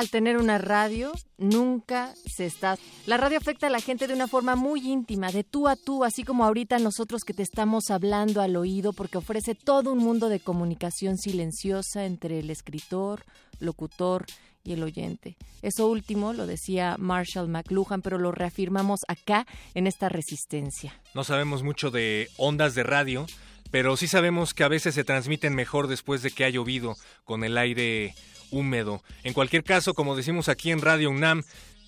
Al tener una radio, nunca se está... La radio afecta a la gente de una forma muy íntima, de tú a tú, así como ahorita nosotros que te estamos hablando al oído, porque ofrece todo un mundo de comunicación silenciosa entre el escritor, locutor y el oyente. Eso último lo decía Marshall McLuhan, pero lo reafirmamos acá en esta resistencia. No sabemos mucho de ondas de radio, pero sí sabemos que a veces se transmiten mejor después de que ha llovido con el aire húmedo. En cualquier caso, como decimos aquí en Radio UNAM,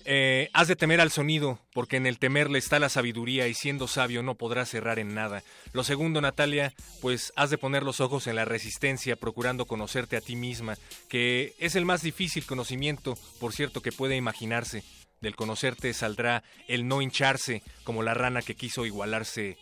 eh, has de temer al sonido, porque en el temerle está la sabiduría y siendo sabio no podrás errar en nada. Lo segundo, Natalia, pues has de poner los ojos en la resistencia, procurando conocerte a ti misma, que es el más difícil conocimiento, por cierto, que puede imaginarse. Del conocerte saldrá el no hincharse, como la rana que quiso igualarse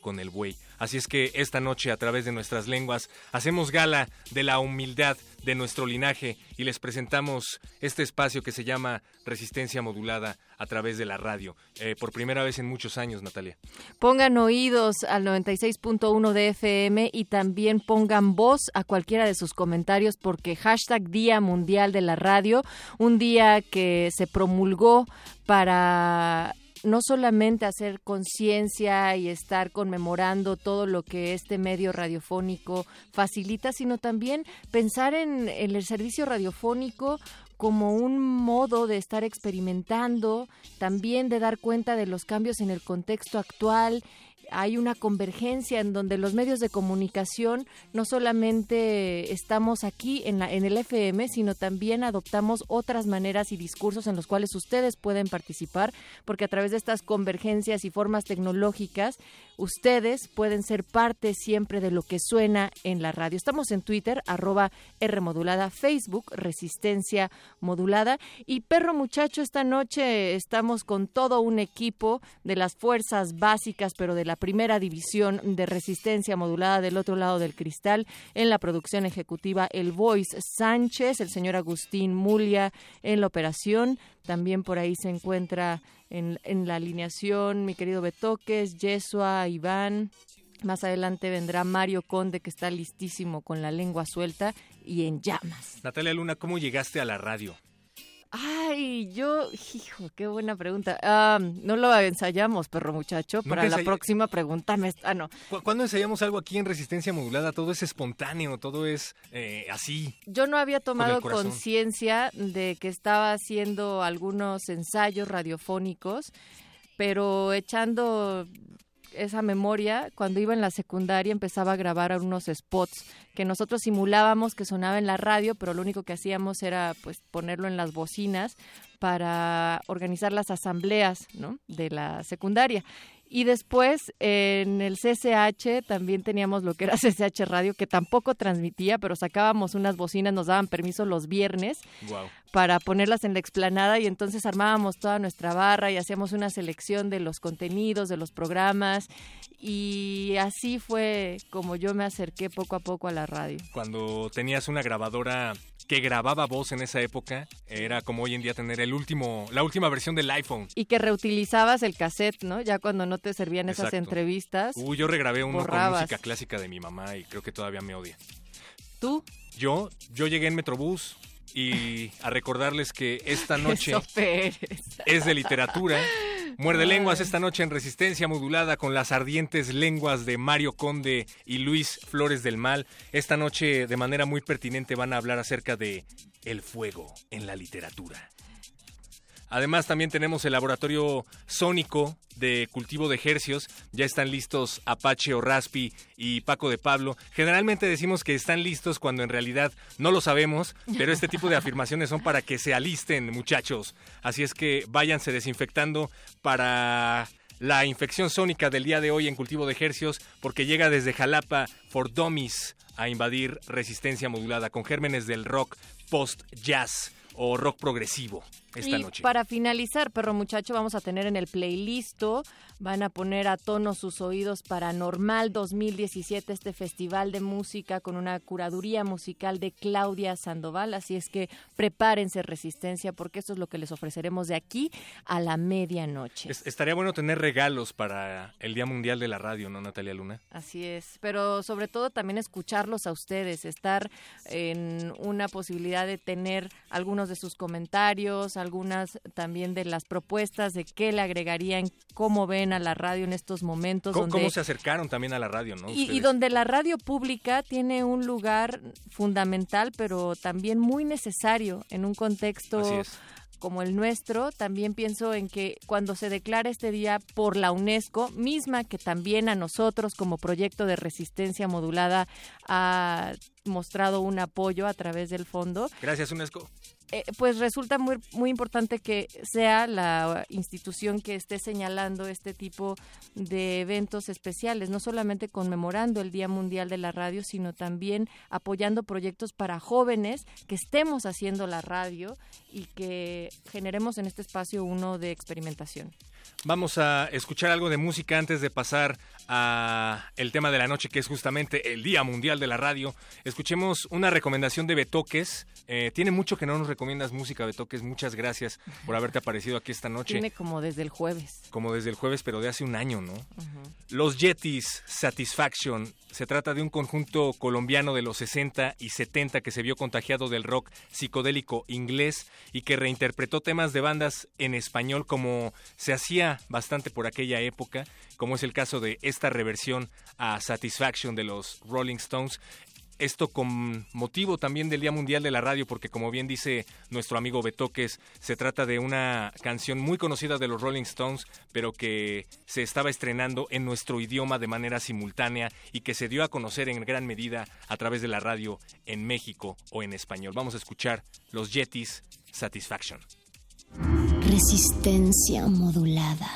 con el buey. Así es que esta noche a través de nuestras lenguas hacemos gala de la humildad de nuestro linaje y les presentamos este espacio que se llama Resistencia Modulada a través de la radio. Eh, por primera vez en muchos años, Natalia. Pongan oídos al 96.1 de FM y también pongan voz a cualquiera de sus comentarios porque hashtag Día Mundial de la Radio, un día que se promulgó para no solamente hacer conciencia y estar conmemorando todo lo que este medio radiofónico facilita, sino también pensar en, el servicio radiofónico como un modo de estar experimentando, también de dar cuenta de los cambios en el contexto actual hay una convergencia en donde los medios de comunicación no solamente estamos aquí en, la, en el FM, sino también adoptamos otras maneras y discursos en los cuales ustedes pueden participar, porque a través de estas convergencias y formas tecnológicas, ustedes pueden ser parte siempre de lo que suena en la radio. Estamos en Twitter, arroba R modulada, Facebook, Resistencia Modulada. Y Perro Muchacho, esta noche estamos con todo un equipo de las fuerzas básicas, pero de la primera división de resistencia modulada del otro lado del cristal. En la producción ejecutiva, el Voice Sánchez, el señor Agustín Mulia en la operación. También por ahí se encuentra en, en la alineación mi querido Betoques, Yesua, Iván. Más adelante vendrá Mario Conde, que está listísimo con la lengua suelta y en llamas. Natalia Luna, ¿cómo llegaste a la radio? Ay, yo, hijo, qué buena pregunta. no lo ensayamos, perro muchacho. Para la próxima pregunta, ah, no. ¿Cuándo ensayamos algo aquí en Resistencia Modulada? Todo es espontáneo, todo es eh, así. Yo no había tomado conciencia de que estaba haciendo algunos ensayos radiofónicos, pero echando esa memoria, cuando iba en la secundaria empezaba a grabar unos spots que nosotros simulábamos que sonaba en la radio, pero lo único que hacíamos era pues ponerlo en las bocinas para organizar las asambleas ¿no? de la secundaria. Y después en el CCH también teníamos lo que era CCH Radio, que tampoco transmitía, pero sacábamos unas bocinas, nos daban permiso los viernes para ponerlas en la explanada y entonces armábamos toda nuestra barra y hacíamos una selección de los contenidos, de los programas y así fue como yo me acerqué poco a poco a la radio. Cuando tenías una grabadora que grababa voz en esa época era como hoy en día tener el último, la última versión del iPhone. Y que reutilizabas el cassette, ¿no? Ya cuando no te servían esas entrevistas. Uy, yo regrabé uno con música clásica de mi mamá y creo que todavía me odia. ¿Tú? Yo, yo llegué en Metrobús y a recordarles que esta noche es de literatura Muerde lenguas esta noche en resistencia modulada con las ardientes lenguas de Mario Conde y Luis Flores del Mal. Esta noche de manera muy pertinente van a hablar acerca de el fuego en la literatura. Además también tenemos el laboratorio sónico de cultivo de ejercios. Ya están listos Apache o Raspi y Paco de Pablo. Generalmente decimos que están listos cuando en realidad no lo sabemos, pero este tipo de afirmaciones son para que se alisten muchachos. Así es que váyanse desinfectando para la infección sónica del día de hoy en cultivo de ejercios porque llega desde Jalapa for Dummies a invadir resistencia modulada con gérmenes del rock post-jazz o rock progresivo esta y noche. Para finalizar, perro muchacho, vamos a tener en el playlist, van a poner a tono sus oídos para Normal 2017, este festival de música con una curaduría musical de Claudia Sandoval. Así es que prepárense resistencia porque esto es lo que les ofreceremos de aquí a la medianoche. estaría bueno tener regalos para el Día Mundial de la Radio, ¿no, Natalia Luna? Así es, pero sobre todo también escucharlos a ustedes, estar en una posibilidad de tener algunos de sus comentarios, algunas también de las propuestas de qué le agregarían, cómo ven a la radio en estos momentos. ¿Cómo, cómo se acercaron también a la radio, no? Y, y, donde la radio pública tiene un lugar fundamental, pero también muy necesario en un contexto como el nuestro, también pienso en que cuando se declara este día por la UNESCO, misma que también a nosotros como proyecto de resistencia modulada ha mostrado un apoyo a través del fondo. Gracias, UNESCO. Eh, pues resulta muy, muy importante que sea la institución que esté señalando este tipo de eventos especiales, no solamente conmemorando el Día Mundial de la Radio, sino también apoyando proyectos para jóvenes que estemos haciendo la radio y que generemos en este espacio uno de experimentación. Vamos a escuchar algo de música antes de pasar a el tema de la noche, que es justamente el Día Mundial de la Radio. Escuchemos una recomendación de Betoques. Eh, tiene mucho que no nos recomiendas música, Betoques. Muchas gracias por haberte aparecido aquí esta noche. Tiene como desde el jueves. Como desde el jueves, pero de hace un año, ¿no? Los Yetis Satisfaction se trata de un conjunto colombiano de los 60 y 70 que se vio contagiado del rock psicodélico inglés y que reinterpretó temas de bandas en español como se hacía bastante por aquella época, como es el caso de esta reversión a Satisfaction de los Rolling Stones. Esto con motivo también del Día Mundial de la Radio, porque como bien dice nuestro amigo Betoques, se trata de una canción muy conocida de los Rolling Stones, pero que se estaba estrenando en nuestro idioma de manera simultánea y que se dio a conocer en gran medida a través de la radio en México o en español. Vamos a escuchar los Yetis Satisfaction. Resistencia modulada.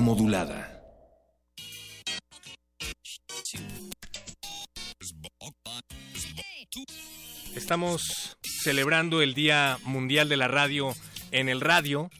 Modulada. Estamos celebrando el Día Mundial de la Radio en el radio,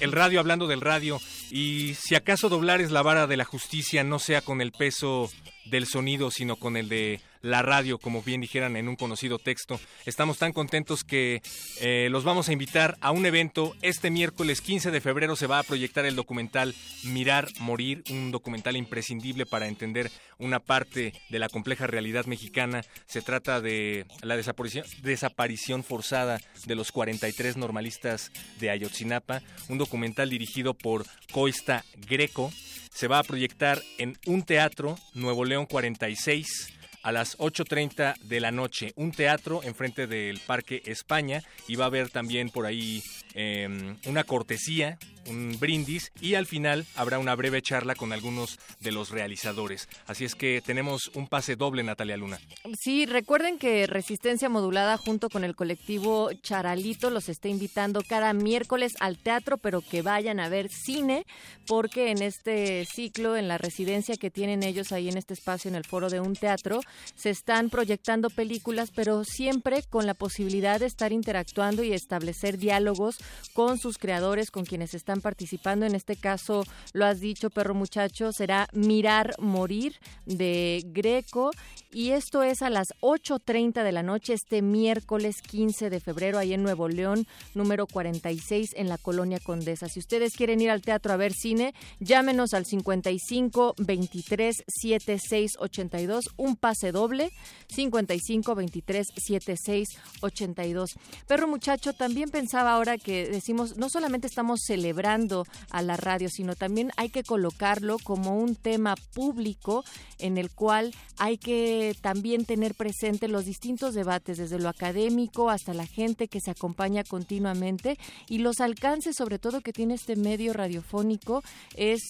el radio hablando del radio, y si acaso doblar es la vara de la justicia, no sea con el peso del sonido, sino con el de la radio, como bien dijeran en un conocido texto. Estamos tan contentos que eh, los vamos a invitar a un evento. Este miércoles 15 de febrero se va a proyectar el documental Mirar, Morir, un documental imprescindible para entender una parte de la compleja realidad mexicana. Se trata de la desaparición, desaparición forzada de los 43 normalistas de Ayotzinapa, un documental dirigido por Coista Greco. Se va a proyectar en un teatro, Nuevo León 46 a las 8.30 de la noche. Un teatro enfrente del Parque España y va a haber también por ahí em, una cortesía un brindis y al final habrá una breve charla con algunos de los realizadores. Así es que tenemos un pase doble, Natalia Luna. Sí, recuerden que Resistencia Modulada junto con el colectivo Charalito los está invitando cada miércoles al teatro, pero que vayan a ver cine, porque en este ciclo, en la residencia que tienen ellos ahí en este espacio, en el foro de un teatro, se están proyectando películas, pero siempre con la posibilidad de estar interactuando y establecer diálogos con sus creadores, con quienes están participando. En este caso, lo has dicho, perro muchacho, será Mirar Morir de Greco. Y esto es a las 8.30 de la noche, este miércoles 15 de febrero, ahí en Nuevo León, número 46, en la colonia Condesa. Si ustedes quieren ir al teatro a ver cine, llámenos al 55 23 76 82, un pase doble, 55 23 76 82. Perro muchacho, también pensaba ahora que decimos, no solamente estamos celebrando, a la radio, sino también hay que colocarlo como un tema público en el cual hay que también tener presente los distintos debates, desde lo académico hasta la gente que se acompaña continuamente y los alcances sobre todo que tiene este medio radiofónico es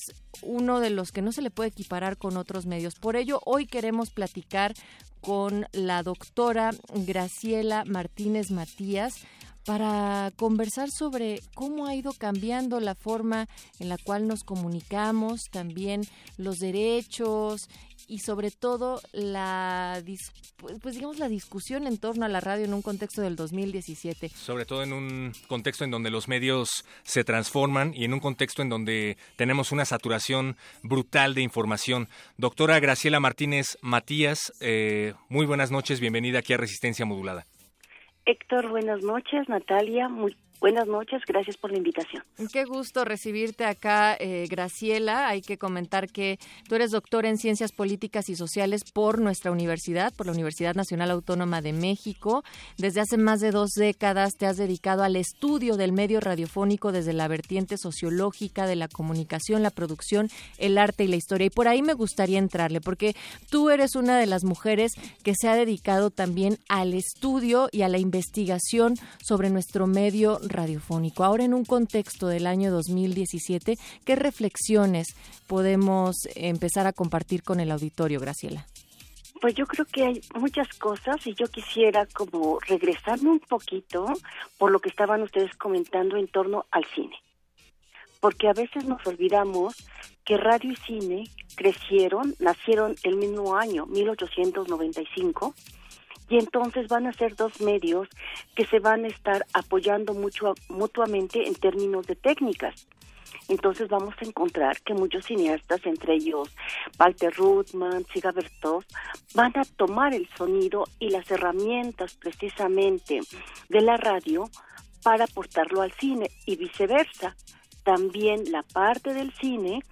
uno de los que no se le puede equiparar con otros medios. Por ello, hoy queremos platicar con la doctora Graciela Martínez Matías para conversar sobre cómo ha ido cambiando la forma en la cual nos comunicamos, también los derechos y sobre todo la pues, pues digamos la discusión en torno a la radio en un contexto del 2017. Sobre todo en un contexto en donde los medios se transforman y en un contexto en donde tenemos una saturación brutal de información. Doctora Graciela Martínez Matías, eh, muy buenas noches, bienvenida aquí a Resistencia Modulada. Héctor, buenas noches. Natalia, muy Buenas noches, gracias por la invitación. Qué gusto recibirte acá, eh, Graciela. Hay que comentar que tú eres doctora en Ciencias Políticas y Sociales por nuestra universidad, por la Universidad Nacional Autónoma de México. Desde hace más de dos décadas te has dedicado al estudio del medio radiofónico desde la vertiente sociológica de la comunicación, la producción, el arte y la historia. Y por ahí me gustaría entrarle, porque tú eres una de las mujeres que se ha dedicado también al estudio y a la investigación sobre nuestro medio radiofónico. Ahora, en un contexto del año 2017, ¿qué reflexiones podemos empezar a compartir con el auditorio, Graciela? Pues yo creo que hay muchas cosas y yo quisiera como regresarme un poquito por lo que estaban ustedes comentando en torno al cine. Porque a veces nos olvidamos que radio y cine crecieron, nacieron el mismo año, 1895, y entonces van a ser dos medios que se van a estar apoyando mucho mutuamente en términos de técnicas. Entonces vamos a encontrar que muchos cineastas, entre ellos Walter Ruttmann, Siga Bertov, van a tomar el sonido y las herramientas precisamente de la radio para aportarlo al cine y viceversa. También la parte del cine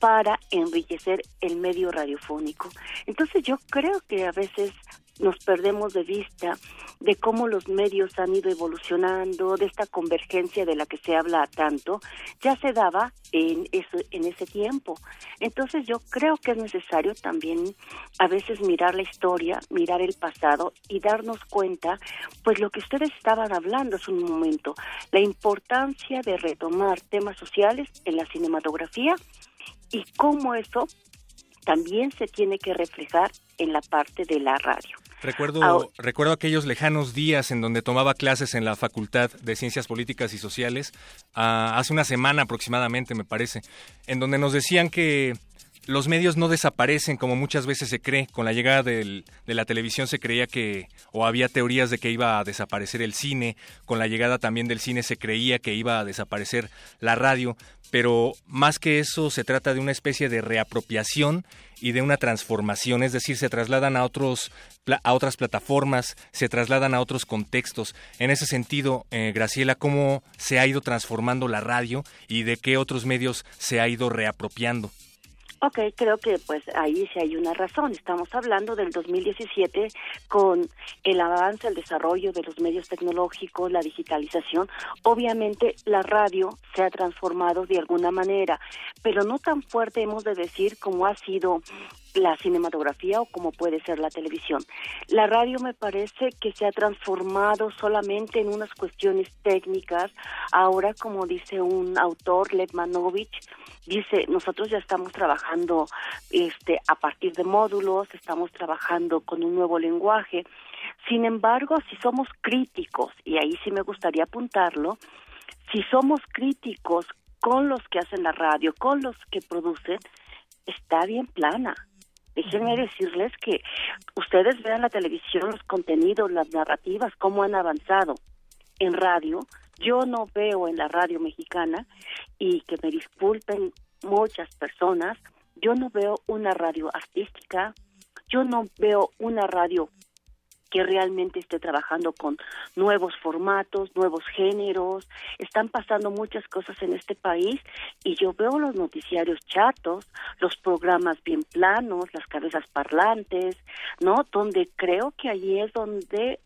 para enriquecer el medio radiofónico. Entonces yo creo que a veces nos perdemos de vista de cómo los medios han ido evolucionando, de esta convergencia de la que se habla tanto, ya se daba en, eso, en ese tiempo. Entonces yo creo que es necesario también a veces mirar la historia, mirar el pasado y darnos cuenta, pues lo que ustedes estaban hablando hace un momento, la importancia de retomar temas sociales en la cinematografía y cómo eso también se tiene que reflejar en la parte de la radio. Recuerdo, recuerdo aquellos lejanos días en donde tomaba clases en la Facultad de Ciencias Políticas y Sociales, ah, hace una semana aproximadamente, me parece, en donde nos decían que los medios no desaparecen como muchas veces se cree. Con la llegada de la televisión se creía que, o había teorías de que iba a desaparecer el cine, con la llegada también del cine se creía que iba a desaparecer la radio, pero más que eso se trata de una especie de reapropiación y de una transformación, es decir, se trasladan a otros a otras plataformas, se trasladan a otros contextos. En ese sentido, eh, Graciela, ¿cómo se ha ido transformando la radio y de qué otros medios se ha ido reapropiando? Ok, creo que pues ahí sí hay una razón. Estamos hablando del 2017 con el avance, el desarrollo de los medios tecnológicos, la digitalización. Obviamente la radio se ha transformado de alguna manera, pero no tan fuerte hemos de decir como ha sido la cinematografía o como puede ser la televisión. La radio me parece que se ha transformado solamente en unas cuestiones técnicas. Ahora, como dice un autor, Letmanovich, dice, nosotros ya estamos trabajando este, a partir de módulos, estamos trabajando con un nuevo lenguaje. Sin embargo, si somos críticos, y ahí sí me gustaría apuntarlo, si somos críticos con los que hacen la radio, con los que producen, está bien plana. Déjenme decirles que ustedes vean la televisión, los contenidos, las narrativas, cómo han avanzado. En radio, yo no veo en la radio mexicana, y que me disculpen muchas personas, yo no veo una radio artística, yo no veo una radio que realmente esté trabajando con nuevos formatos, nuevos géneros. Están pasando muchas cosas en este país y yo veo los noticiarios chatos, los programas bien planos, las cabezas parlantes, ¿no? Donde creo que allí es donde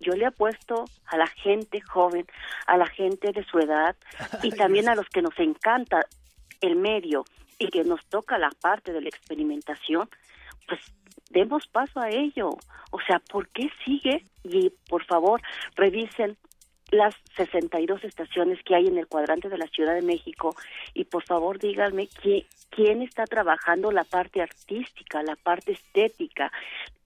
yo le apuesto a la gente joven, a la gente de su edad y también a los que nos encanta el medio y que nos toca la parte de la experimentación, pues demos paso a ello. O sea, ¿por qué sigue? Y por favor, revisen las 62 estaciones que hay en el cuadrante de la Ciudad de México y por favor díganme quién, está trabajando la parte artística, la parte estética,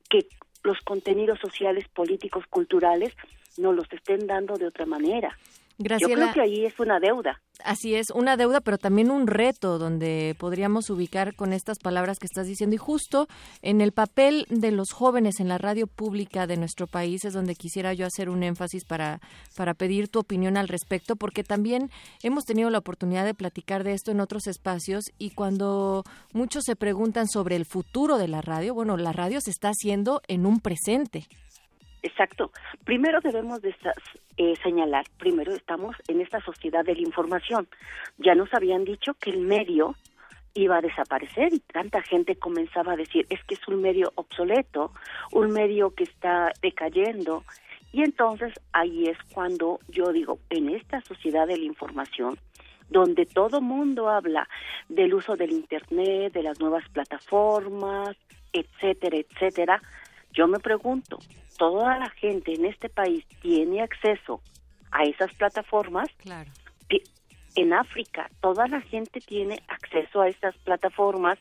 que los contenidos sociales, políticos, culturales nos los estén dando de otra manera. Yo creo que ahí es una deuda. Así es, una deuda, pero también un reto donde podríamos ubicar con estas palabras que estás diciendo. Y justo en el papel de los jóvenes en la radio pública de nuestro país es donde quisiera yo hacer un énfasis para, para pedir tu opinión al respecto, porque también hemos tenido la oportunidad de platicar de esto en otros espacios y cuando muchos se preguntan sobre el futuro de la radio, bueno, la radio se está haciendo en un presente. Exacto. Primero debemos de eh, señalar, primero estamos en esta sociedad de la información. Ya nos habían dicho que el medio iba a desaparecer y tanta gente comenzaba a decir, es que es un medio obsoleto, un medio que está decayendo. Y entonces ahí es cuando yo digo, en esta sociedad de la información, donde todo mundo habla del uso del Internet, de las nuevas plataformas, etcétera, etcétera, yo me pregunto, ¿toda la gente en este país tiene acceso a esas plataformas? Claro. En África, toda la gente tiene acceso a esas plataformas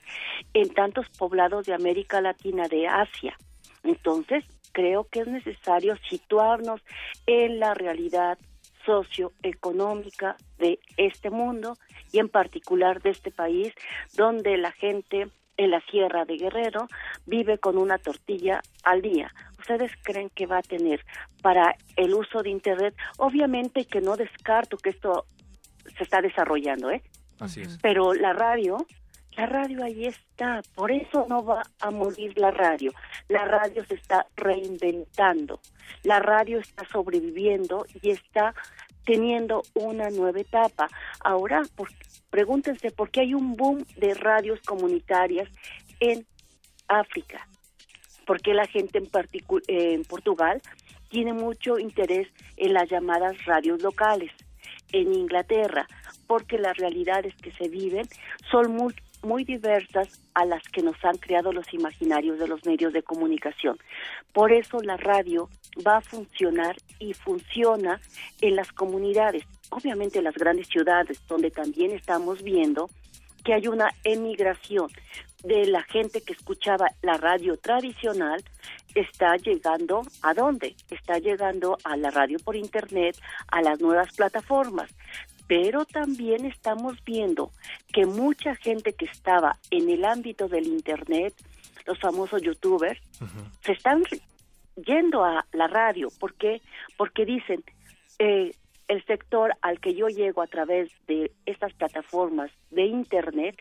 en tantos poblados de América Latina, de Asia. Entonces, creo que es necesario situarnos en la realidad socioeconómica de este mundo y en particular de este país, donde la gente en la Sierra de Guerrero vive con una tortilla al día. ¿Ustedes creen que va a tener para el uso de Internet? Obviamente que no descarto que esto se está desarrollando, ¿eh? Así es. Pero la radio, la radio ahí está, por eso no va a morir la radio. La radio se está reinventando, la radio está sobreviviendo y está teniendo una nueva etapa. Ahora, por, pregúntense por qué hay un boom de radios comunitarias en África. porque la gente en, en Portugal tiene mucho interés en las llamadas radios locales. En Inglaterra, porque las realidades que se viven son muy, muy diversas a las que nos han creado los imaginarios de los medios de comunicación. Por eso la radio va a funcionar y funciona en las comunidades, obviamente en las grandes ciudades, donde también estamos viendo que hay una emigración de la gente que escuchaba la radio tradicional está llegando a dónde? Está llegando a la radio por internet, a las nuevas plataformas. Pero también estamos viendo que mucha gente que estaba en el ámbito del internet, los famosos youtubers, se están yendo a la radio. ¿Por qué? Porque dicen, eh, el sector al que yo llego a través de estas plataformas de internet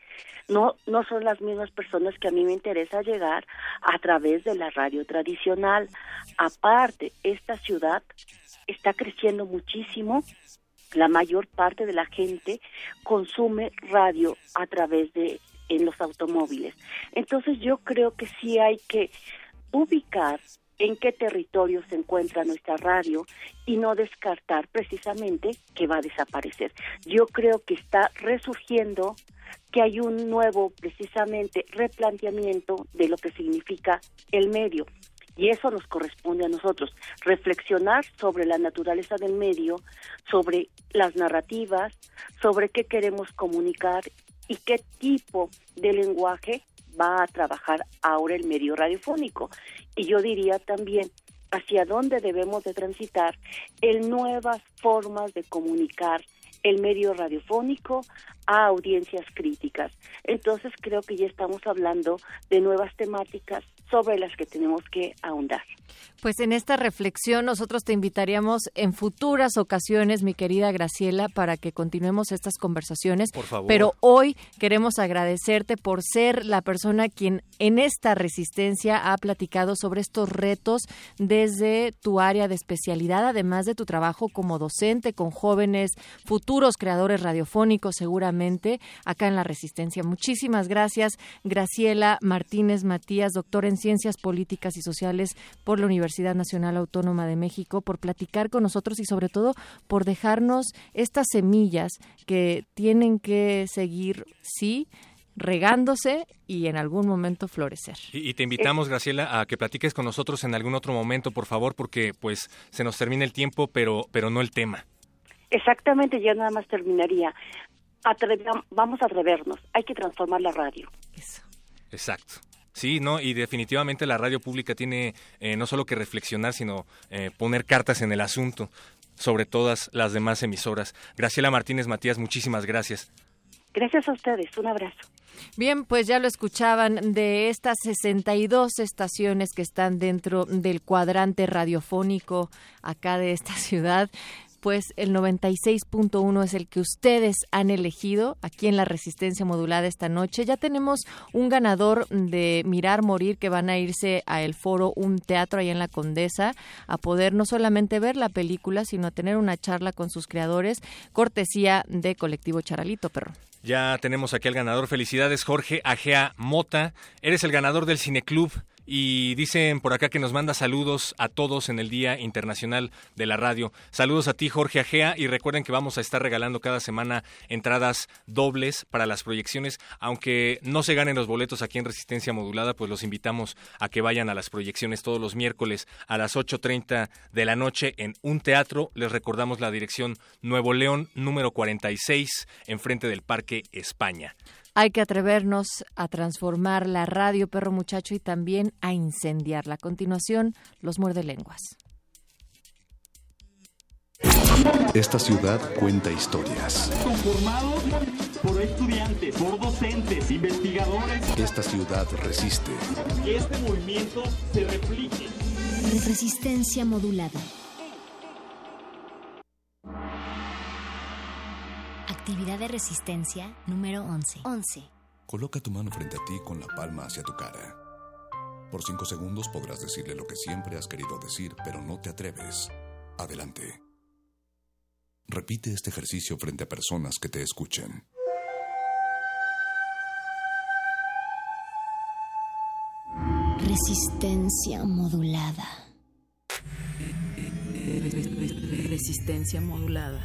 no no son las mismas personas que a mí me interesa llegar a través de la radio tradicional. Aparte, esta ciudad está creciendo muchísimo. La mayor parte de la gente consume radio a través de en los automóviles. Entonces yo creo que sí hay que ubicar en qué territorio se encuentra nuestra radio y no descartar precisamente que va a desaparecer. Yo creo que está resurgiendo, que hay un nuevo precisamente replanteamiento de lo que significa el medio. Y eso nos corresponde a nosotros, reflexionar sobre la naturaleza del medio, sobre las narrativas, sobre qué queremos comunicar y qué tipo de lenguaje va a trabajar ahora el medio radiofónico. Y yo diría también hacia dónde debemos de transitar en nuevas formas de comunicar el medio radiofónico a audiencias críticas. Entonces creo que ya estamos hablando de nuevas temáticas sobre las que tenemos que ahondar. Pues en esta reflexión nosotros te invitaríamos en futuras ocasiones, mi querida Graciela, para que continuemos estas conversaciones. Por favor. Pero hoy queremos agradecerte por ser la persona quien en esta resistencia ha platicado sobre estos retos desde tu área de especialidad, además de tu trabajo como docente con jóvenes futuros creadores radiofónicos, seguramente acá en la resistencia. Muchísimas gracias, Graciela Martínez Matías, doctor en Ciencias Políticas y Sociales por la Universidad Nacional Autónoma de México, por platicar con nosotros y sobre todo por dejarnos estas semillas que tienen que seguir, sí, regándose y en algún momento florecer. Y, te invitamos, Graciela, a que platiques con nosotros en algún otro momento, por favor, porque pues se nos termina el tiempo, pero, pero no el tema. Exactamente, ya nada más terminaría. vamos a atrevernos, hay que transformar la radio. Eso. Exacto. Sí, no, y definitivamente la radio pública tiene eh, no solo que reflexionar, sino eh, poner cartas en el asunto sobre todas las demás emisoras. Graciela Martínez Matías, muchísimas gracias. Gracias a ustedes, un abrazo. Bien, pues ya lo escuchaban de estas 62 estaciones que están dentro del cuadrante radiofónico acá de esta ciudad pues el 96.1 es el que ustedes han elegido aquí en la Resistencia Modulada esta noche. Ya tenemos un ganador de Mirar Morir que van a irse a el foro Un Teatro ahí en la Condesa a poder no solamente ver la película, sino a tener una charla con sus creadores, cortesía de Colectivo Charalito, perro. Ya tenemos aquí al ganador. Felicidades, Jorge Agea Mota. Eres el ganador del Cineclub y dicen por acá que nos manda saludos a todos en el Día Internacional de la Radio. Saludos a ti, Jorge Agea, y recuerden que vamos a estar regalando cada semana entradas dobles para las proyecciones. Aunque no se ganen los boletos aquí en Resistencia Modulada, pues los invitamos a que vayan a las proyecciones todos los miércoles a las 8.30 de la noche en un teatro. Les recordamos la dirección Nuevo León, número 46, enfrente del Parque España. Hay que atrevernos a transformar la radio Perro Muchacho y también a incendiarla. A continuación, los muerde lenguas. Esta ciudad cuenta historias. Conformados por estudiantes, por docentes, investigadores. Esta ciudad resiste. Que este movimiento se replique. Resistencia modulada. Actividad de resistencia número 11. 11. Coloca tu mano frente a ti con la palma hacia tu cara. Por cinco segundos podrás decirle lo que siempre has querido decir, pero no te atreves. Adelante. Repite este ejercicio frente a personas que te escuchen. Resistencia modulada. Resistencia modulada.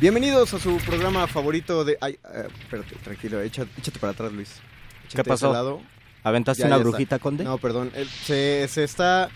Bienvenidos a su programa favorito de... Ay, eh, espérate, tranquilo, échate, échate para atrás, Luis. Échate ¿Qué pasó? lado. ¿Aventaste Ya, una ya está. brujita, conde? No, perdón. el- se, se está...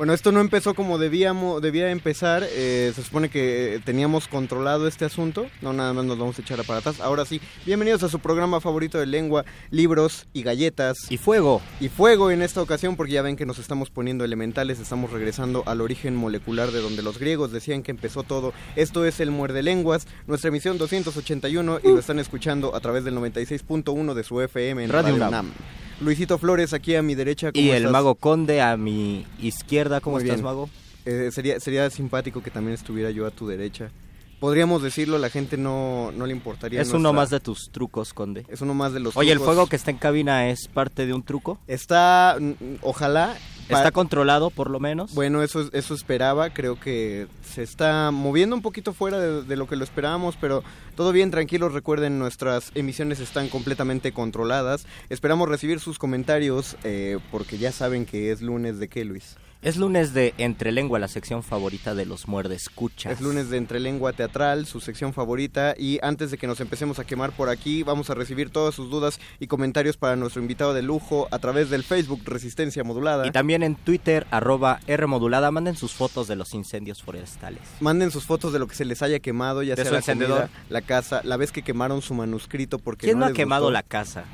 Bueno, esto no empezó como debíamos, debía empezar. eh, se supone que eh, teníamos controlado este asunto. No, nada más nos vamos a echar para atrás. Ahora sí, bienvenidos a su programa favorito de lengua, libros y galletas. Y fuego. Y fuego en esta ocasión porque ya ven que nos estamos poniendo elementales. Estamos regresando al origen molecular de donde los griegos decían que empezó todo. Esto es el Muerde Lenguas, nuestra emisión 281 y lo están escuchando a través del 96.1 de su FM en Radio Radio, UNAM. UNAM. Luisito Flores aquí a mi derecha. ¿cómo Y el mago conde a mi izquierda, ¿cómo Muy estás, bien. mago? Eh, sería, sería simpático que también estuviera yo a tu derecha. Podríamos decirlo, la gente no, no le importaría. Es nuestra- uno más de tus trucos, conde. Es uno más de los Oye, ¿el fuego que está en cabina es parte de un truco? Está, ojalá... ¿Está controlado, por lo menos? Bueno, eso, eso esperaba, creo que se está moviendo un poquito fuera de, de lo que lo esperábamos, pero todo bien, tranquilos, recuerden, nuestras emisiones están completamente controladas. Esperamos recibir sus comentarios, eh, porque ya saben que es lunes de qué, Luis. Es lunes de Entre Lengua, la sección favorita de los muerde escuchas. Es lunes de Entrelengua Teatral, su sección favorita, y antes de que nos empecemos a quemar por aquí, vamos a recibir todas sus dudas y comentarios para nuestro invitado de lujo a través del Facebook Resistencia Modulada. Y también en Twitter, arroba Rmodulada, manden sus fotos de los incendios forestales. Manden sus fotos de lo que se les haya quemado, ya De sea su la encendedor. comida, la casa, la vez que quemaron su manuscrito porque ¿Quién no, ha les quemado gustó. la casa?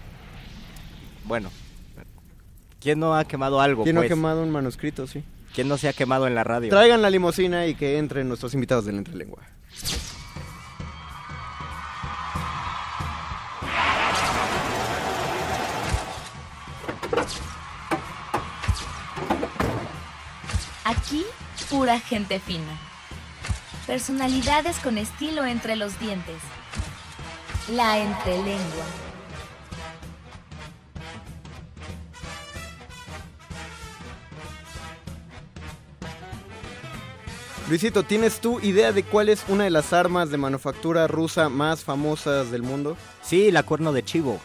Bueno, ¿quién no ha quemado algo? ¿Quién no ha pues? quemado un manuscrito, sí? ¿Quién no se ha quemado en la radio? Traigan la limusina y que entren nuestros invitados del Entrelengua. Aquí, pura gente fina. Personalidades con estilo entre los dientes. La entrelengua. Luisito, ¿tienes tú idea de cuál es una de las armas de manufactura rusa más famosas del mundo? Sí, la cuerno de chivo.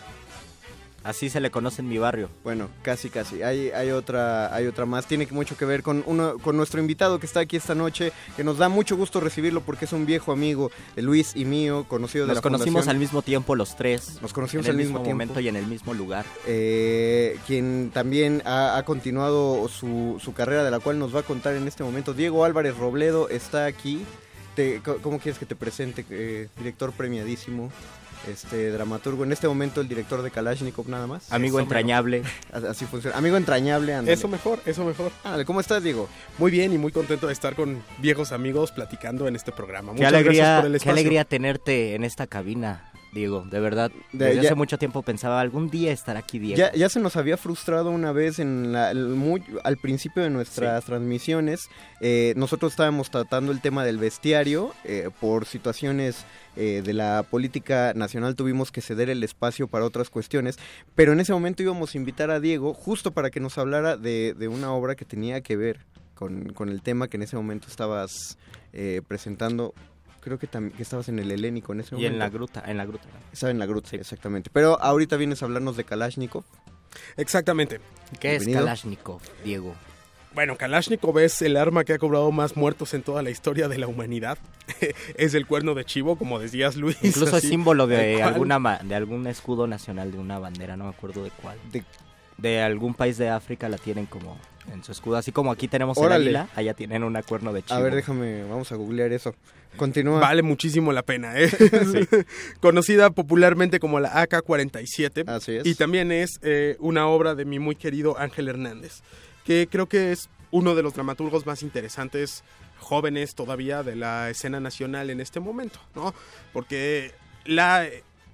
Así se le conoce en mi barrio. Bueno, casi, casi. Hay, hay, otra, hay otra más. Tiene mucho que ver con, uno, con nuestro invitado que está aquí esta noche, que nos da mucho gusto recibirlo porque es un viejo amigo de Luis y mío, conocido de Nos la conocimos fundación. al mismo tiempo los tres. Nos conocimos al mismo tiempo. momento y en el mismo lugar. eh, quien también ha, ha continuado su, su carrera, de la cual nos va a contar en este momento. Diego Álvarez Robledo está aquí. Te- ¿Cómo quieres que te presente? Eh, director premiadísimo, este dramaturgo. En este momento el director de Kalashnikov nada más. Amigo Eso entrañable. mejor. Así funciona. Amigo entrañable, ándale. Eso mejor, eso mejor. Ándale, ¿cómo estás, Diego? Muy bien y muy contento de estar con viejos amigos platicando en este programa. Qué Muchas gracias alegría, por el qué espacio. alegría tenerte en esta cabina, Diego. De verdad, De- desde ya- hace mucho tiempo pensaba algún día estar aquí, Diego. Ya, ya se nos había frustrado una vez en la- el muy- al principio de nuestras transmisiones. Eh, nosotros estábamos tratando el tema del bestiario. eh, por situaciones eh, de la política nacional tuvimos que ceder el espacio para otras cuestiones. Pero en ese momento íbamos a invitar a Diego justo para que nos hablara de, de una obra que tenía que ver con, con el tema que en ese momento estabas eh, presentando. Creo que, que estabas en el helénico en ese y momento. en la gruta, en la gruta. Estaba en la gruta, exactamente. Pero ahorita vienes a hablarnos de Kalashnikov. Exactamente. ¿Qué es. Kalashnikov, Diego? Bueno, Kalashnikov es el arma que ha cobrado más muertos en toda la historia de la humanidad. es el cuerno de chivo, como decías Luis. Incluso es símbolo de alguna ma- de algún escudo nacional de una bandera, no me acuerdo de cuál. De, algún país de África la tienen como en su escudo, así como aquí tenemos Órale. el águila, allá tienen una cuerno de chivo. A ver, déjame, vamos a googlear eso. Continúa. Vale muchísimo la pena, ¿eh? Conocida popularmente como la AK-47. Así es. Y también es eh, una obra de mi muy querido Ángel Hernández, que creo que es uno de los dramaturgos más interesantes jóvenes todavía de la escena nacional en este momento, ¿no? Porque la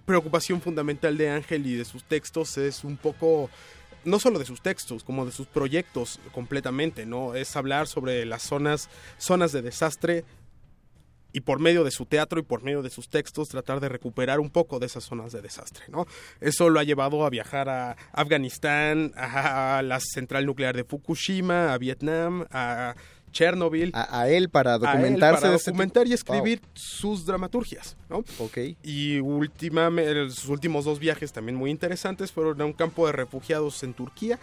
preocupación fundamental de Ángel y de sus textos es un poco no solo de sus textos, como de sus proyectos completamente, ¿no? Es hablar sobre las zonas zonas de desastre y por medio de su teatro y por medio de sus textos tratar de recuperar un poco de esas zonas de desastre, ¿no? Eso lo ha llevado a viajar a Afganistán, a la central nuclear de Fukushima, a Vietnam, a Chernobyl. A, a él para a él documentarse. para este documentar y escribir sus dramaturgias, ¿no? Ok. Y últimamente, sus últimos dos viajes también muy interesantes fueron a un campo de refugiados en Turquía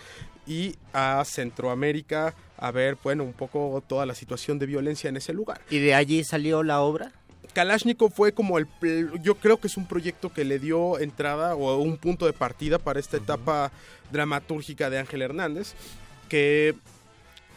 y a Centroamérica a ver, bueno, un poco toda la situación de violencia en ese lugar. ¿Y de allí salió la obra? Kalashnikov fue como el... Yo creo que es un proyecto que le dio entrada o un punto de partida para esta etapa dramatúrgica de Ángel Hernández, que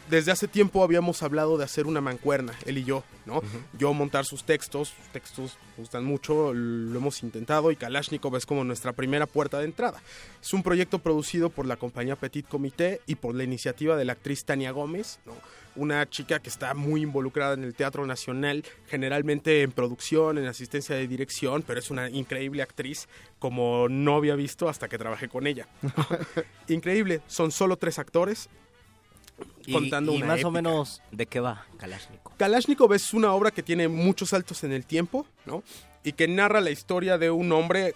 desde hace tiempo habíamos hablado de hacer una mancuerna, él y yo, ¿no? Yo montar sus textos, sus textos me gustan mucho, lo hemos intentado y Kalashnikov es como nuestra primera puerta de entrada. Es un proyecto producido por la compañía Petit Comité y por la iniciativa de la actriz Tania Gómez, ¿no? Una chica que está muy involucrada en el Teatro Nacional, generalmente en producción, en asistencia de dirección, pero es una increíble actriz como no había visto hasta que trabajé con ella. increíble, son solo tres actores, contando y una más o menos de qué va Kalashnikov. Kalashnikov es una obra que tiene muchos saltos en el tiempo, ¿no? Y que narra la historia de un hombre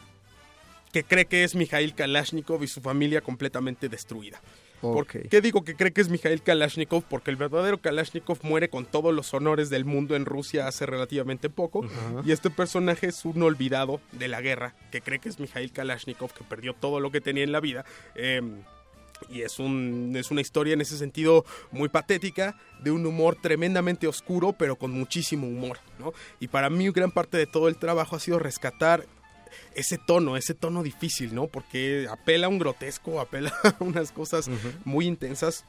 que cree que es Mikhail Kalashnikov y su familia completamente destruida. ¿Por qué digo que cree que es Mikhail Kalashnikov? Porque el verdadero Kalashnikov muere con todos los honores del mundo en Rusia hace relativamente poco. Y este personaje es un olvidado de la guerra, que cree que es Mikhail Kalashnikov, que perdió todo lo que tenía en la vida. Em, y es, un, es una historia en ese sentido muy patética, de un humor tremendamente oscuro, pero con muchísimo humor. ¿no? Y para mí gran parte de todo el trabajo ha sido rescatar ese tono, ese tono difícil, ¿no? Porque apela a un grotesco, apela a unas cosas muy intensas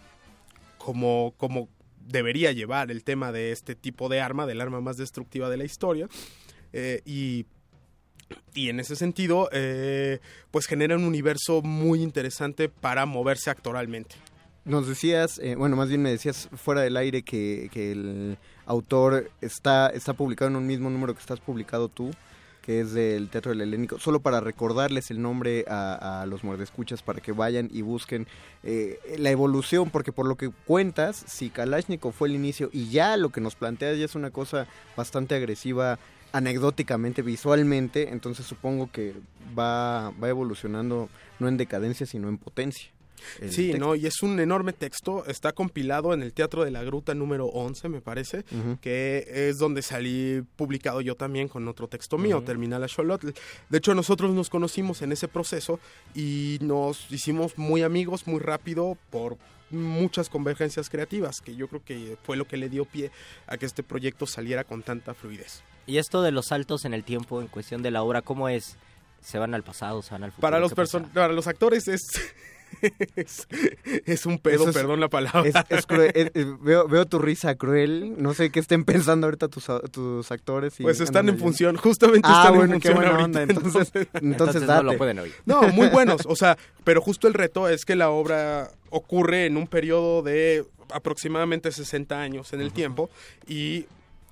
como, como debería llevar el tema de este tipo de arma, del arma más destructiva de la historia. Eh, y, y en ese sentido, eh, pues genera un universo muy interesante para moverse actoralmente. Nos decías, eh, bueno, más bien me decías fuera del aire que, que el autor está, está publicado en un mismo número que estás publicado tú, que es del Teatro del Helénico, solo para recordarles el nombre a, a los mordescuchas para que vayan y busquen eh, la evolución, porque por lo que cuentas, si Kalashnikov fue el inicio y ya lo que nos planteas ya es una cosa bastante agresiva anecdóticamente, visualmente, entonces supongo que va, va evolucionando no en decadencia, sino en potencia. Sí, texto. ¿no? Y es un enorme texto, está compilado en el Teatro de la Gruta número 11, me parece, que es donde salí publicado yo también con otro texto mío. Terminal a Xolotl. De hecho, nosotros nos conocimos en ese proceso y nos hicimos muy amigos muy rápido por muchas convergencias creativas, que yo creo que fue lo que le dio pie a que este proyecto saliera con tanta fluidez. Y esto de los saltos en el tiempo en cuestión de la obra, ¿cómo es? ¿Se van al pasado, se van al futuro? Para los, ¿Qué para los actores es, es, es un pedo, es- perdón la palabra. Es, es cruel, es- es- veo, veo tu risa cruel. No sé qué estén pensando ahorita tus, a- tus actores. y Pues están en función, justamente Ah, están bueno, en qué función buena ahorita, onda, entonces- entonces Entonces no date. lo pueden oír. No, muy buenos, o sea, pero justo el reto es que la obra ocurre en un periodo de aproximadamente 60 años en el tiempo y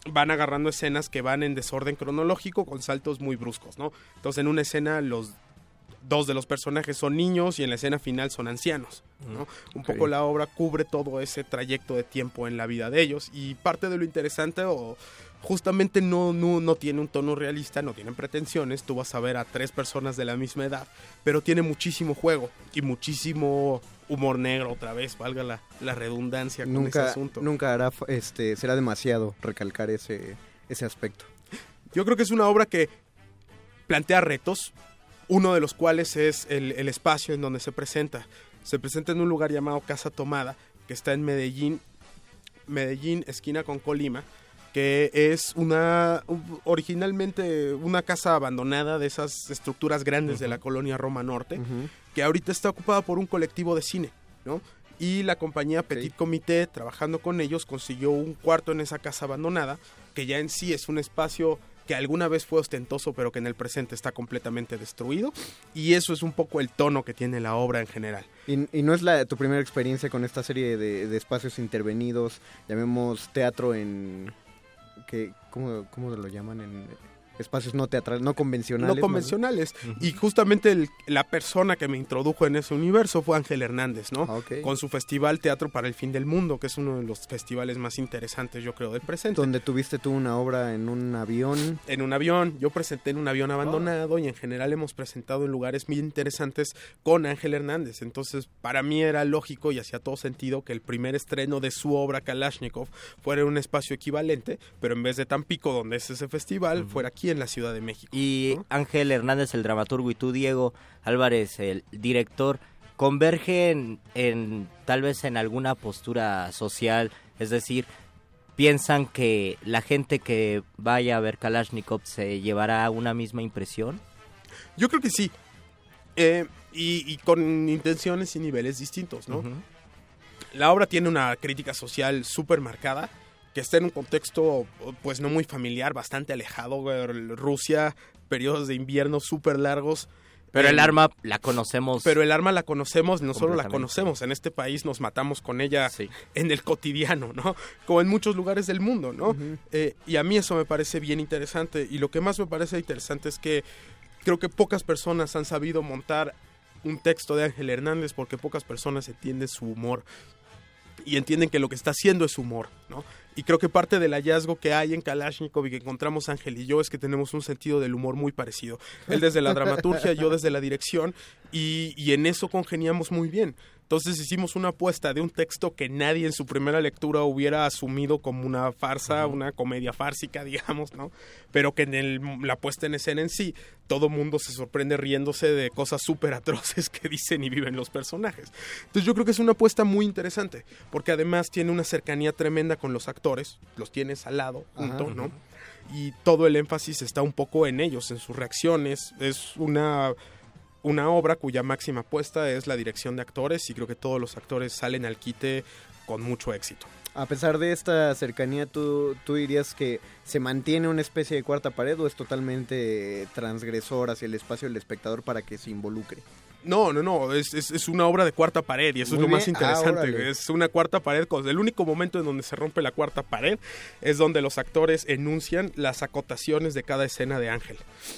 van agarrando escenas que van en desorden cronológico con saltos muy bruscos, ¿no? Entonces en una escena los dos de los personajes son niños y en la escena final son ancianos, ¿no? Un poco la obra cubre todo ese trayecto de tiempo en la vida de ellos y parte de lo interesante o justamente no, no, no tiene un tono realista, no tienen pretensiones, tú vas a ver a tres personas de la misma edad, pero tiene muchísimo juego y muchísimo humor negro otra vez, valga la, la redundancia con ese Nunca, asunto. nunca hará, este, será demasiado recalcar ese, ese aspecto. Yo creo que es una obra que plantea retos, uno de los cuales es el, el espacio en donde se presenta. Se presenta en un lugar llamado Casa Tomada, que está en Medellín Medellín, esquina con Colima, que es una originalmente una casa abandonada de esas estructuras grandes de la colonia Roma Norte, que ahorita está ocupada por un colectivo de cine, ¿no? Y la compañía Petit Comité, trabajando con ellos, consiguió un cuarto en esa casa abandonada, que ya en sí es un espacio que alguna vez fue ostentoso, pero que en el presente está completamente destruido. Y eso es un poco el tono que tiene la obra en general. Y, no es la, tu primera experiencia con esta serie de, de espacios intervenidos, llamemos teatro en... Que, ¿cómo, ¿Cómo lo llaman en espacios no teatrales, no convencionales. No convencionales. Y justamente la persona que me introdujo en ese universo fue Ángel Hernández, ¿no? Ah, Con su festival Teatro para el Fin del Mundo, que es uno de los festivales más interesantes, yo creo, del presente. Donde tuviste tú una obra en un avión. En un avión. Yo presenté en un avión abandonado y en general hemos presentado en lugares muy interesantes con Ángel Hernández. Entonces, para mí era lógico y hacía todo sentido que el primer estreno de su obra Kalashnikov fuera en un espacio equivalente, pero en vez de Tampico, donde es ese festival, fuera aquí en la Ciudad de México. Y Ángel Hernández, el dramaturgo, y tú, Diego Álvarez, el director, convergen en tal vez en alguna postura social, es decir, piensan que la gente que vaya a ver Kalashnikov se llevará una misma impresión. Yo creo que sí. Eh, y, con intenciones y niveles distintos, ¿no? La obra tiene una crítica social súper marcada que está en un contexto pues no muy familiar, bastante alejado, Rusia, periodos de invierno súper largos. Pero el arma la conocemos. Pero el arma la conocemos, no solo la conocemos, en este país nos matamos con ella en el cotidiano, ¿no? Como en muchos lugares del mundo, ¿no? Eh, y a mí eso me parece bien interesante. Y lo que más me parece interesante es que creo que pocas personas han sabido montar un texto de Ángel Hernández porque pocas personas entienden su humor y entienden que lo que está haciendo es humor, ¿no? Y creo que parte del hallazgo que hay en Kalashnikov y que encontramos Ángel y yo es que tenemos un sentido del humor muy parecido. Él desde la dramaturgia, yo desde la dirección, y, y en eso congeniamos muy bien. Entonces hicimos una apuesta de un texto que nadie en su primera lectura hubiera asumido como una farsa, una comedia fársica, digamos, ¿no? Pero que en el, la puesta en escena en sí, todo mundo se sorprende riéndose de cosas súper atroces que dicen y viven los personajes. Entonces yo creo que es una apuesta muy interesante, porque además tiene una cercanía tremenda con los actores, los tienes al lado, junto, ¿no? Y todo el énfasis está un poco en ellos, en sus reacciones. Es una una obra cuya máxima apuesta es la dirección de actores y creo que todos los actores salen al quite con mucho éxito. A pesar de esta cercanía, ¿tú, ¿tú dirías que se mantiene una especie de cuarta pared o es totalmente transgresor hacia el espacio del espectador para que se involucre? No, no, no, es, es, una obra de cuarta pared y eso es lo más ah, interesante. es una cuarta pared. El único momento en donde se rompe la cuarta pared es donde los actores enuncian las acotaciones de cada escena de Ángel.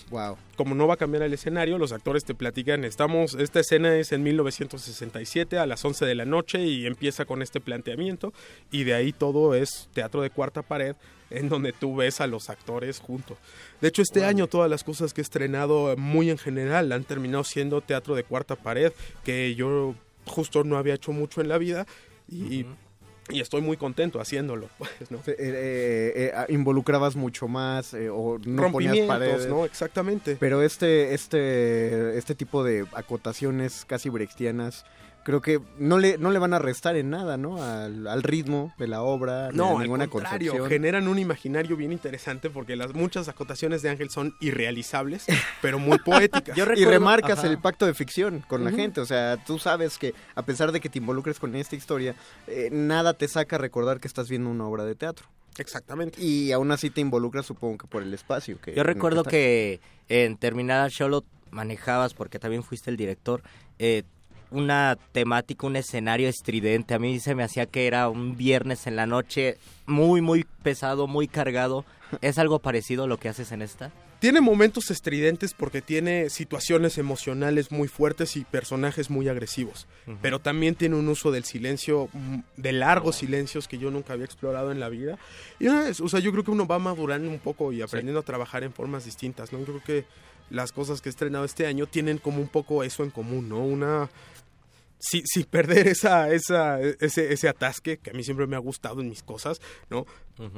Wow. Como no va a cambiar el escenario, los actores te platican, estamos, esta escena es en 1967 a las 11 de la noche y empieza con este planteamiento y de ahí todo es teatro de cuarta pared en donde tú ves a los actores juntos. De hecho, este año todas las cosas que he estrenado muy en general han terminado siendo teatro de cuarta pared, que yo justo no había hecho mucho en la vida y... estoy muy contento haciéndolo, pues, ¿no? Eh, eh, eh, involucrabas mucho más o no ponías paredes. ¿no? Exactamente. Pero este, este, este tipo de acotaciones casi brechtianas creo que no le, no le van a restar en nada, ¿no? Al, ritmo de la obra, no, ninguna al contrario, generan un imaginario bien interesante porque las muchas acotaciones de Ángel son irrealizables, pero muy poéticas. y remarcas el pacto de ficción con la gente, o sea, tú sabes que a pesar de que te involucres con esta historia, eh, nada te saca a recordar que estás viendo una obra de teatro. Exactamente. Y aún así te involucras, supongo que por el espacio. Que Yo recuerdo que en terminada show lo manejabas porque también fuiste el director. Eh, una temática, un escenario estridente. A mí se me hacía que era un viernes en la noche muy, muy pesado, muy cargado. ¿Es algo parecido a lo que haces en esta? Tiene momentos estridentes porque tiene situaciones emocionales muy fuertes y personajes muy agresivos, pero también tiene un uso del silencio, mm, de largos silencios que yo nunca había explorado en la vida. Y o sea, yo creo que uno va madurando un poco y aprendiendo a trabajar en formas distintas, ¿no? Yo creo que las cosas que he estrenado este año tienen como un poco eso en común, ¿no? Una sin, perder esa, esa, ese, ese atasque que a mí siempre me ha gustado en mis cosas, ¿no?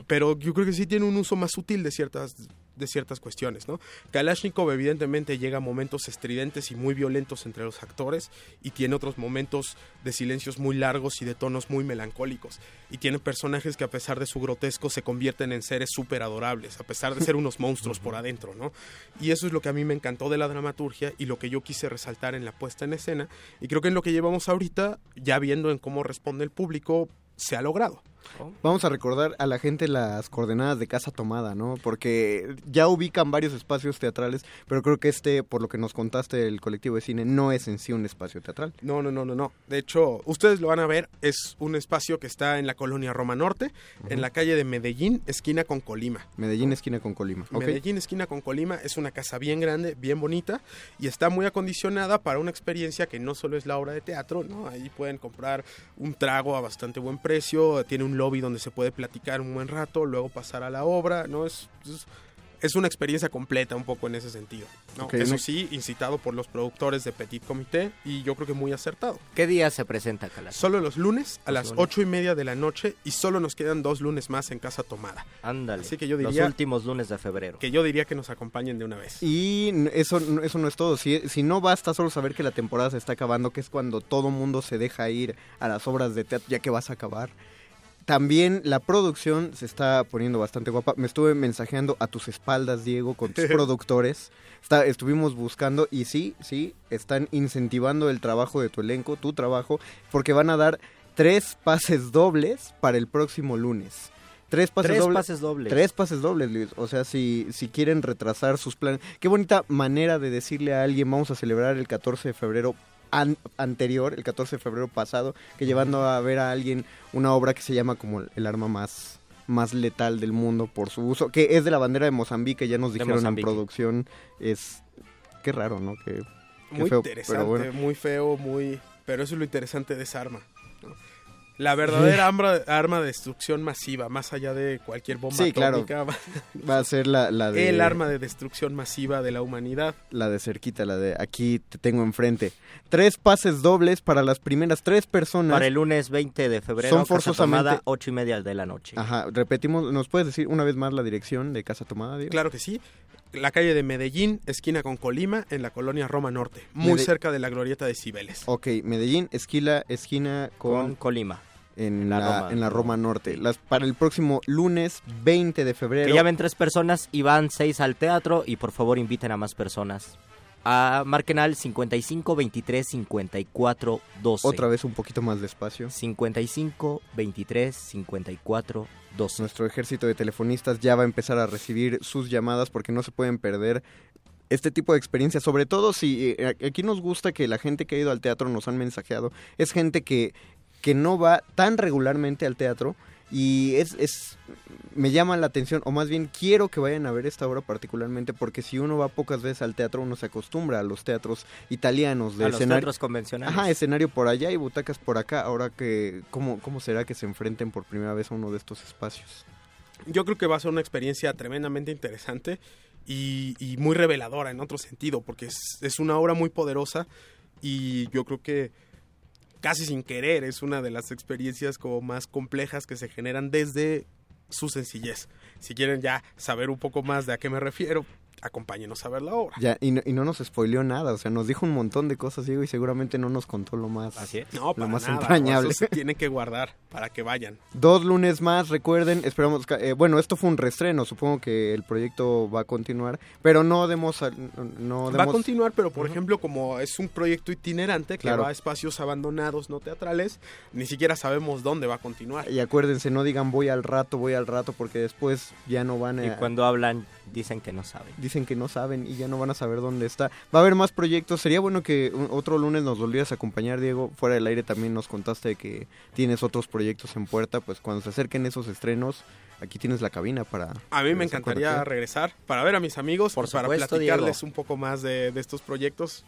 Pero yo creo que sí tiene un uso más sutil de ciertas de ciertas cuestiones, ¿no? Kalashnikov evidentemente llega a momentos estridentes y muy violentos entre los actores y tiene otros momentos de silencios muy largos y de tonos muy melancólicos y tiene personajes que a pesar de su grotesco se convierten en seres súper adorables, a pesar de ser unos monstruos por adentro, ¿no? Y eso es lo que a mí me encantó de la dramaturgia y lo que yo quise resaltar en la puesta en escena y creo que en lo que llevamos ahorita, ya viendo en cómo responde el público, se ha logrado. Vamos a recordar a la gente las coordenadas de Casa Tomada, ¿no? Porque ya ubican varios espacios teatrales, pero creo que este, por lo que nos contaste el colectivo de cine, no es en sí un espacio teatral. No, no, no, no, no. De hecho, ustedes lo van a ver, es un espacio que está en la colonia Roma Norte, en la calle de Medellín, esquina con Colima. Medellín, esquina con Colima. Okay. Medellín, esquina con Colima, es una casa bien grande, bien bonita, y está muy acondicionada para una experiencia que no solo es la obra de teatro, ¿no? Ahí pueden comprar un trago a bastante buen precio, tiene un lobby donde se puede platicar un buen rato, luego pasar a la obra, ¿no? Es, es, es una experiencia completa un poco en ese sentido. ¿no? Okay, Eso no- sí, incitado por los productores de Petit Comité y yo creo que muy acertado. ¿Qué día se presenta Calas? Solo los lunes a Los las lunes. ocho y media de la noche y solo nos quedan dos lunes más en Casa Tomada. Ándale. Así que yo Los diría últimos lunes de febrero. que yo diría que nos acompañen de una vez. Y eso, eso no es todo. Si, si no basta solo saber que la temporada se está acabando, que es cuando todo mundo se deja ir a las obras de teatro, ya que vas a acabar. También la producción se está poniendo bastante guapa. Me estuve mensajeando a tus espaldas, Diego, con tus productores. Está- estuvimos buscando y sí, sí, están incentivando el trabajo de tu elenco, tu trabajo, porque van a dar tres pases dobles para el próximo lunes. Tres pases Tres dobles. pases dobles. Tres pases dobles, Luis. O sea, si, si quieren retrasar sus planes. Qué bonita manera de decirle a alguien, vamos a celebrar el 14 de febrero an- anterior, el 14 de febrero pasado, que llevando a ver a alguien una obra que se llama como el arma más más letal del mundo por su uso, que es de la bandera de Mozambique, ya nos dijeron en producción, es qué raro, ¿no? Qué, qué muy feo, interesante, pero bueno. muy feo, muy... Pero eso es lo interesante de esa arma. La verdadera arma, arma de destrucción masiva, más allá de cualquier bomba Sí, claro. atómica, va- Va a ser la, la de el arma de destrucción masiva de la humanidad. la de cerquita, la de aquí te tengo enfrente. Tres pases dobles para las primeras tres personas. Para el lunes 20 de febrero, Son Casa forzosamente- Tomada, ocho y media de la noche. Ajá, repetimos, ¿nos puedes decir una vez más la dirección de Casa Tomada, Diego? Claro que sí. La calle de Medellín, esquina con Colima, en la colonia Roma Norte, muy Mede- cerca de la glorieta de Cibeles. Ok, Medellín, esquila, esquina con, Con Colima. en, la la, Roma. en la Roma Norte. Las, para el próximo lunes 20 de febrero. Que ya ven tres personas y van seis al teatro y por favor inviten a más personas. A marquen al 55 23 54 12. Otra vez un poquito más despacio. 55 23 54 12. Nuestro ejército de telefonistas ya va a empezar a recibir sus llamadas porque no se pueden perder este tipo de experiencias, sobre todo si eh, aquí nos gusta que la gente que ha ido al teatro nos han mensajeado, es gente que, que no va tan regularmente al teatro y es, es me llama la atención o más bien quiero que vayan a ver esta obra particularmente porque si uno va pocas veces al teatro uno se acostumbra a los teatros italianos de a los escenario teatros convencionales. Ajá, escenario por allá y butacas por acá. Ahora que, ¿cómo, ¿cómo será que se enfrenten por primera vez a uno de estos espacios? Yo creo que va a ser una experiencia tremendamente interesante y, y muy reveladora en otro sentido, porque es, es una obra muy poderosa y yo creo que casi sin querer es una de las experiencias como más complejas que se generan desde su sencillez. Si quieren ya saber un poco más de a qué me refiero, acompáñenos a ver la obra. Ya, y no, y no nos spoileó nada, o sea, nos dijo un montón de cosas, Diego, y seguramente no nos contó lo más, Así es. No, lo para más nada, entrañable. Eso se tiene que guardar para que vayan. Dos lunes más, recuerden, esperamos, que- eh, bueno, esto fue un restreno, supongo que el proyecto va a continuar, pero no demos, al- no Va a continuar, pero por ejemplo, como es un proyecto itinerante que Claro. va a espacios abandonados no teatrales, ni siquiera sabemos dónde va a continuar. y acuérdense, no digan voy al rato, voy al rato, porque después ya no van Y a... cuando hablan dicen que no saben. Dicen que no saben y ya no van a saber dónde está. Va a haber más proyectos. Sería bueno que un- otro lunes nos volvieras a acompañar, Diego. Fuera del aire también nos contaste que tienes otros proyectos en puerta. Pues cuando se acerquen esos estrenos, aquí tienes la cabina para... A mí me encantaría regresar para ver a mis amigos, Por para platicarles Diego. un poco más de, de estos proyectos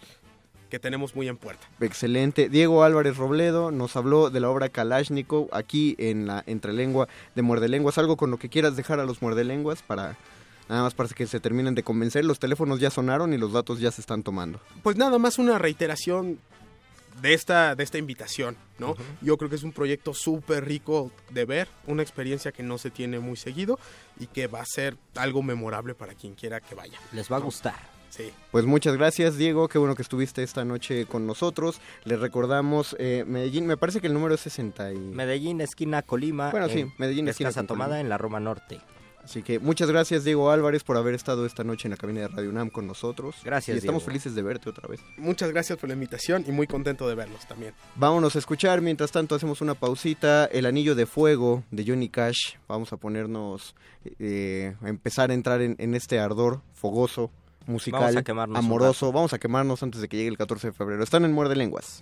que tenemos muy en puerta. Excelente. Diego Álvarez Robledo nos habló de la obra Kalashnikov aquí en la entrelengua de Muerde Lenguas. Algo con lo que quieras dejar a los Muerde Lenguas para... Nada más para que se terminen de convencer. Los teléfonos ya sonaron y los datos ya se están tomando. Pues nada más una reiteración de esta, de esta invitación, ¿no? Yo creo que es un proyecto súper rico de ver, una experiencia que no se tiene muy seguido y que va a ser algo memorable para quien quiera que vaya. Les va a gustar. Sí. Pues muchas gracias, Diego. Qué bueno que estuviste esta noche con nosotros. Les recordamos, eh, Medellín, me parece que el número es 60 y... Medellín, esquina Colima. Bueno, sí, Medellín, es esquina Casa Tomada Colima. en la Roma Norte. Así que muchas gracias, Diego Álvarez, por haber estado esta noche en la cabina de Radio UNAM con nosotros. Gracias, Y estamos Diego. felices de verte otra vez. Muchas gracias por la invitación y muy contento de verlos también. Vámonos a escuchar, mientras tanto hacemos una pausita, El Anillo de Fuego de Johnny Cash. Vamos a ponernos, eh, a empezar a entrar en, en este ardor fogoso, musical, Vamos a amoroso. Vamos a quemarnos antes de que llegue el 14 de febrero. Están en Muerde Lenguas.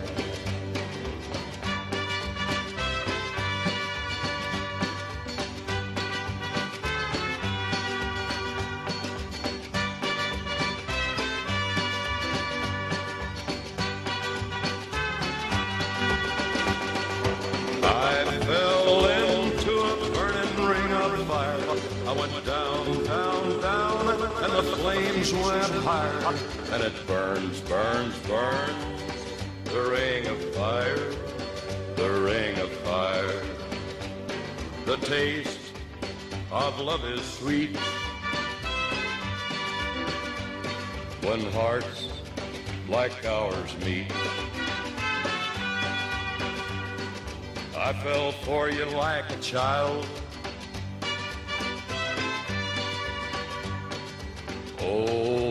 Higher. And it burns, burns, burns. The ring of fire, the ring of fire. The taste of love is sweet. When hearts like ours meet. I fell for you like a child. Oh,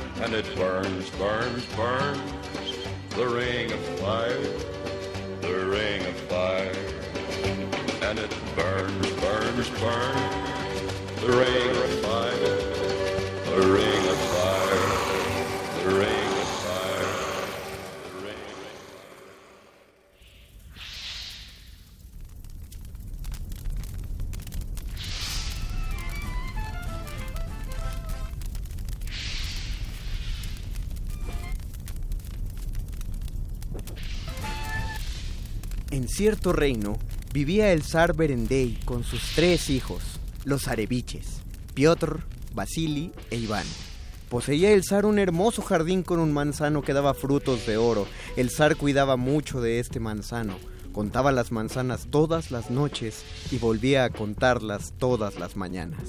And it burns, burns, burns. The ring of fire, the ring of fire. And it burns, burns, burns. The ring of fire, the ring of fire, the ring cierto reino vivía el zar Berendei con sus tres hijos, los areviches, Piotr, Vasili e Iván. Poseía el zar un hermoso jardín con un manzano que daba frutos de oro. El zar cuidaba mucho de este manzano, contaba las manzanas todas las noches y volvía a contarlas todas las mañanas.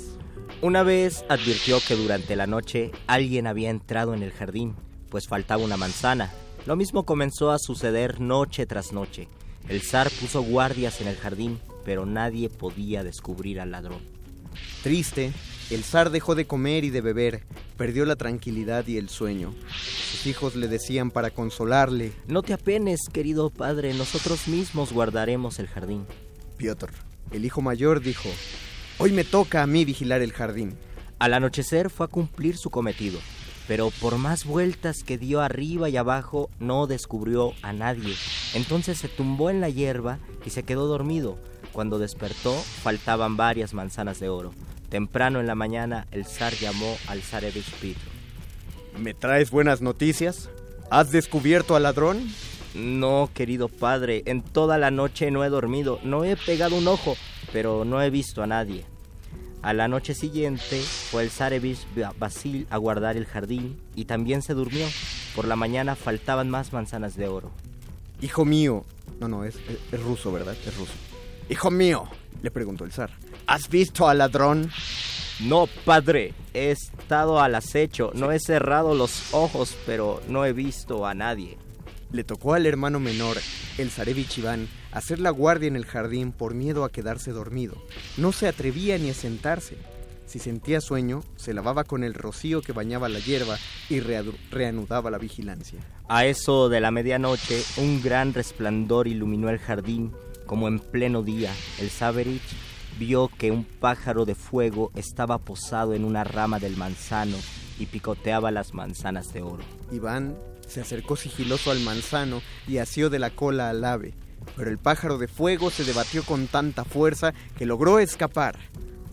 Una vez advirtió que durante la noche alguien había entrado en el jardín, pues faltaba una manzana. Lo mismo comenzó a suceder noche tras noche. El zar puso guardias en el jardín, pero nadie podía descubrir al ladrón. Triste, el zar dejó de comer y de beber, perdió la tranquilidad y el sueño. Sus hijos le decían para consolarle, No te apenes, querido padre, nosotros mismos guardaremos el jardín. Piotr, el hijo mayor, dijo, Hoy me toca a mí vigilar el jardín. Al anochecer fue a cumplir su cometido, pero por más vueltas que dio arriba y abajo no descubrió a nadie. Entonces se tumbó en la hierba y se quedó dormido. Cuando despertó faltaban varias manzanas de oro. Temprano en la mañana el zar llamó al zarevich Pitro. ¿Me traes buenas noticias? ¿Has descubierto al ladrón? No, querido padre, en toda la noche no he dormido, no he pegado un ojo, pero no he visto a nadie. A la noche siguiente fue el Zarevich Basil a guardar el jardín y también se durmió. Por la mañana faltaban más manzanas de oro. Hijo mío. No, no, es, es, es ruso, ¿verdad? Es ruso. Hijo mío, le preguntó el zar. ¿Has visto al ladrón? No, padre, he estado al acecho, no he cerrado los ojos, pero no he visto a nadie. Le tocó al hermano menor, el Zarevich Iván, hacer la guardia en el jardín por miedo a quedarse dormido. No se atrevía ni a sentarse. Si sentía sueño, se lavaba con el rocío que bañaba la hierba y reanudaba la vigilancia. A eso de la medianoche, un gran resplandor iluminó el jardín, como en pleno día. El Saberich vio que un pájaro de fuego estaba posado en una rama del manzano y picoteaba las manzanas de oro. Iván se acercó sigiloso al manzano y asió de la cola al ave, pero el pájaro de fuego se debatió con tanta fuerza que logró escapar,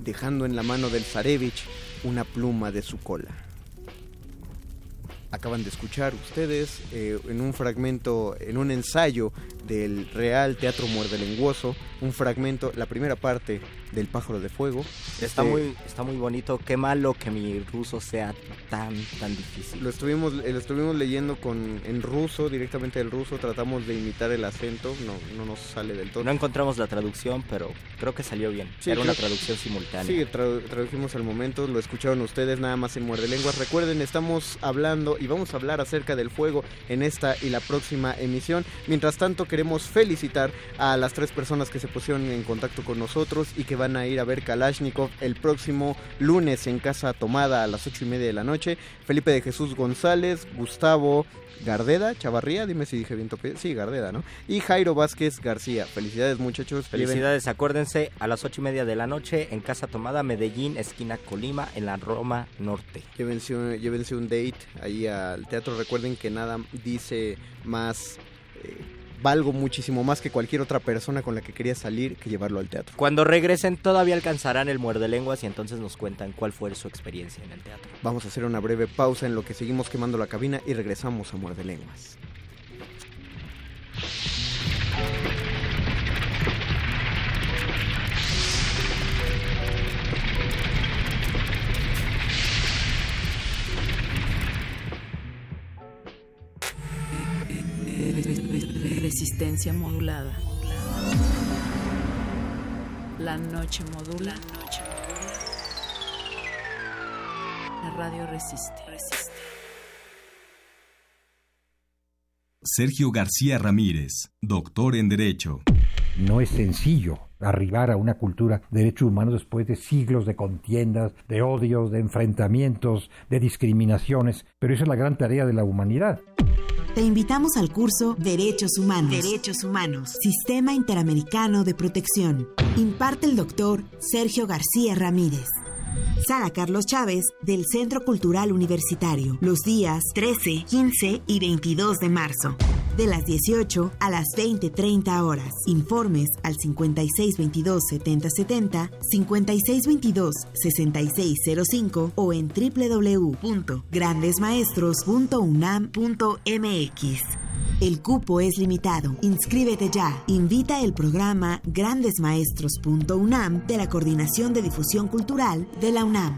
dejando en la mano del Zarevich una pluma de su cola. Acaban de escuchar ustedes eh, en un fragmento, en un ensayo del Real Teatro Muerde Lenguoso, un fragmento, la primera parte del Pájaro de Fuego. Está, Este, muy, está muy bonito. Qué malo que mi ruso sea tan, tan difícil. Lo estuvimos, eh, lo estuvimos leyendo con, en ruso, directamente del ruso, tratamos de imitar el acento, no, no nos sale del todo. No encontramos la traducción, pero creo que salió bien. Sí, Era una traducción simultánea. Sí, tradu- tradujimos al momento, lo escucharon ustedes nada más en Muerde Lenguas. Recuerden, estamos hablando y vamos a hablar acerca del fuego en esta y la próxima emisión. Mientras tanto, queremos felicitar a las tres personas que se pusieron en contacto con nosotros y que van a ir a ver Kalashnikov el próximo lunes en Casa Tomada a las ocho y media de la noche. Felipe de Jesús González, Gustavo Gardeda, Chavarría, dime si dije bien tope. Sí, Gardeda, ¿no? Y Jairo Vázquez García. Felicidades, muchachos. Lleven- Felicidades, acuérdense, a las ocho y media de la noche en Casa Tomada, Medellín, esquina Colima, en la Roma Norte. Llévense un, llévense un date ahí al teatro. Recuerden que nada dice más. eh, valgo muchísimo más que cualquier otra persona con la que quería salir que llevarlo al teatro. Cuando regresen todavía alcanzarán el muerde lenguas y entonces nos cuentan cuál fue su experiencia en el teatro. Vamos a hacer una breve pausa en lo que seguimos quemando la cabina y regresamos a Muerde Lenguas. Resistencia modulada. La noche modula. La radio resiste. Sergio García Ramírez, doctor en Derecho. No es sencillo arribar a una cultura de derechos humanos después de siglos de contiendas, de odios, de enfrentamientos, de discriminaciones, pero esa es la gran tarea de la humanidad. Te invitamos al curso Derechos Humanos. Derechos Humanos. Sistema Interamericano de Protección. Imparte el doctor Sergio García Ramírez. Sala Carlos Chávez del Centro Cultural Universitario. Los días 13, 15 y 22 de marzo. De las 18 a las 20.30 horas. Informes al 5622-7070, 5622-6605 o en www.grandesmaestros.unam.mx. El cupo es limitado. Inscríbete ya. Invita el programa grandesmaestros.unam de la Coordinación de Difusión Cultural de la UNAM.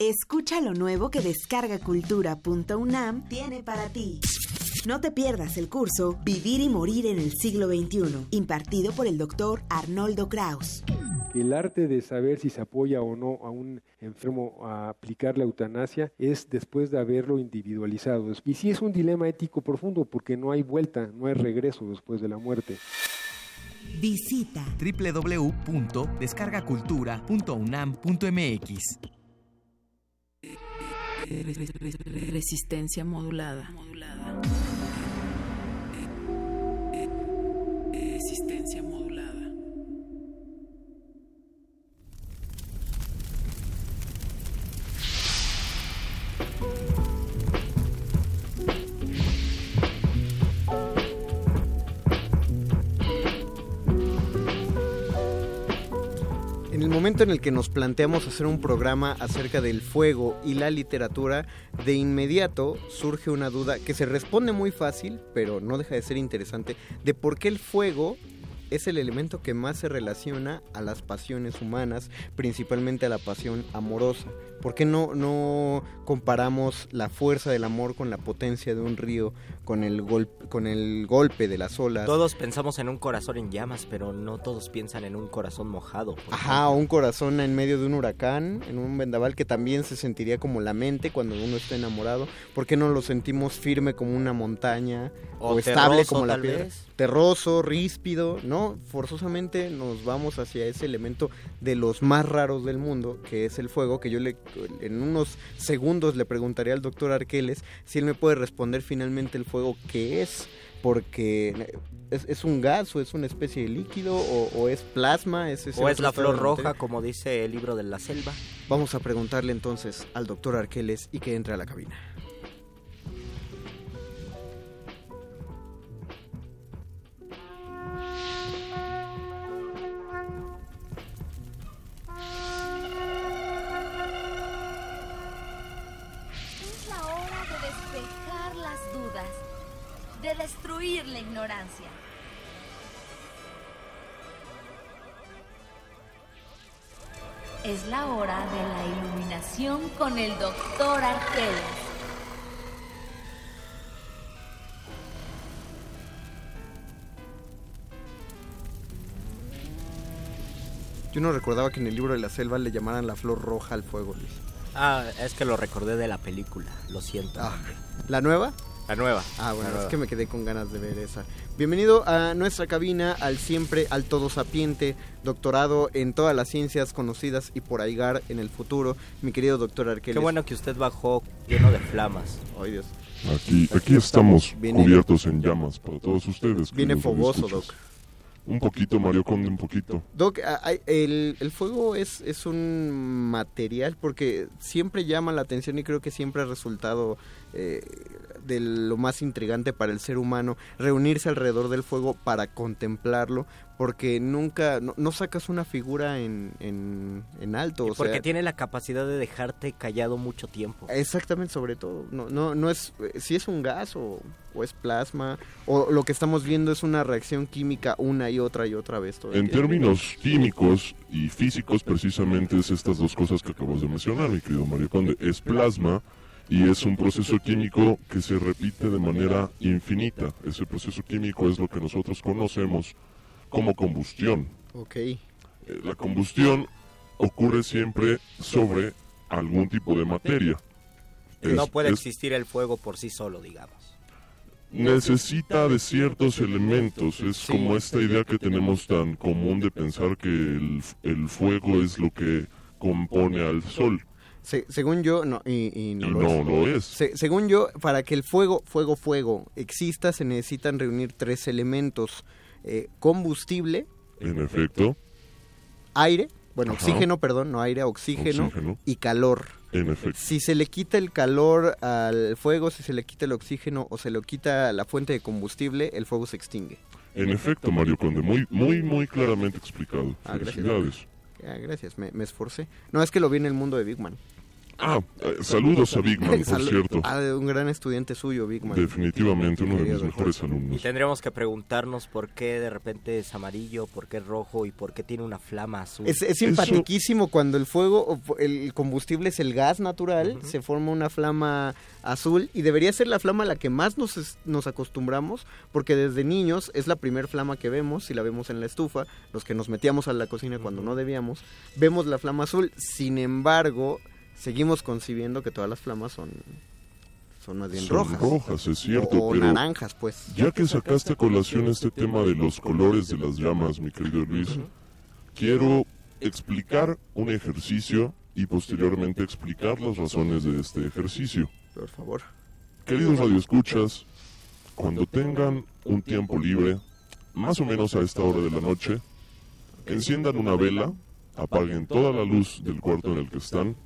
Escucha lo nuevo que descargacultura.unam tiene para ti. No te pierdas el curso Vivir y Morir en el siglo XXI, impartido por el doctor Arnoldo Kraus. El arte de saber si se apoya o no a un enfermo a aplicar la eutanasia es después de haberlo individualizado. Y sí es un dilema ético profundo porque no hay vuelta, no hay regreso después de la muerte. Visita www.descargacultura.unam.mx. Resistencia modulada. modulada. Resistencia modulada. El momento en el que nos planteamos hacer un programa acerca del fuego y la literatura, de inmediato surge una duda que se responde muy fácil, pero no deja de ser interesante, de por qué el fuego es el elemento que más se relaciona a las pasiones humanas, principalmente a la pasión amorosa. ¿Por qué no, no comparamos la fuerza del amor con la potencia de un río, con el, golpe, con el golpe de las olas? Todos pensamos en un corazón en llamas, pero no todos piensan en un corazón mojado. Ajá, o un corazón en medio de un huracán, en un vendaval que también se sentiría como la mente cuando uno está enamorado. ¿Por qué no lo sentimos firme como una montaña o, O estable terroso, como la piedra? vez. Terroso, ríspido, ¿no? Forzosamente nos vamos hacia ese elemento de los más raros del mundo, que es el fuego, que yo le en unos segundos le preguntaré al doctor Arqueles si él me puede responder finalmente el fuego qué es porque es, es un gas o es una especie de líquido o, o es plasma es O es la flor roja, como dice el libro de la selva. Vamos a preguntarle entonces al doctor Arqueles y que entre a la cabina. De destruir la ignorancia. Es la hora de la iluminación con el doctor Arqueles. Yo no recordaba que en el libro de la selva le llamaran la flor roja al fuego, Luis. Ah, es que lo recordé de la película, lo siento. ¿La nueva? La nueva. Ah, bueno, es que me quedé con ganas de ver esa. Bienvenido a nuestra cabina, al siempre, al todo sapiente, doctorado en todas las ciencias conocidas y por aigar en el futuro, mi querido doctor Arqueles. Qué bueno que usted bajó lleno de flamas. Ay, Dios. Aquí, aquí estamos Viene- cubiertos en llamas para todos ustedes. Viene fogoso. Doc. Un poquito, Mario Conde, un poquito. Doc, el, el fuego es, es un material porque siempre llama la atención y creo que siempre ha resultado eh, de lo más intrigante para el ser humano reunirse alrededor del fuego para contemplarlo porque nunca, no, no sacas una figura en, en, en alto. O Porque sea, tiene la capacidad de dejarte callado mucho tiempo. Exactamente, sobre todo. No, no, no es eh, si es un gas o, o es plasma o lo que estamos viendo es una reacción química una y otra y otra vez. todo En términos químicos y físicos, precisamente es estas dos cosas que acabas de mencionar, mi querido Mario Conde. Es plasma y es un proceso químico que se repite de manera infinita. Ese proceso químico es lo que nosotros conocemos como combustión. Ok. Eh, La combustión ocurre siempre sobre algún tipo de materia. Es- no puede es- existir el fuego por sí solo, digamos. necesita de ciertos elementos. Es como esta idea que tenemos tan común de pensar que el, el fuego es lo que compone al sol. Se- según yo, no, y, y no, Y lo, no es. lo es. Se- según yo, para que el fuego, fuego, fuego exista, se necesitan reunir tres elementos. Eh, combustible, En efecto, aire, bueno, Ajá. oxígeno, perdón, no aire, oxígeno, Oxígeno. y calor. en efecto. Si se le quita el calor al fuego, si se le quita el oxígeno o se le quita la fuente de combustible, el fuego se extingue. En efecto, Mario Conde, muy, muy, muy claramente explicado. Ah, gracias. Felicidades. Ah, gracias, me, me esforcé. No, es que lo vi en el mundo de Big Man. Ah, eh, saludos a Bigman, por cierto. Ah, de un gran estudiante suyo, Bigman. Definitivamente uno de mis mejores Y alumnos. tendremos que preguntarnos por qué de repente es amarillo, por qué es rojo y por qué tiene una flama azul. Es, es simpaticísimo cuando el fuego, el combustible es el gas natural, se forma una flama azul y debería ser la flama a la que más nos, es- nos acostumbramos porque desde niños es la primer flama que vemos, si la vemos en la estufa, los que nos metíamos a la cocina cuando no debíamos, vemos la flama azul, sin embargo, seguimos concibiendo que todas las flamas son, son más bien Son rojas. rojas, es cierto, O pero naranjas, pues. Ya que sacaste a colación este tema de los colores de las llamas, mi querido Luis, quiero explicar un ejercicio y posteriormente explicar las razones de este ejercicio. Por favor. Queridos radioescuchas, cuando tengan un tiempo libre, más o menos a esta hora de la noche, enciendan una vela, apaguen toda la luz del cuarto en el que están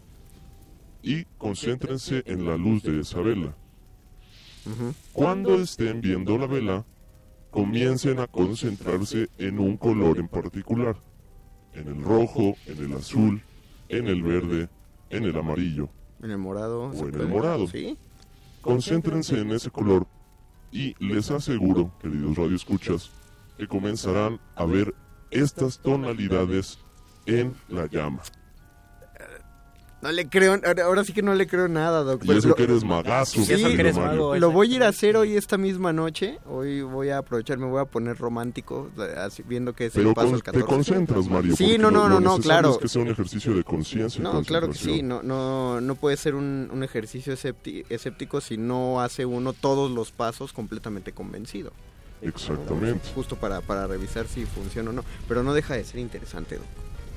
y concéntrense en la luz de esa vela. Cuando estén viendo la vela, comiencen a concentrarse en un color en particular. En el rojo, en el azul, en el verde, en el amarillo. En el morado. O en el morado. Sí. Concéntrense en ese color y les aseguro, queridos radioescuchas, que comenzarán a ver estas tonalidades en la llama. No le creo, ahora, sí que no le creo nada, doc. Y eso Lo- que eres magazo, Sí, mi querido Mario. lo voy a ir a hacer hoy esta misma noche. Hoy voy a aprovechar, me voy a poner romántico, así, viendo que es Pero el paso con- al te 14. concentras, Mario. Sí, no, lo- no, lo no, no, claro. Es que sea un ejercicio de conciencia No, claro que sí, no, no, no puede ser un, un ejercicio escéptico si no hace uno todos los pasos completamente convencido. Exactamente. Justo para, para revisar si funciona o no. Pero no deja de ser interesante, doc.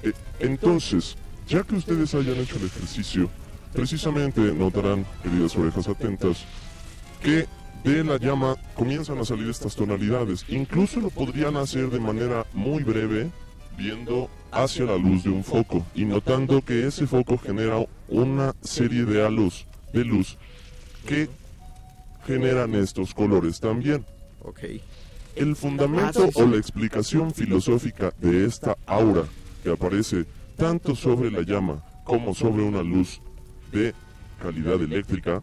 Eh, entonces, ya que ustedes hayan hecho el ejercicio, precisamente notarán, queridas orejas atentas, que de la llama comienzan a salir estas tonalidades. Incluso lo podrían hacer de manera muy breve, viendo hacia la luz de un foco y notando que ese foco genera una serie de halos de luz que generan estos colores también. El fundamento o la explicación filosófica de esta aura que aparece tanto sobre la llama como sobre una luz de calidad eléctrica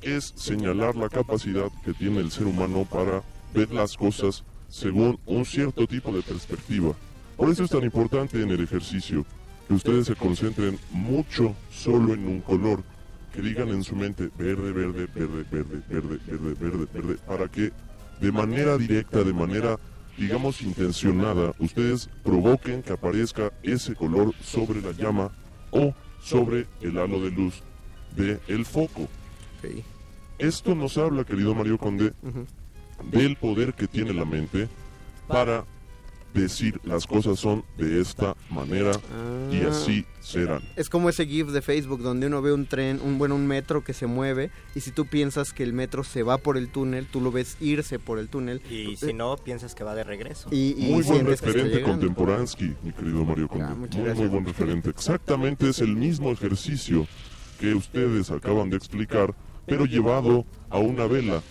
es señalar la capacidad que tiene el ser humano para ver las cosas según un cierto tipo de perspectiva. Por eso es tan importante en el ejercicio que ustedes se concentren mucho solo en un color, que digan en su mente verde, verde, verde, verde, verde, verde, verde, verde, para que de manera directa, de manera, digamos, intencionada, ustedes provoquen que aparezca ese color sobre la llama o sobre el halo de luz del el foco. Esto nos habla, querido Mario Conde, del poder que tiene la mente para decir las cosas son de esta manera y Ah. así serán. Es como ese GIF de Facebook donde uno ve un tren, un bueno, un metro que se mueve y si tú piensas que el metro se va por el túnel, tú lo ves irse por el túnel. Y si no, piensas que va de regreso. Y- y Muy buen referente llegando. contemporánsky, mi querido Mario Conde. Ah, muchas muy, gracias. muy buen referente. Exactamente es el mismo ejercicio que ustedes acaban de explicar, pero llevado a una vela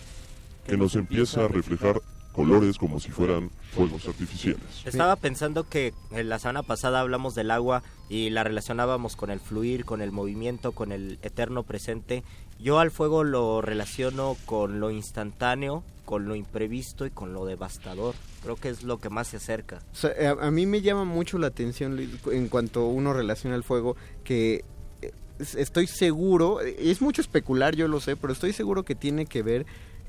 que nos empieza a reflejar colores como si fueran fuegos artificiales. Estaba pensando que en la semana pasada hablamos del agua y la relacionábamos con el fluir, con el movimiento, con el eterno presente. Yo al fuego lo relaciono con lo instantáneo, con lo imprevisto y con lo devastador. Creo que es lo que más se acerca. O sea, eh, a, a mí me llama mucho la atención en cuanto uno relaciona el fuego, que eh, es- estoy seguro, eh, es mucho especular, yo lo sé, pero estoy seguro que tiene que ver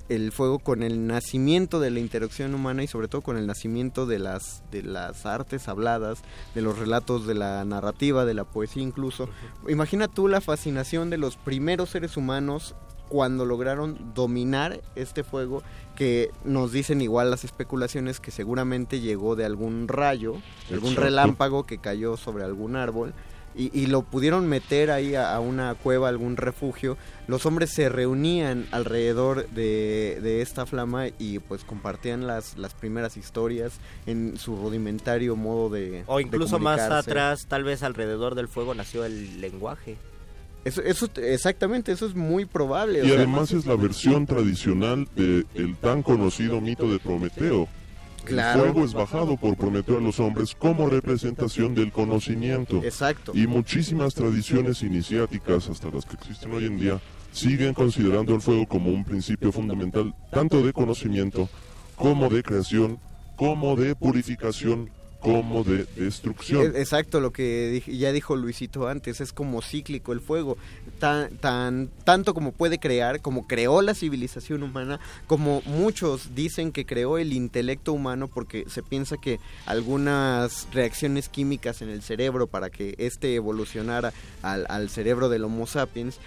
el fuego con el nacimiento de la interacción humana y sobre todo con el nacimiento de las de las artes habladas, de los relatos de la narrativa, de la poesía incluso. Imagina tú la fascinación de los primeros seres humanos cuando lograron dominar este fuego que nos dicen igual las especulaciones que seguramente llegó de algún rayo, de algún relámpago que cayó sobre algún árbol y, y lo pudieron meter ahí a, a una cueva, algún refugio. Los hombres se reunían alrededor de, de esta flama y pues compartían las, las primeras historias en su rudimentario modo de... O de incluso más atrás, tal vez alrededor del fuego nació el lenguaje. Eso, eso, exactamente, eso es muy probable. o Y sea, además es la versión tradicional del tan conocido mito de Prometeo. Claro. El fuego es bajado por Prometeo a los hombres como representación del conocimiento. Exacto. Y muchísimas tradiciones iniciáticas, hasta las que existen hoy en día, siguen considerando el fuego como un principio fundamental tanto de conocimiento como de creación, como de purificación, como de destrucción. E- Exacto, lo que ya dijo Luisito antes, es como cíclico el fuego, tan, tan, tanto como puede crear, como creó la civilización humana, como muchos dicen que creó el intelecto humano porque se piensa que algunas reacciones químicas en el cerebro para que éste evolucionara al, al cerebro del Homo sapiens,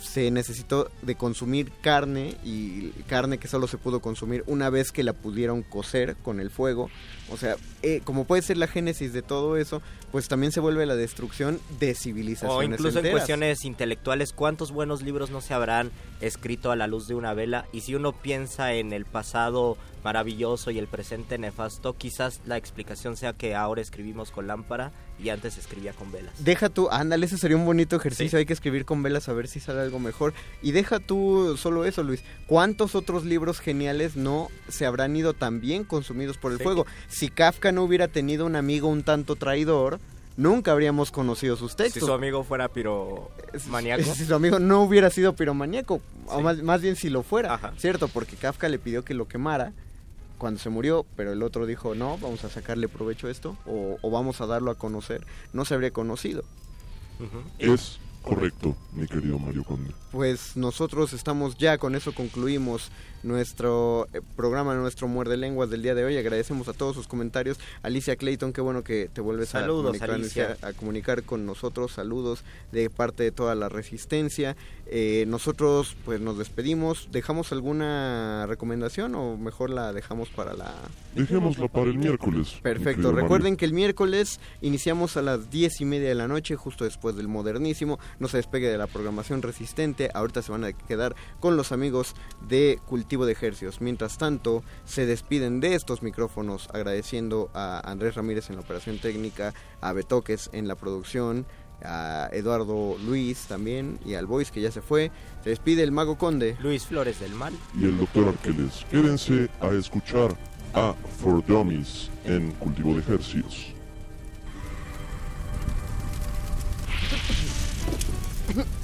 se necesitó de consumir carne y carne que solo se pudo consumir una vez que la pudieron cocer con el fuego. O sea, eh, como puede ser la génesis de todo eso, pues también se vuelve la destrucción de civilizaciones O incluso en cuestiones intelectuales, ¿cuántos buenos libros no se habrán escrito a la luz de una vela? Y si uno piensa en el pasado maravilloso y el presente nefasto, quizás la explicación sea que ahora escribimos con lámpara y antes escribía con velas. Deja tú, ándale, ese sería un bonito ejercicio, hay que escribir con velas a ver si sale algo mejor. Y deja tú solo eso, Luis. ¿Cuántos otros libros geniales no se habrán ido también consumidos por el Sí. fuego? Si Kafka no hubiera tenido un amigo un tanto traidor, nunca habríamos conocido sus Si textos. su amigo fuera piromaníaco. Si su amigo no hubiera sido piromaníaco, o más, más bien si lo fuera, ¿cierto? Porque Kafka le pidió que lo quemara cuando se murió, pero el otro dijo, no, vamos a sacarle provecho a esto, o, o vamos a darlo a conocer, no se habría conocido. Es correcto, mi querido Mario Conde. Pues nosotros estamos ya, con eso concluimos nuestro eh, programa, nuestro muerde lenguas del día de hoy. Agradecemos a todos sus comentarios. Alicia Clayton, qué bueno que te vuelves Saludos, a, comunicar, a comunicar con nosotros. Saludos de parte de toda la resistencia. Eh, nosotros pues nos despedimos. ¿Dejamos alguna recomendación o mejor la dejamos para la... Dejémosla para el miércoles. mi Perfecto. Mario. Recuerden que el miércoles iniciamos a las diez y media de la noche, justo después del modernísimo. No se despegue de la programación resistente. Ahorita se van a quedar con los amigos de Cultivo de Ejercios. Mientras tanto, se despiden de estos micrófonos agradeciendo a Andrés Ramírez en la operación técnica, a Betoques en la producción, a Eduardo Luis también y al Voice que ya se fue. Se despide el Mago Conde. Luis Flores del Mal. Y el doctor Arqueles. Quédense a escuchar a For Dummies en Cultivo de Ejercicios.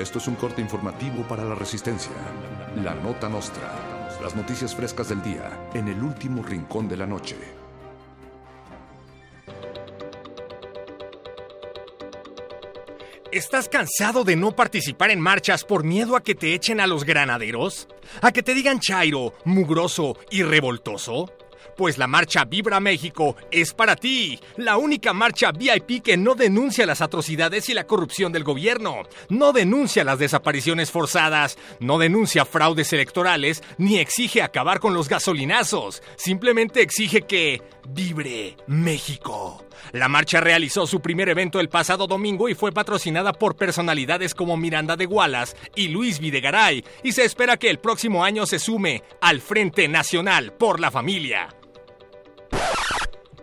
Esto es un corte informativo para la resistencia. La nota nostra. Las noticias frescas del día en el último rincón de la noche. ¿Estás cansado de no participar en marchas por miedo a que te echen a los granaderos? ¿A que te digan chairo, mugroso y revoltoso? Pues la marcha Vibra México es para ti, la única marcha VIP que no denuncia las atrocidades y la corrupción del gobierno, no denuncia las desapariciones forzadas, no denuncia fraudes electorales, ni exige acabar con los gasolinazos, simplemente exige que vibre México. La marcha realizó su primer evento el pasado domingo y fue patrocinada por personalidades como Miranda de Gualas y Luis Videgaray, y se espera que el próximo año se sume al Frente Nacional por la Familia.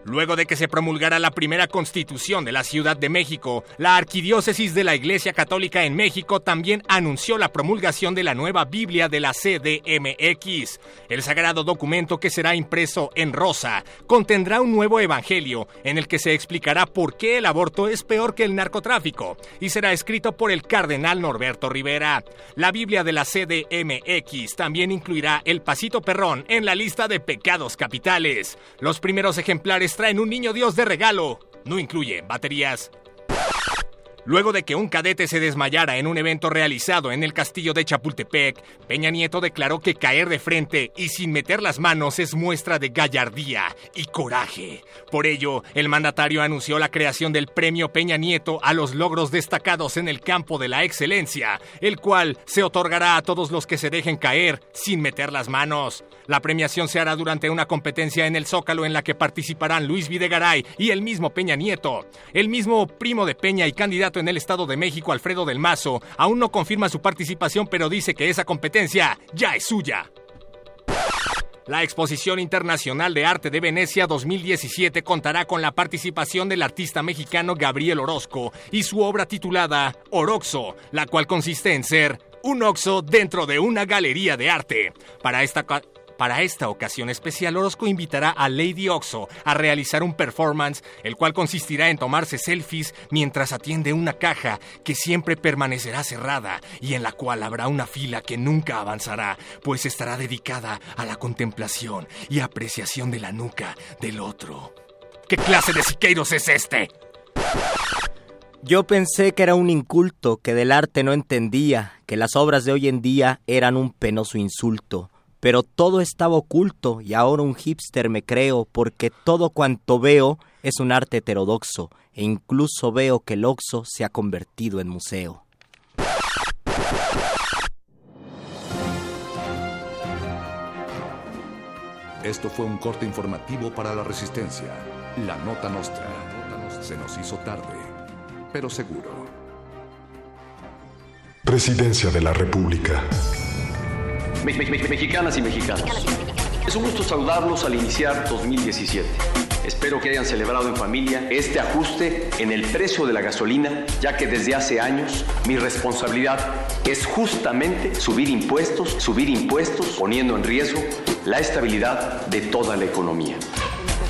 Luego de que se promulgara la primera constitución de la Ciudad de México, la Arquidiócesis de la Iglesia Católica en México también anunció la promulgación de la nueva Biblia de la CDMX. El sagrado documento que será impreso en rosa contendrá un nuevo evangelio en el que se explicará por qué el aborto es peor que el narcotráfico y será escrito por el cardenal Norberto Rivera. La Biblia de la CDMX también incluirá el pasito perrón en la lista de pecados capitales. Los primeros ejemplares traen un niño Dios de regalo. No incluye baterías. Luego de que un cadete se desmayara en un evento realizado en el castillo de Chapultepec, Peña Nieto declaró que caer de frente y sin meter las manos es muestra de gallardía y coraje. Por ello, el mandatario anunció la creación del Premio Peña Nieto a los logros destacados en el campo de la excelencia, el cual se otorgará a todos los que se dejen caer sin meter las manos. La premiación se hará durante una competencia en el Zócalo en la que participarán Luis Videgaray y el mismo Peña Nieto. El mismo primo de Peña y candidato en el Estado de México, Alfredo del Mazo, aún no confirma su participación, pero dice que esa competencia ya es suya. La Exposición Internacional de Arte de Venecia 2017 contará con la participación del artista mexicano Gabriel Orozco y su obra titulada Oroxo, la cual consiste en ser un oxo dentro de una galería de arte. Para esta, para esta ocasión especial, Orozco invitará a Lady Oxo a realizar un performance, el cual consistirá en tomarse selfies mientras atiende una caja que siempre permanecerá cerrada y en la cual habrá una fila que nunca avanzará, pues estará dedicada a la contemplación y apreciación de la nuca del otro. ¿Qué clase de Siqueiros es este? Yo pensé que era un inculto, que del arte no entendía, que las obras de hoy en día eran un penoso insulto pero todo estaba oculto y ahora un hipster me creo porque todo cuanto veo es un arte heterodoxo e incluso veo que el Oxo se ha convertido en museo. Esto fue un corte informativo para la Resistencia. La Nota Nostra. Se nos hizo tarde, pero seguro. Presidencia de la República. Mexicanas y mexicanos. Es un gusto saludarlos al iniciar 2017. Espero que hayan celebrado en familia este ajuste en el precio de la gasolina, ya que desde hace años mi responsabilidad es justamente subir impuestos, subir impuestos, poniendo en riesgo la estabilidad de toda la economía.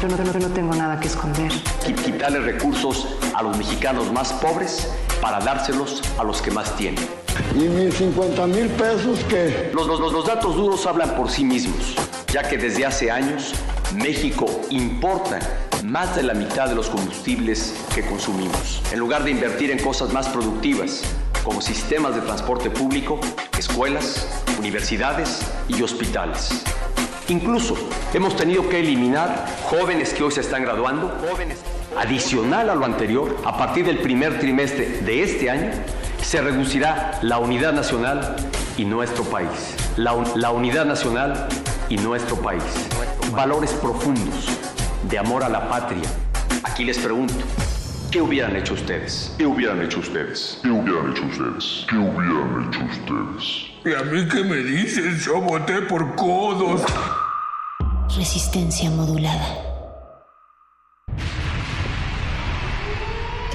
Yo no, no tengo nada que esconder. Quitarle recursos a los mexicanos más pobres para dárselos a los que más tienen. ¿Y mis 50 mil pesos qué? Los, los, los datos duros hablan por sí mismos, ya que desde hace años México importa más de la mitad de los combustibles que consumimos. En lugar de invertir en cosas más productivas, como sistemas de transporte público, escuelas, universidades y hospitales. Incluso hemos tenido que eliminar jóvenes que hoy se están graduando, jóvenes. Adicional a lo anterior, a partir del primer trimestre de este año, se reducirá la unidad nacional y nuestro país. La, la unidad nacional y nuestro país. Valores profundos de amor a la patria. Aquí les pregunto, ¿qué hubieran hecho ustedes? ¿Qué hubieran hecho ustedes? ¿Qué hubieran hecho ustedes? ¿Qué hubieran hecho ustedes? ¿Y a mí qué me dices? Yo voté por codos. Resistencia modulada.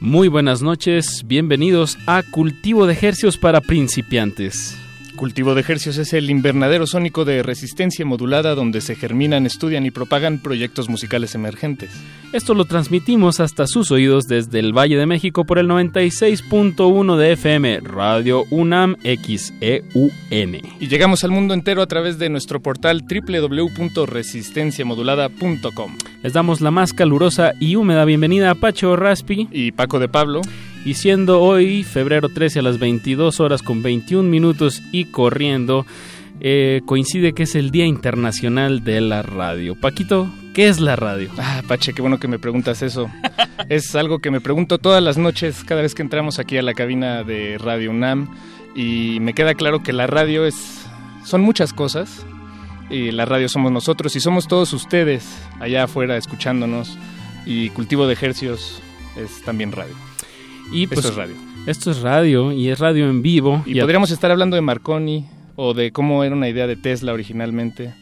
Muy buenas noches, bienvenidos a Cultivo de Ejercios para principiantes. Cultivo de Ejercios es el invernadero sónico de resistencia modulada donde se germinan, estudian y propagan proyectos musicales emergentes. Esto lo transmitimos hasta sus oídos desde el Valle de México por el 96.1 de FM, Radio UNAM XEUN. Y llegamos al mundo entero a través de nuestro portal www.resistenciamodulada.com. Les damos la más calurosa y húmeda bienvenida a Pacho Raspi y Paco de Pablo. Y siendo hoy febrero 13 a las 22 horas con 21 minutos y corriendo, eh, coincide que es el Día Internacional de la Radio. Paquito, ¿qué es la radio? Ah, Pache, qué bueno que me preguntas eso. es algo que me pregunto todas las noches cada vez que entramos aquí a la cabina de Radio UNAM y me queda claro que la radio es son muchas cosas y la radio somos nosotros y somos todos ustedes allá afuera escuchándonos y cultivo de ejercios es también radio. Y pues, esto es radio. Esto es radio y es radio en vivo. Y, podríamos estar hablando de Marconi o de cómo era una idea de Tesla originalmente.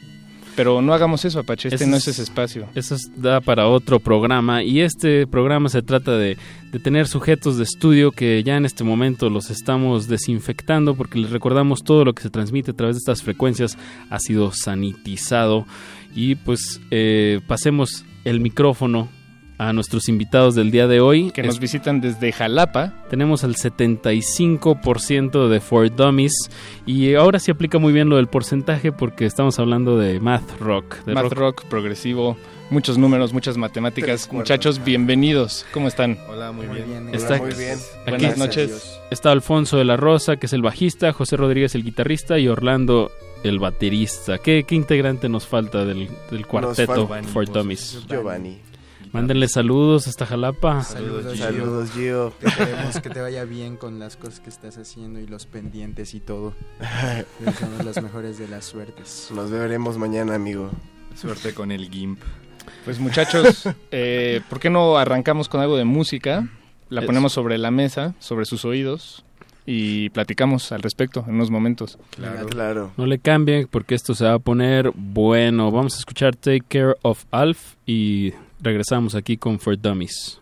Pero no hagamos eso, Apache, este Eso no es- es ese espacio. Eso es- da para otro programa y este programa se trata de, de tener sujetos de estudio que ya en este momento los estamos desinfectando porque les recordamos todo lo que se transmite a través de estas frecuencias ha sido sanitizado y pues eh, pasemos el micrófono a nuestros invitados del día de hoy. Que nos visitan desde Jalapa. tenemos el 75% de For Dummies y ahora sí aplica muy bien lo del porcentaje porque estamos hablando de math rock. De Math rock. progresivo, muchos números, muchas matemáticas. Muchachos, bienvenidos. ¿Cómo están? Hola, muy bien. Está- muy bien. Aquí Buenas noches. está Alfonso de la Rosa, que es el bajista, José Rodríguez el guitarrista y Orlando el baterista. ¿Qué, qué integrante nos falta del, del cuarteto For Dummies? Giovanni. Mándenle saludos hasta Jalapa. Saludos, Saludos, Gio. Te queremos que te vaya bien con las cosas que estás haciendo y los pendientes y todo. Deseamos las mejores de las suertes. Nos veremos mañana, amigo. Suerte con el GIMP. Pues muchachos, eh, ¿por qué no arrancamos con algo de música? La Eso. ponemos sobre la mesa, sobre sus oídos y platicamos al respecto en unos momentos. Claro, claro. No le cambien porque esto se va a poner bueno. Vamos a escuchar Take Care of Alf y regresamos aquí con For Dummies.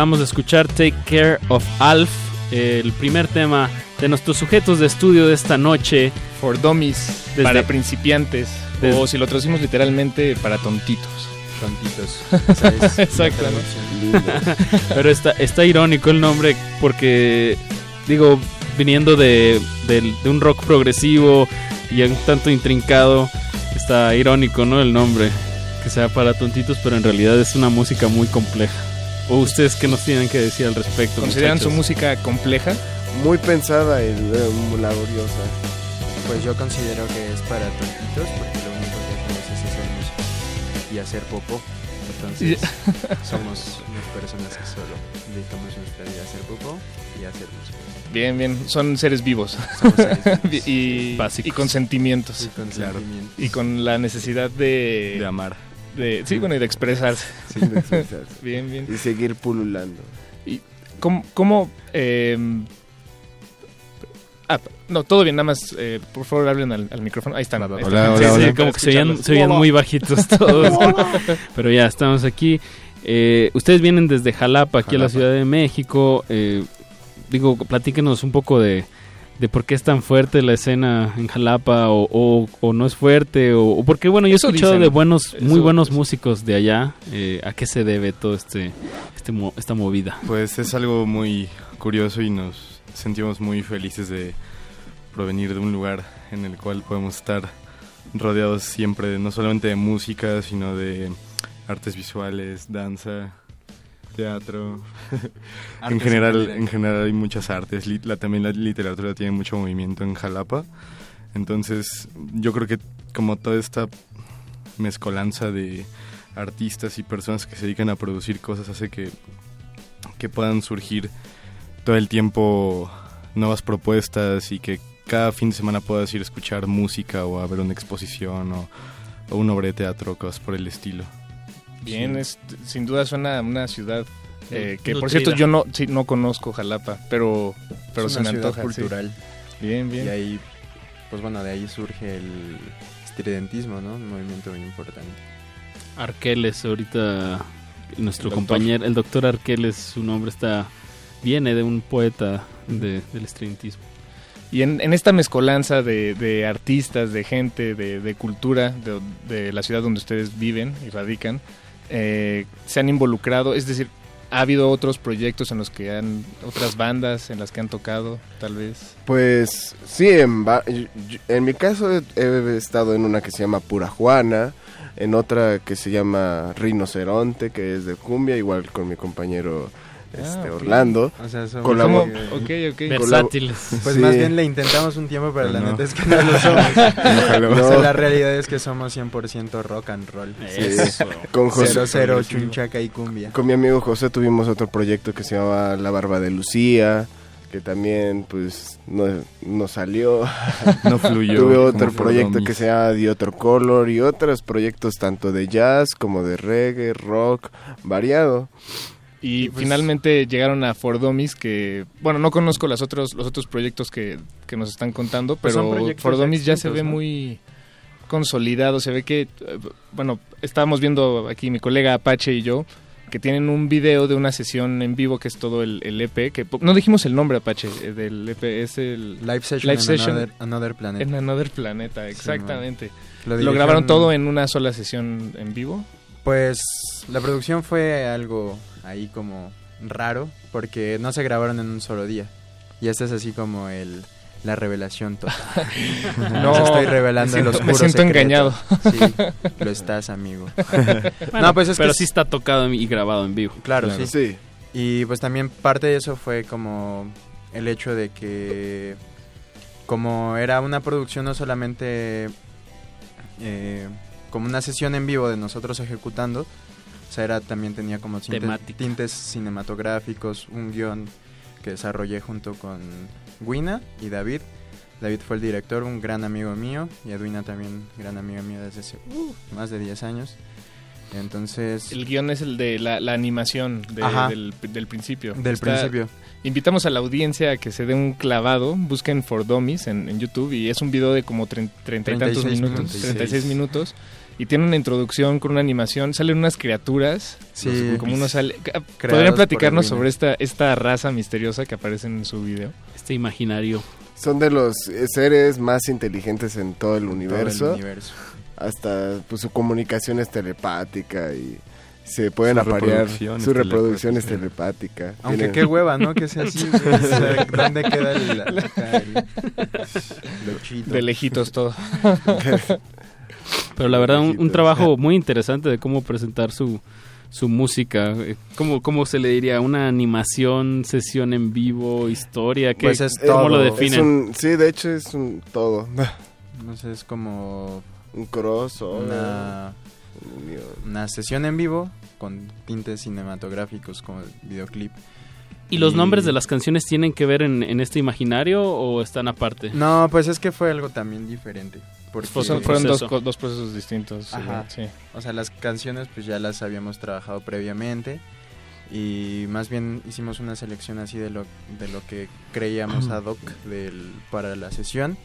Acabamos de escuchar Take Care of Alf, el primer tema de nuestros sujetos de estudio de esta noche. For Dummies, Desde- para principiantes. Desde- O si lo traducimos literalmente, para tontitos. Tontitos. Es Exacto. Pero está, está irónico el nombre porque, digo, viniendo de, del- de un rock progresivo y un tanto intrincado, está irónico, ¿no? El nombre, que sea para tontitos, pero en realidad es una música muy compleja. ¿O ustedes qué nos tienen que decir al respecto? ¿Consideran su música compleja? Muy pensada y eh, muy laboriosa. Pues yo considero que es para tontitos porque lo único que hacemos es hacer música y hacer popó. Entonces somos unas personas que solo dedicamos nuestra vida a hacer popó y a hacer música. Bien, bien. Son seres vivos. Somos seres vivos. y, con sentimientos. Y con Claro. sentimientos. Y con la necesidad de... De amar. De- sí, bueno, y de expresarse. Sí, de expresarse. bien, bien. Y seguir pululando. ¿Y cómo... cómo, eh, ah, no, todo bien, nada más, eh, por favor, hablen al, al micrófono. Ahí están. ahí están. Hola, Sí, hola, sí, como que se oían, escucharlos. se oían muy bajitos todos. Pero ya, estamos aquí. Eh, ustedes vienen desde Jalapa, aquí a la. Ciudad de México. Eh, digo, platíquenos un poco de, de por qué es tan fuerte la escena en Jalapa o, o- o no es fuerte. O, o porque, bueno, yo he escuchado dicen. de buenos, muy Eso- buenos músicos de allá. Eh, ¿A qué se debe todo este, este esta movida? Pues es algo muy curioso y nos sentimos muy felices de provenir de un lugar en el cual podemos estar rodeados siempre de, no solamente de música, sino de artes visuales, danza, teatro. en general, en general hay muchas artes. La, también la literatura tiene mucho movimiento en Jalapa. Entonces, yo creo que como toda esta mezcolanza de artistas y personas que se dedican a producir cosas hace que, que puedan surgir todo el tiempo nuevas propuestas y que cada fin de semana puedas ir a escuchar música o a ver una exposición o, o una obra de teatro, cosas por el estilo. Bien, es, sin duda suena una ciudad eh, que, por cierto, yo no, sí, no conozco Jalapa, pero, pero Es se una me ciudad antoja. sí. cultural. Bien, bien. Y ahí, pues bueno, de ahí surge el estridentismo, ¿no? Un movimiento muy importante. Arqueles, ahorita nuestro El compañero, el doctor Arqueles, su nombre está viene de un poeta de- del estridentismo. Y en, en esta mezcolanza de, de artistas, de gente, de, de cultura de, de la ciudad donde ustedes viven y radican, eh, se han involucrado, es decir, ha habido otros proyectos en los que han, otras bandas en las que han tocado, tal vez. Pues sí, en, en mi caso he, he estado en una que se llama Pura Juana, en otra que se llama Rinoceronte, que es de cumbia, igual con mi compañero este, Ah. Orlando. O sea, somos Versátiles. Pues Sí. más bien le intentamos un tiempo, pero la No. neta es que no lo somos. Ojalá. O sea, No. la realidad es que somos 100% rock and roll. Sí. Con José- Cero, cero, chunchaca y cumbia. Con mi amigo José tuvimos otro proyecto que se llamaba La Barba de Lucía, que también pues no, no salió. No fluyó Tuve otro proyecto que se llama The Other Color y otros proyectos tanto de jazz como de reggae, rock, variado. Y pues- finalmente llegaron a Fordomis, que, bueno, no conozco las otros, los otros proyectos que, que nos están contando, Pues pero Fordomis ya se ve ¿no? muy consolidado, se ve que, eh, bueno, estábamos viendo aquí mi colega Apache y yo, que tienen un video de una sesión en vivo que es todo el, el EP, que no dijimos el nombre Apache eh, del EP, es el Live Session en Another- Another Planet. En Another Planeta, exactamente. Lo, Lo grabaron todo en una sola sesión en vivo. Pues la producción fue algo ahí como raro, porque no se grabaron en un solo día. Y este es así como el la revelación total. No, estoy revelando me el siento- oscuro me siento secreto. engañado. Sí, lo estás, amigo. Bueno, no, pues es pero que sí está tocado y grabado en vivo. Claro, sí. Y pues también parte de eso fue como el hecho de que como era una producción no solamente eh, como una sesión en vivo de nosotros ejecutando, o sea, era, también tenía como tinte- Temática. tintes cinematográficos, un guion que desarrollé junto con Guina y David. David fue el director, un gran amigo mío, y Edwina también gran amiga mía desde hace uh, más de 10 años. Entonces... El guion es el de la, la animación de- Ajá. del, del principio. Del principio. Invitamos a la audiencia a que se dé un clavado, busquen For Dummies en, en YouTube y es un video de como tre- treinta y tantos 36 minutos, minutos. 36 minutos. Y tiene una introducción con una animación, salen unas criaturas, Sí. los- como unos ale- Creados ¿Podrían platicarnos el sobre esta, esta raza misteriosa que aparece en su video? Este imaginario. Son de los eh, seres más inteligentes en todo el universo. universo. Hasta pues, su comunicación es telepática y se pueden Su aparear. reproducción Su es reproducción es telepática. Aunque Tienen- qué hueva, ¿no? Que sea así. güey. O sea, ¿Dónde queda el, el-? De lejitos todo. Pero la verdad, un, un trabajo muy interesante de cómo presentar su, su música. Eh, ¿Cómo, ¿Cómo se le diría? ¿Una animación, sesión en vivo, historia? ¿Qué, Pues es ¿Cómo lo definen? Es un- sí, de hecho es un todo. No sé, es como un cross una, una sesión en vivo con tintes cinematográficos como videoclip. ¿Y los nombres de las canciones tienen que ver en, en este imaginario o están aparte? No, pues es que fue algo también diferente. Porque son- fueron dos, procesos distintos. Ajá. sí. O sea, las canciones pues ya las habíamos trabajado previamente y más bien hicimos una selección así de lo, de lo que creíamos ad hoc del, para la sesión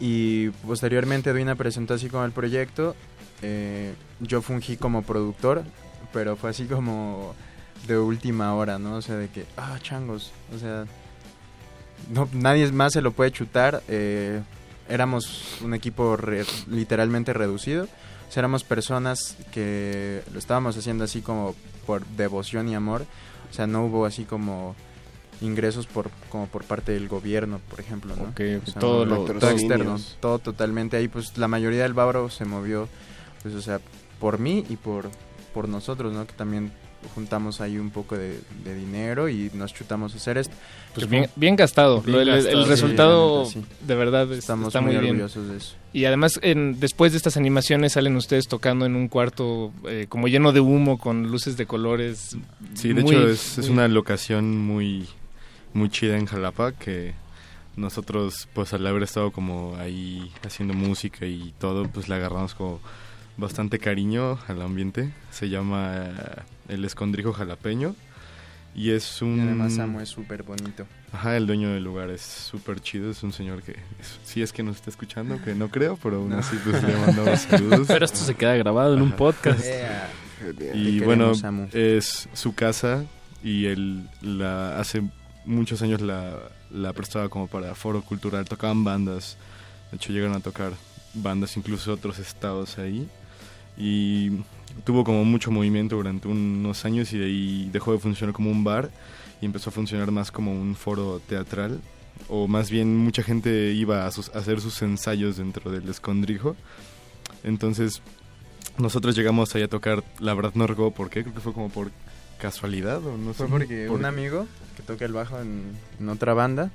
y posteriormente Duina presentó así como el proyecto. eh, yo fungí como productor, pero fue así como de última hora, ¿no? O sea, de que, ah, changos, o sea, no, nadie más se lo puede chutar. eh, éramos un equipo re- literalmente reducido. O sea, éramos personas que lo estábamos haciendo así como por devoción y amor. O sea, no hubo así como ingresos por como por parte del gobierno, por ejemplo, ¿no? Ok, ok, O sea, todo no, lo- todo externo, todo totalmente ahí pues la mayoría del Bávaro se movió pues o sea, por mí y por por nosotros, ¿no? Que también juntamos ahí un poco de, de dinero y nos chutamos a hacer esto. Pues bien, fue- bien gastado. bien Lo- el, el gastado, sí, resultado la sí. de verdad es- Estamos está muy muy, bien. orgullosos de eso. Y además, en, después de estas animaciones salen ustedes tocando en un cuarto eh, como lleno de humo con luces de colores. Sí, de muy- hecho es, una locación muy, muy chida en Jalapa que nosotros pues al haber estado como ahí haciendo música y todo pues le agarramos como bastante cariño al ambiente. Se llama eh, El Escondrijo Jalapeño y es un... Y además Samu es súper bonito. Ajá, el dueño del lugar es súper chido, es un señor que, es- sí es que nos está escuchando, que no creo, pero aún No. así pues le mandamos saludos. Pero esto se queda grabado en un podcast. Yeah. Y bueno, es su casa y él la hace muchos años la, la prestaba como para foro cultural, tocaban bandas, de hecho llegaron a tocar bandas incluso de otros estados ahí y tuvo como mucho movimiento durante unos años y de ahí dejó de funcionar como un bar y empezó a funcionar más como un foro teatral o más bien mucha gente iba a, sus- a hacer sus ensayos dentro del escondrijo entonces nosotros llegamos ahí a tocar, la verdad no recuerdo por qué, creo que fue como por casualidad o no sé. Fue porque por- un amigo que toca el bajo en, en otra banda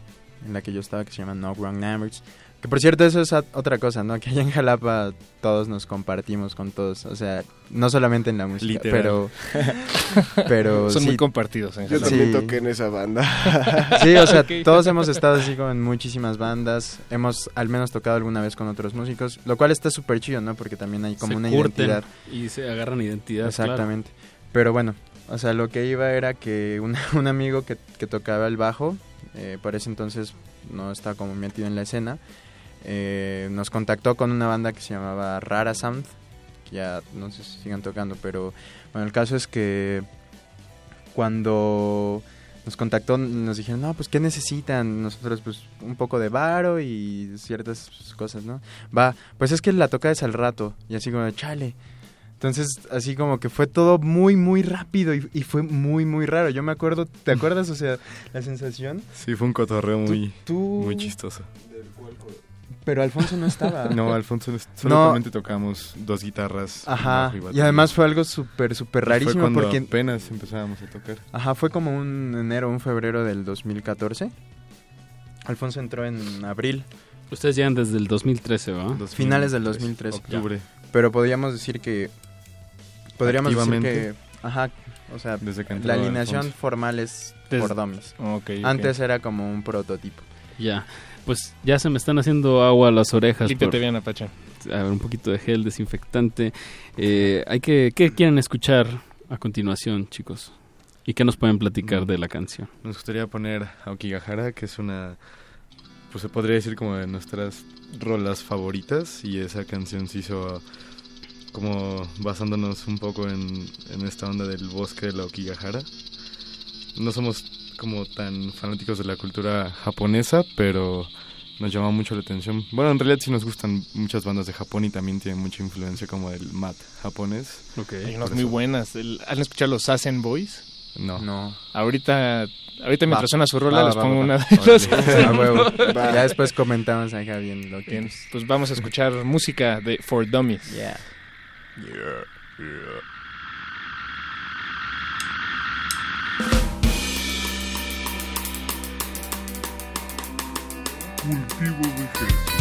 en la que yo estaba que se llama No Wrong Numbers. Que por cierto, eso es otra cosa, ¿no? Que allá en Jalapa todos nos compartimos con todos. O sea, no solamente en la música, Literal. pero. pero Son sí. muy compartidos en Yo Jalapa. también Sí. toqué en esa banda. Sí, o sea, todos hemos estado así como en muchísimas bandas. Hemos al menos tocado alguna vez con otros músicos, lo cual está súper chido, ¿no? Porque también hay como se una identidad. y se agarran identidad. claro. Exactamente. Pero bueno, o sea, lo que iba era que un, un amigo que, que tocaba el bajo, eh, por ese entonces no estaba como metido en la escena, eh, nos contactó con una banda que se llamaba Rara Sound, que ya no sé si sigan tocando, pero bueno, el caso es que cuando nos contactó nos dijeron, no, pues ¿qué necesitan? Nosotros pues un poco de varo y ciertas cosas, ¿no? Va, pues es que la toca es al rato y así como, chale. Entonces, así como que fue todo muy, muy rápido y, y fue muy, muy raro. Yo me acuerdo, ¿te acuerdas? O sea, la sensación. Sí, fue un cotorreo muy, tú- muy chistoso. Pero Alfonso no estaba. No, Alfonso, no- No. solamente tocamos dos guitarras. Ajá, y además fue algo súper, súper fue rarísimo cuando porque... apenas empezábamos a tocar. Ajá, fue como un enero, un febrero del 2014. Alfonso entró en abril. Ustedes llegan desde el 2013, ¿va? Finales del 2013. Octubre. Pero podríamos decir que... Podríamos decir que... Ajá, o sea, Desde que la alineación Alfonso. formal es por dummies. Ok, ok. Antes era como un prototipo. Ya. Pues ya se me están haciendo agua las orejas. Límpiate por- bien, Apache. a ver, un poquito de gel desinfectante. Eh, hay que, ¿Qué quieren escuchar a continuación, chicos? ¿Y qué nos pueden platicar de la canción? Nos gustaría poner a Okigahara, que es una, pues se podría decir como de nuestras rolas favoritas y esa canción se hizo como basándonos un poco en, en esta onda del bosque de la Okigahara. No somos como tan fanáticos de la cultura japonesa, pero nos llama mucho la atención. Bueno, en realidad sí nos gustan muchas bandas de Japón y también tienen mucha influencia como del mat japonés. Hay unas muy buenas. El- ¿Han escuchado los Sassen Boys? No. No. Ahorita, ahorita mientras Va. suena su rola Va, les va, pongo va, una va. de los. Ya después comentamos acá bien lo que Bien, pues vamos a escuchar música de For Dummies. Yeah. Cultivo de Jesús.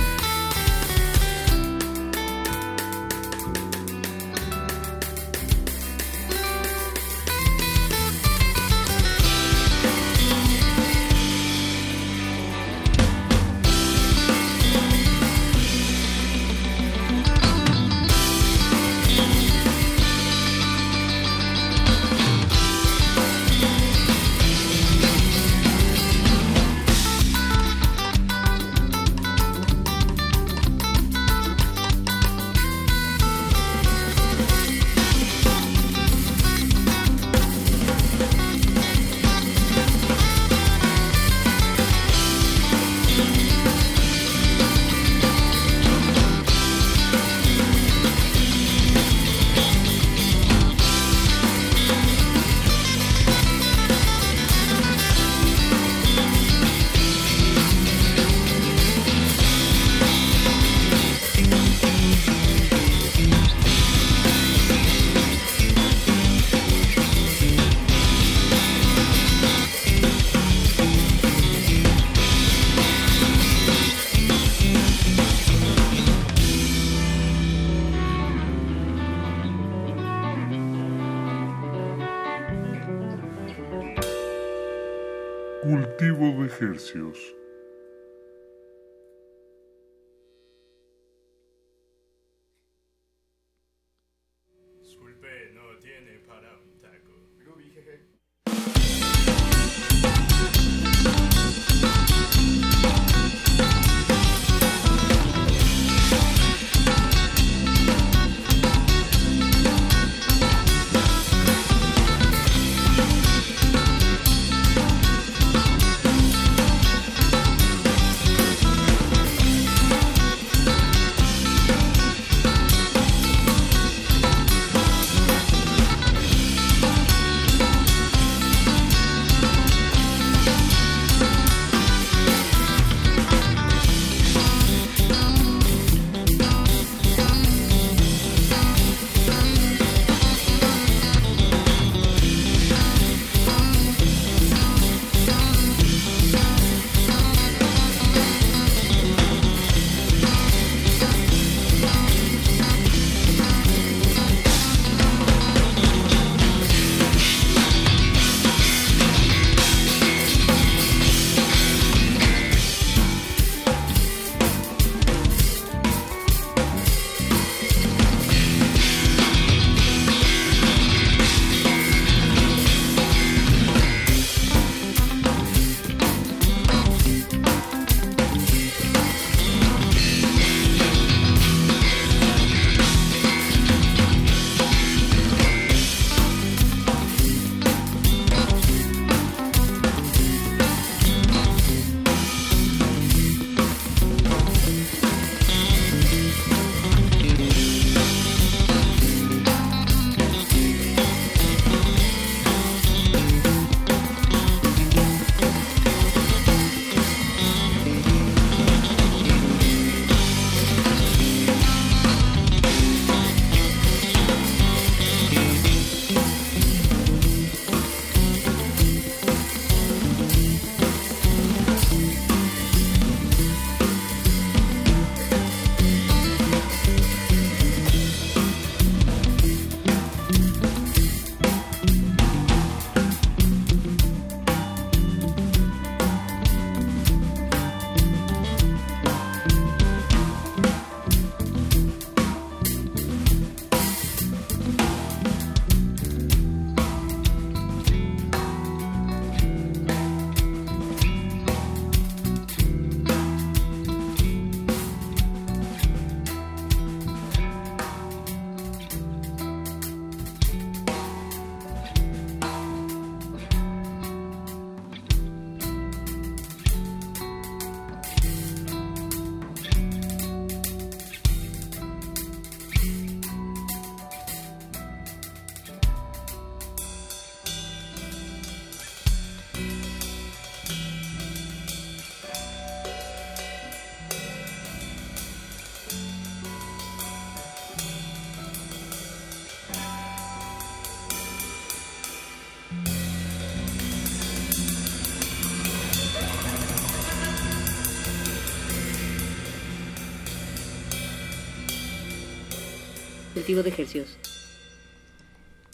Cultivo de ejercicios.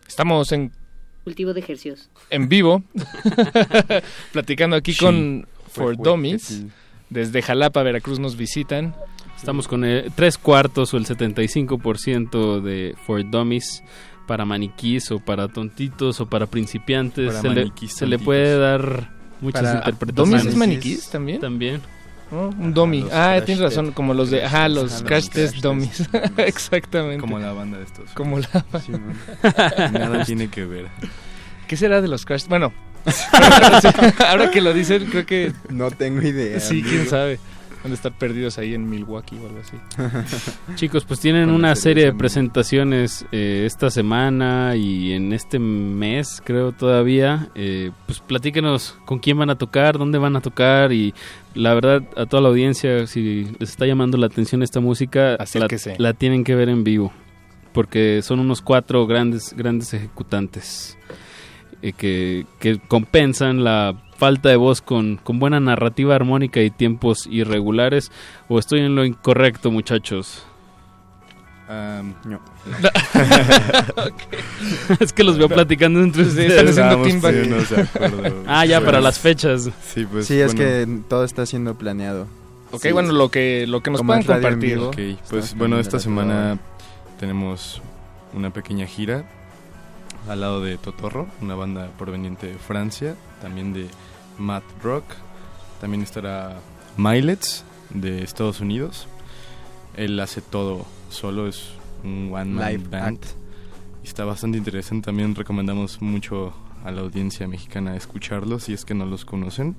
Estamos en, Cultivo de ejercicios. en vivo, platicando aquí Sí. con For Dummies. sí. Desde Jalapa, Veracruz nos visitan. Estamos con el tres cuartos o el 75% de For Dummies para maniquís o para tontitos o para principiantes. Para se le, maniquís se le puede dar muchas Para- interpretaciones. ¿Dummies es maniquís también? También. ¿No? Un dummy. Ah, tienes razón, como los de... Ajá, los crash test dummies. Exactamente. Como la banda de estos. Como la Sí, Nada tiene que ver. ¿Qué será de los crash? Bueno, ahora que lo dicen, creo que... No tengo idea. Sí, quién sabe. Han de estar perdidos ahí en Milwaukee o algo así. Chicos, pues tienen una serie de presentaciones eh, esta semana y en este mes, creo todavía. Eh, pues platíquenos con quién van a tocar, dónde van a tocar y la verdad a toda la audiencia, si les está llamando la atención esta música, la, la tienen que ver en vivo porque son unos cuatro grandes grandes ejecutantes eh, que, que compensan la falta de voz con, con buena narrativa armónica y tiempos irregulares o estoy en lo incorrecto muchachos no. es que los veo platicando entre Sí, ustedes están haciendo de acuerdo. ah ya Pues, para las fechas Sí, pues, sí, es bueno. que todo está siendo planeado. Ok, Sí, bueno, lo que, lo que nos Como puedan compartir. pues bueno, esta semana tenemos una pequeña gira al lado de Totorro, una banda proveniente de Francia, también de Math Rock. También estará Milets de Estados Unidos. Él hace todo solo, es un one man Live band. act. Y está bastante interesante. También recomendamos mucho a la audiencia mexicana escucharlos si es que no los conocen.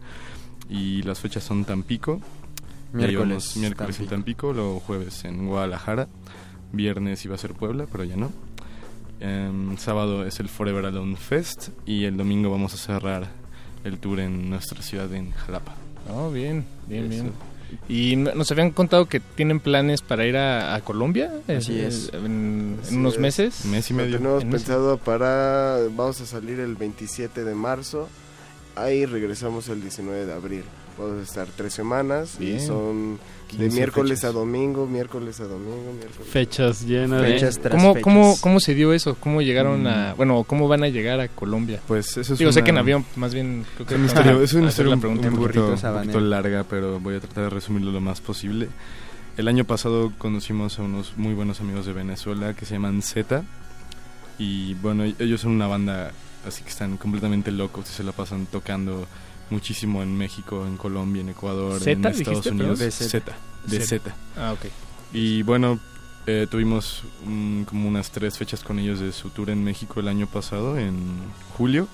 Y las fechas son Tampico, Miércoles, miércoles en Tampico, luego jueves en Guadalajara, viernes iba a ser Puebla, pero ya no. Em, sábado es el Forever Alone Fest y el domingo vamos a cerrar el tour en nuestra ciudad en Jalapa. Oh, bien, bien, Eso. bien. Y nos habían contado que tienen planes para ir a, a Colombia. Así eh, es. En, unos es. meses. Mes y Lo medio. tenemos En mes- pensado para... Vamos a salir el 27 de marzo. Ahí regresamos el 19 de abril. Vamos a estar tres semanas Bien. y son de 15 miércoles fechas. a domingo, miércoles a domingo, miércoles. fechas llenas de Fechas tras ¿Cómo, fechas. cómo, ¿Cómo se dio eso? ¿Cómo llegaron a... Mm. Bueno, ¿cómo van a llegar a Colombia? Pues eso es Digo, sé que en avión, más bien... Creo que Es historia, es una historia un, pregunta. un en poquito, burrito un poquito larga, pero voy a tratar de resumirlo lo más posible. El año pasado conocimos a unos muy buenos amigos de Venezuela que se llaman Z. Y bueno, ellos son una banda así que están completamente locos y se la pasan tocando muchísimo en México, en Colombia, en Ecuador, ¿Zeta en Estados dijiste, Unidos. Z, de. Z. Ah, ok. Y bueno, eh, tuvimos como unas tres fechas con ellos de su tour en México el año pasado, en julio.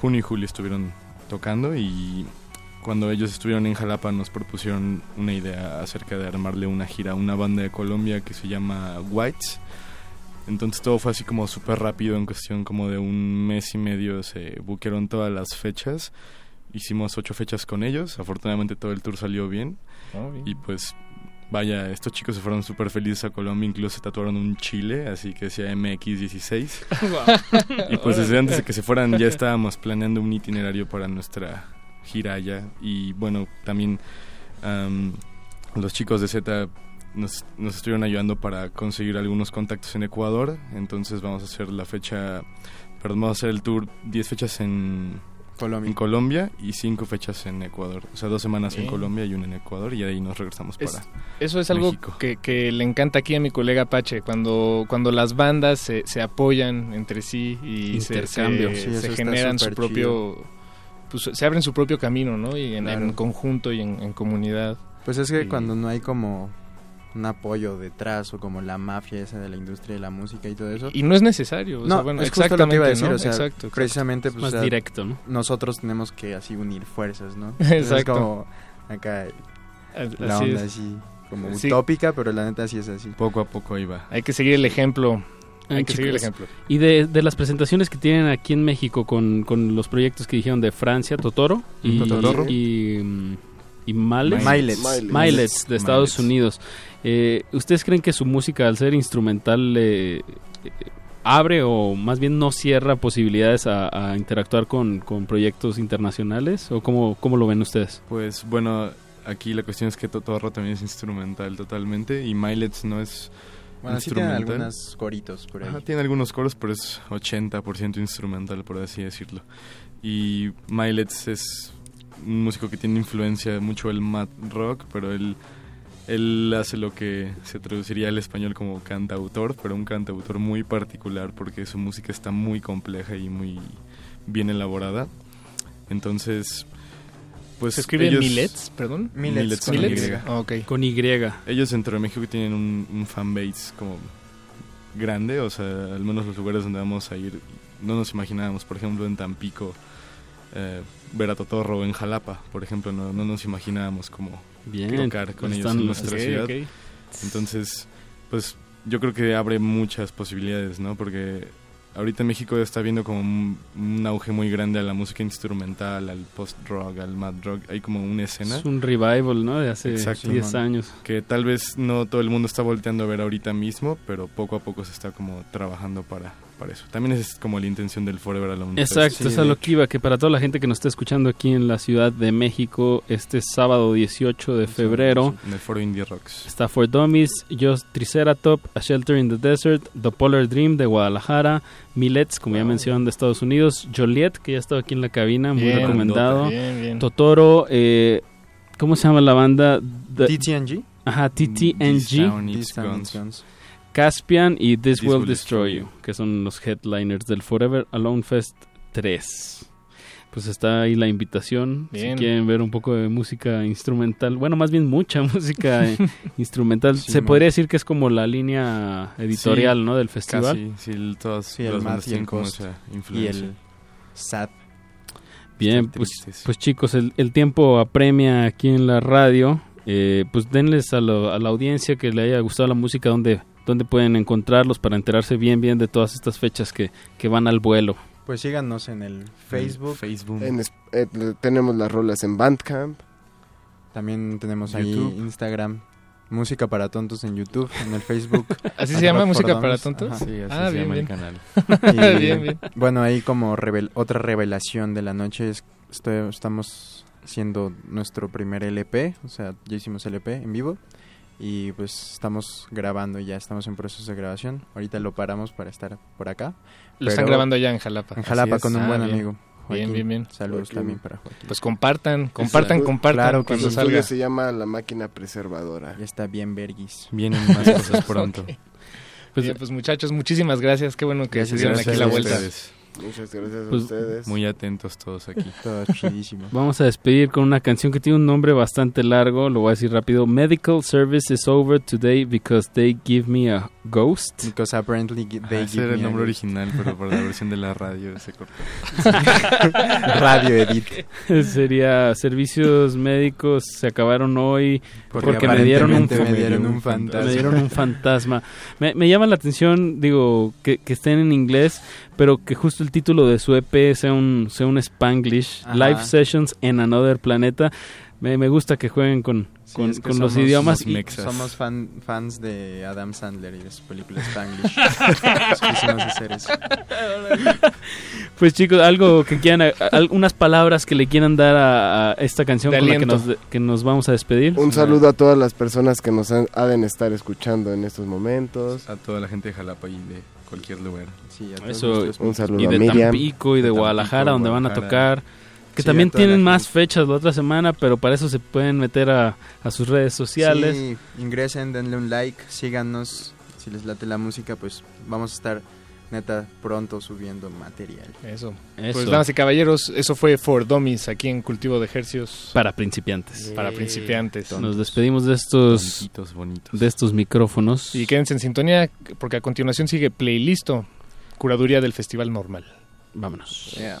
Junio y julio estuvieron tocando y cuando ellos estuvieron en Jalapa nos propusieron una idea acerca de armarle una gira a una banda de Colombia que se llama Whites. Entonces todo fue así como súper rápido en cuestión como de un mes y medio se buquearon todas las fechas. Hicimos ocho fechas con ellos, afortunadamente todo el tour salió bien. Oh, bien. Y pues, vaya, estos chicos se fueron súper felices a Colombia, incluso se tatuaron un chile, así que decía MX16. y pues desde antes de que se fueran ya estábamos planeando un itinerario para nuestra gira allá. Y bueno, también am, los chicos de Z nos, nos estuvieron ayudando para conseguir algunos contactos en Ecuador. Entonces vamos a hacer la fecha, perdón, vamos a hacer el tour 10 fechas en Colombia. en Colombia y cinco fechas en Ecuador. O sea, dos semanas en. Colombia y una en Ecuador y de ahí nos regresamos Es- para... Eso es algo México. que, que le encanta aquí a mi colega Pache, cuando, cuando las bandas se, se apoyan entre sí y se, Intercambio. se- Sí, se generan su propio... Pues, se abren su propio camino, ¿no? Y en, Claro. en conjunto y en, en comunidad. Pues es que Y- cuando no hay como un apoyo detrás o como la mafia esa de la industria de la música y todo eso. Y no es necesario. o no, sea, bueno, es justo lo que iba a exactamente, decir, ¿no? o sea, Exacto, exacto. precisamente pues, más o sea, directo, ¿no? nosotros tenemos que así unir fuerzas, ¿no? Exacto. Es como acá la Así onda es. así como Sí. utópica, pero la neta sí es así. Poco a poco va. Hay que seguir el ejemplo. Hay Ay, que seguir el ejemplo. Y de, de las presentaciones que tienen aquí en México con, con los proyectos que dijeron de Francia, Totoro y, Totoro. y, mm, y Males, Milets. Milets. Milets de Estados. Unidos. Eh, ¿Ustedes creen que su música, al ser instrumental, eh, eh, abre o más bien no cierra posibilidades a, a interactuar con, con proyectos internacionales? ¿O cómo, cómo lo ven ustedes? Pues bueno, aquí la cuestión es que Totorro también es instrumental totalmente y Milets no es Bueno, sí instrumental. algunos coritos por ahí. Ajá, tiene algunos coros, pero es 80% instrumental, por así decirlo. Y Miletz es un músico que tiene influencia mucho del mad rock, pero él, él hace lo que se traduciría al español como cantautor, pero un cantautor muy particular porque su música está muy compleja y muy bien elaborada. Entonces, pues ¿Se escribe ellos- Millets, perdón? Millets con. Y. Ah. Con Y. Ellos dentro de México tienen un, un fanbase como grande, o sea, al menos los lugares donde vamos a ir no nos imaginábamos, por ejemplo, en Tampico, eh, ver a Totorro en Jalapa, por ejemplo, no, no nos imaginábamos como Bien, tocar con ellos en nuestra ciudad. Entonces, pues yo creo que abre muchas posibilidades, ¿no? Porque ahorita México está viendo como un, un auge muy grande a la música instrumental, al post-rock, al mad rock. Hay como una escena. Es un revival, ¿no? De hace Exacto. 10 años. Que tal vez no todo el mundo está volteando a ver ahorita mismo, pero poco a poco se está como trabajando para, para eso. También es como la intención del Forever Alone. Fest. Exacto, es a lo que iba, que para toda la gente que nos está escuchando aquí en la Ciudad de México, este sábado 18 de febrero, En el foro Indie Rocks. está For Dummies, Just Triceratop, A Shelter in the Desert, The Polar Dream de Guadalajara, Millets, como ya mencionaron, de Estados Unidos, Joliet, que ya estaba aquí en la cabina, muy Bien, recomendado, bien, bien. Totoro, eh, ¿cómo se llama la banda? The- TTNG. Ajá, TTNG. Caspian y This, This Will, Will Destroy, Destroy You, que son los headliners del Forever Alone Fest 3. Pues está ahí la invitación. Bien. Si quieren ver un poco de música instrumental, bueno, más bien mucha música instrumental. Sí, Se man. podría decir que es como la línea editorial, Sí, ¿no? Del festival. Casi, sí, el- todas Sí, el Matt y tienen el Cost. Y influencia. el SAT. Bien, pues, pues chicos, el, el tiempo apremia aquí en la radio. Eh, pues denles a, lo- a la audiencia que le haya gustado la música donde, donde pueden encontrarlos para enterarse bien bien de todas estas fechas que, que van al vuelo. Pues síganos en el Facebook. Facebook. En eh, tenemos las rolas en Bandcamp. También tenemos ahí YouTube. Instagram. Música para tontos en YouTube, en el Facebook. ¿Así se llama Música para tontos? Ajá. Sí, así Ah, se bien, llama bien. el canal. Y, Bien, bien. Bueno, ahí como revel- otra revelación de la noche es estoy- estamos haciendo nuestro primer LP, o sea, ya hicimos LP en vivo y pues estamos grabando ya, estamos en proceso de grabación. Ahorita lo paramos para estar por acá. Lo están grabando allá en Jalapa. En Jalapa con un Ah, buen bien. amigo. Bien, Joaquín. bien, bien. Saludos Joaquín. también para Joaquín. Pues compartan, compartan, Exacto. compartan Claro que cuando salga. se llama La Máquina Preservadora. Ya está bien verguis. Vienen más cosas pronto. Ok. Pues, Bien, pues muchachos, muchísimas gracias. Qué bueno que Gracias, se dieron gracias aquí la vuelta. ustedes. Muchas gracias Pues, a ustedes. Muy atentos todos aquí. Chidísimo. Vamos a despedir con una canción que tiene un nombre bastante largo, lo voy a decir rápido. Medical service is over today because they give me a ghost. Because apparently they Ah, ese give era el me a nombre original, pero para la versión de la radio se cortó. Radio Edit. Sería servicios médicos se acabaron hoy Porque, porque, me dieron un, aparentemente me dieron un me fantasma. dieron un fantasma. Me, me llama la atención, digo, que, que estén en inglés, pero que justo el título de su EP sea un, sea un Spanglish, Ajá. Live Sessions en Another Planeta. Me, me gusta que jueguen con, Sí, con, es que con los somos- idiomas. somos y- mexas. Somos fan, fans de Adam Sandler y de su película Spanglish. Pues hacer eso. Pues chicos, algo que quieran, a- algunas palabras que le quieran dar a, a esta canción De con la que nos, que nos vamos a despedir. Un saludo a todas las personas que nos han, han de estar escuchando en estos momentos. A toda la gente de Jalapa y de cualquier lugar. Sí, a todos Eso, Un saludo y a de Miriam. Tampico y de, De Tampico, Guadalajara, donde van a Guadalajara. tocar. Que Sí, también tienen más fechas la otra semana, pero para eso se pueden meter a, a sus redes sociales. Sí, ingresen, denle un like, síganos. Si les late la música, pues vamos a estar neta pronto subiendo material. Eso. Eso. Pues damas y caballeros, eso fue For Dummies aquí en Cultivo de Ejercios para principiantes. para principiantes. Nos despedimos de estos Tontitos bonitos. de estos micrófonos. Y quédense en sintonía porque a continuación sigue Playlisto, curaduría del Festival Normal. Vámonos. Yeah.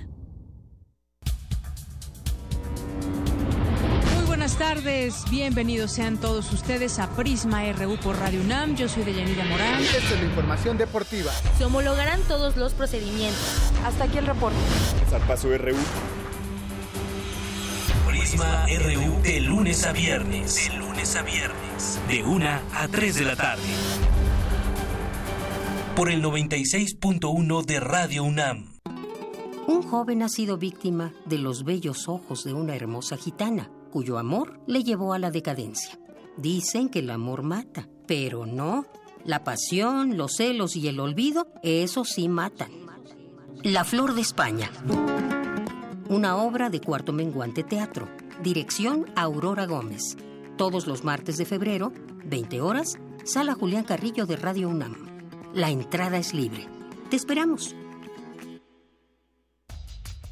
Tardes, bienvenidos sean todos ustedes a Prisma RU por Radio UNAM. Yo soy Deyanira Morán. Esta es la información deportiva. Se homologarán todos los procedimientos. Hasta aquí el reporte. Zarpazo RU. Prisma RU de lunes a viernes. De lunes a viernes. De 1 a 3 de la tarde por el 96.1 de Radio UNAM. Un joven ha sido víctima de los bellos ojos de una hermosa gitana, cuyo amor le llevó a la decadencia. Dicen que el amor mata, pero no. La pasión, los celos y el olvido, eso sí matan. La Flor de España. Una obra de Cuarto Menguante Teatro. Dirección Aurora Gómez. Todos los martes de febrero, 20 horas, Sala Julián Carrillo de Radio UNAM. La entrada es libre. Te esperamos.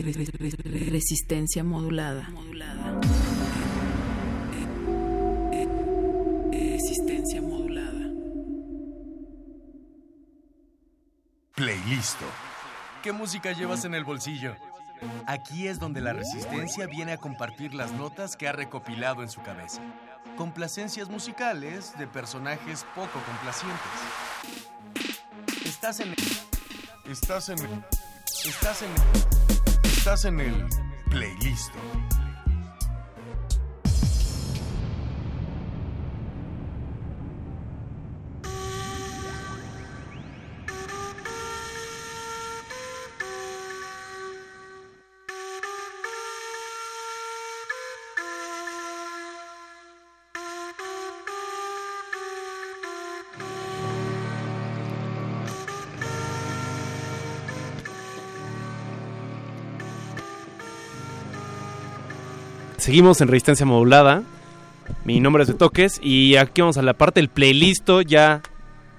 Resistencia modulada. Resistencia modulada. Playlisto. ¿Qué música llevas en el bolsillo? Aquí es donde la resistencia viene a compartir las notas que ha recopilado en su cabeza. Complacencias musicales de personajes poco complacientes. Estás en Estás en Estás en Estás en el playlist. Seguimos en Resistencia Modulada. Mi nombre es de Toques y aquí vamos a la parte del playlist ya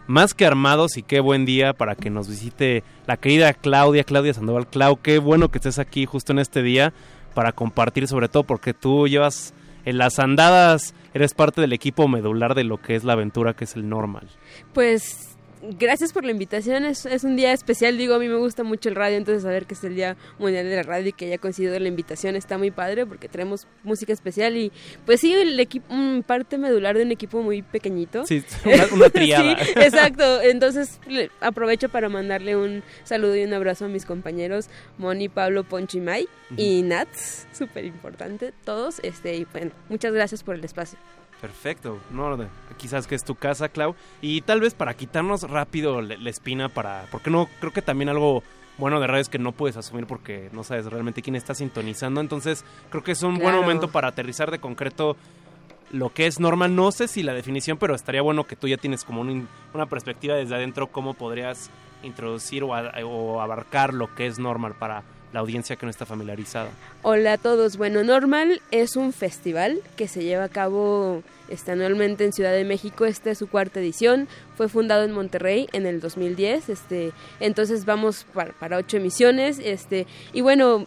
más que armados y qué buen día para que nos visite la querida Claudia, Claudia Sandoval. Clau, qué bueno que estés aquí justo en este día para compartir sobre todo porque tú llevas en las andadas, eres parte del equipo medular de lo que es la aventura que es el normal. Pues gracias por la invitación. Es, es, un día especial. Digo, a mí me gusta mucho el radio, entonces saber que es el Día Mundial de la Radio y que haya coincidido la invitación está muy padre porque tenemos música especial y pues sí, el equipo, parte medular de un equipo muy pequeñito. Sí, una, una triada. sí, exacto. Entonces aprovecho para mandarle un saludo y un abrazo a mis compañeros Moni, Pablo, Ponchi, May uh -huh. y Nats, súper importante, todos. Este, y bueno, muchas gracias por el espacio. Perfecto, no, quizás que es tu casa, Clau. Y tal vez para quitarnos rápido la espina, para porque no creo que también algo bueno de radio es que no puedes asumir porque no sabes realmente quién está sintonizando. Entonces creo que es un claro. buen momento para aterrizar de concreto lo que es normal. No sé si la definición, pero estaría bueno que tú ya tienes como un, una perspectiva desde adentro cómo podrías introducir o, a, o abarcar lo que es normal para la audiencia que no está familiarizada. Hola a todos. Bueno, Normal es un festival que se lleva a cabo este, anualmente en Ciudad de México. Esta es su cuarta edición. Fue fundado en Monterrey en el 2010. Este, entonces vamos para, para ocho emisiones. Este, y bueno,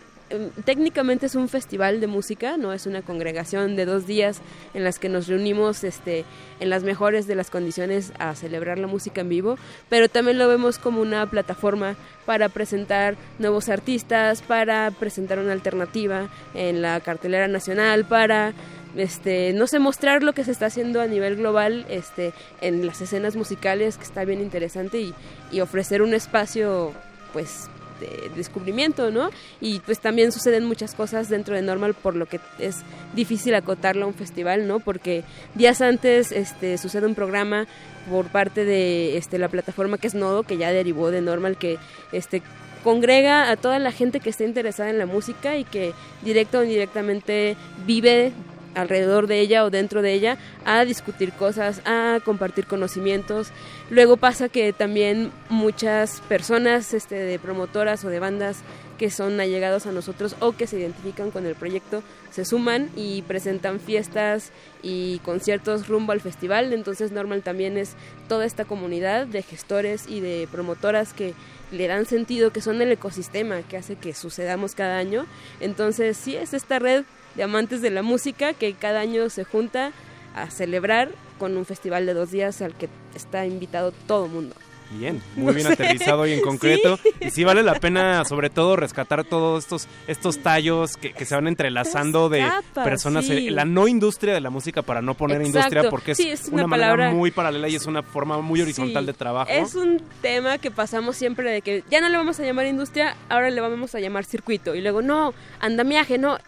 técnicamente es un festival de música, no es una congregación de dos días en las que nos reunimos este, en las mejores de las condiciones a celebrar la música en vivo, pero también lo vemos como una plataforma para presentar nuevos artistas, para presentar una alternativa en la cartelera nacional, para este no sé mostrar lo que se está haciendo a nivel global este en las escenas musicales que está bien interesante y, y ofrecer un espacio pues de descubrimiento, ¿no? Y pues también suceden muchas cosas dentro de Normal por lo que es difícil acotarlo a un festival, ¿no? Porque días antes este sucede un programa por parte de este la plataforma que es Nodo que ya derivó de Normal que este congrega a toda la gente que está interesada en la música y que directa o indirectamente vive alrededor de ella o dentro de ella a discutir cosas, a compartir conocimientos. Luego pasa que también muchas personas este, de promotoras o de bandas que son allegados a nosotros o que se identifican con el proyecto se suman y presentan fiestas y conciertos rumbo al festival. Entonces Normal también es toda esta comunidad de gestores y de promotoras que le dan sentido, que son el ecosistema que hace que sucedamos cada año. Entonces sí es esta red de amantes de la música que cada año se junta a celebrar con un festival de dos días al que está invitado todo el mundo. Bien, muy bien sé. aterrizado y en concreto. Sí. Y sí vale la pena, sobre todo, rescatar todos estos, estos tallos que, que se van entrelazando de capas, personas. sí. eh, La no industria de la música para no poner Exacto. industria, porque es Sí, es una, una manera muy paralela y es una forma muy horizontal Sí, de trabajo. Es un tema que pasamos siempre de que ya no le vamos a llamar industria, ahora le vamos a llamar circuito. Y luego, no, andamiaje, no.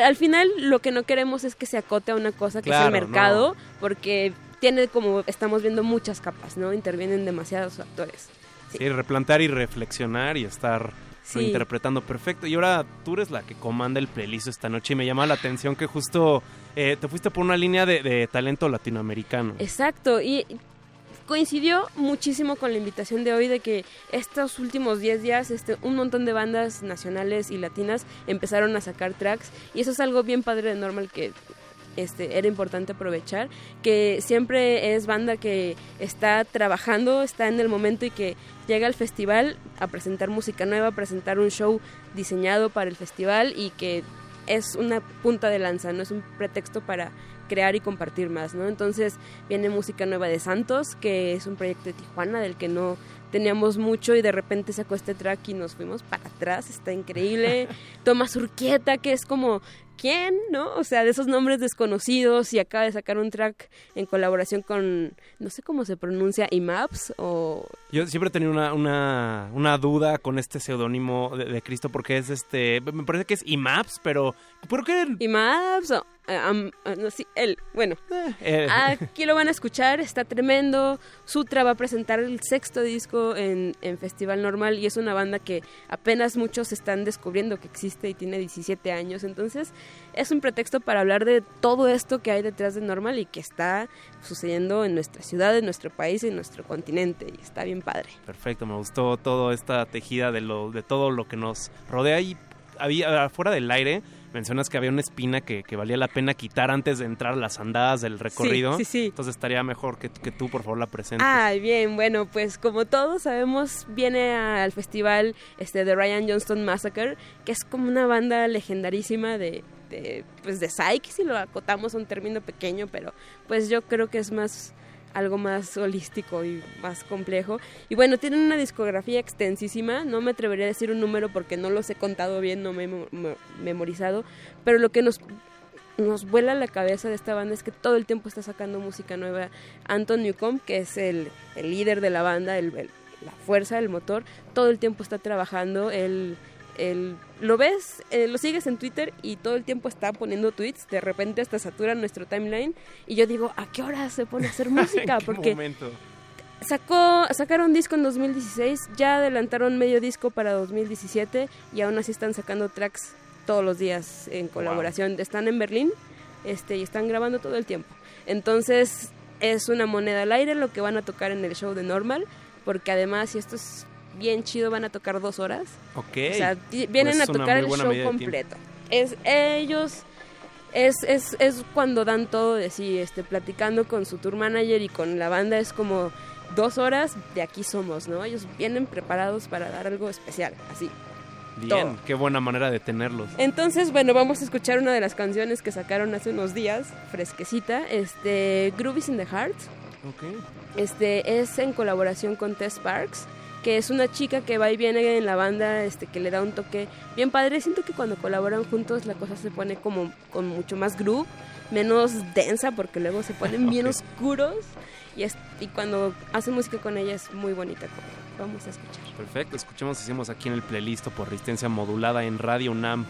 Al final lo que no queremos es que se acote a una cosa que es el mercado, porque tiene como estamos viendo muchas capas, ¿no? Intervienen demasiados actores. Sí, replantear y reflexionar y estar Sí. interpretando perfecto. Y ahora tú eres la que comanda el playlist esta noche y me llama la atención que justo eh, te fuiste por una línea de, de talento latinoamericano. Exacto, y coincidió muchísimo con la invitación de hoy de que estos últimos 10 días este, un montón de bandas nacionales y latinas empezaron a sacar tracks y eso es algo bien padre de normal que este, era importante aprovechar, que siempre es banda que está trabajando, está en el momento y que llega al festival a presentar música nueva, a presentar un show diseñado para el festival y que es una punta de lanza, no es un pretexto para crear y compartir más, ¿no? Entonces viene música nueva de Santos, que es un proyecto de Tijuana del que no teníamos mucho y de repente sacó este track y nos fuimos para atrás, está increíble. Tomás Urquieta, que es como, ¿quién? ¿No? O sea, de esos nombres desconocidos y acaba de sacar un track en colaboración con, no sé cómo se pronuncia, IMAPS o... Yo siempre he tenido una, una, una duda con este seudónimo de, de Cristo porque es este, me parece que es IMAPS, pero ¿por qué? IMAPS o... ah, no, sí, él, bueno, Eh, aquí lo van a escuchar, está tremendo. Sutra va a presentar el sexto disco en, en Festival Normal y es una banda que apenas muchos están descubriendo que existe y tiene 17 años. Entonces es un pretexto para hablar de todo esto que hay detrás de Normal y que está sucediendo en nuestra ciudad, en nuestro país, en nuestro continente. Y está bien padre. Perfecto, me gustó toda esta tejida de, lo, de todo lo que nos rodea y había afuera del aire. Mencionas que había una espina que, que valía la pena quitar antes de entrar a las andadas del recorrido. sí, sí. Entonces estaría mejor que, que tú, por favor, la presentes. Ay, bien, bueno, pues como todos sabemos, viene al festival este de Ryan Johnston Massacre, que es como una banda legendarísima de, pues de psyche, si lo acotamos a un término pequeño, pero pues yo creo que es más algo más holístico y más complejo. Y bueno, tienen una discografía extensísima, no me atrevería a decir un número porque no los he contado bien, no me he memo- me- memorizado, pero lo que nos nos vuela la cabeza de esta banda es que todo el tiempo está sacando música nueva. Anton Newcomb, que es el, el líder de la banda, el, el- la fuerza, el motor, todo el tiempo está trabajando. Él, lo ves, eh, lo sigues en Twitter y todo el tiempo está poniendo tweets. De repente hasta satura nuestro timeline. Y yo digo, ¿a qué hora se pone a hacer música? ¿En qué Porque momento? sacó sacaron disco en 2016, ya adelantaron medio disco para 2017 y aún así están sacando tracks todos los días en colaboración. Están en Berlín este, y están grabando todo el tiempo. Entonces es una moneda al aire lo que van a tocar en el show de Normal, porque además, y esto es bien chido, van a tocar dos horas. Ok. O sea, vienen Pues a tocar el show completo. Es ellos es, es, es cuando dan todo de sí, este, platicando con su tour manager y con la banda es como dos horas de aquí somos, ¿no? Ellos vienen preparados para dar algo especial, así. todo. Bien, qué buena manera de tenerlos. Entonces, bueno, vamos a escuchar una de las canciones que sacaron hace unos días, fresquecita, este, Groovies in the Heart. Ok. Este, es en colaboración con Tess Sparks, que es una chica que va y viene en la banda, este, que le da un toque bien padre. Siento que cuando colaboran juntos la cosa se pone como con mucho más groove, menos densa, porque luego se ponen bien Ok. oscuros. Y, es- y cuando hacen música con ella es muy bonita. Vamos a escuchar. Perfecto, escuchemos, hicimos aquí en el playlist por resistencia modulada en Radio UNAM.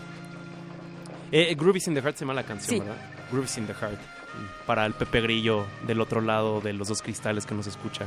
Eh, Groovies in the Heart se llama la canción, Sí. ¿verdad? Groovies in the Heart. Para el Pepe Grillo del otro lado de los dos cristales que nos escucha.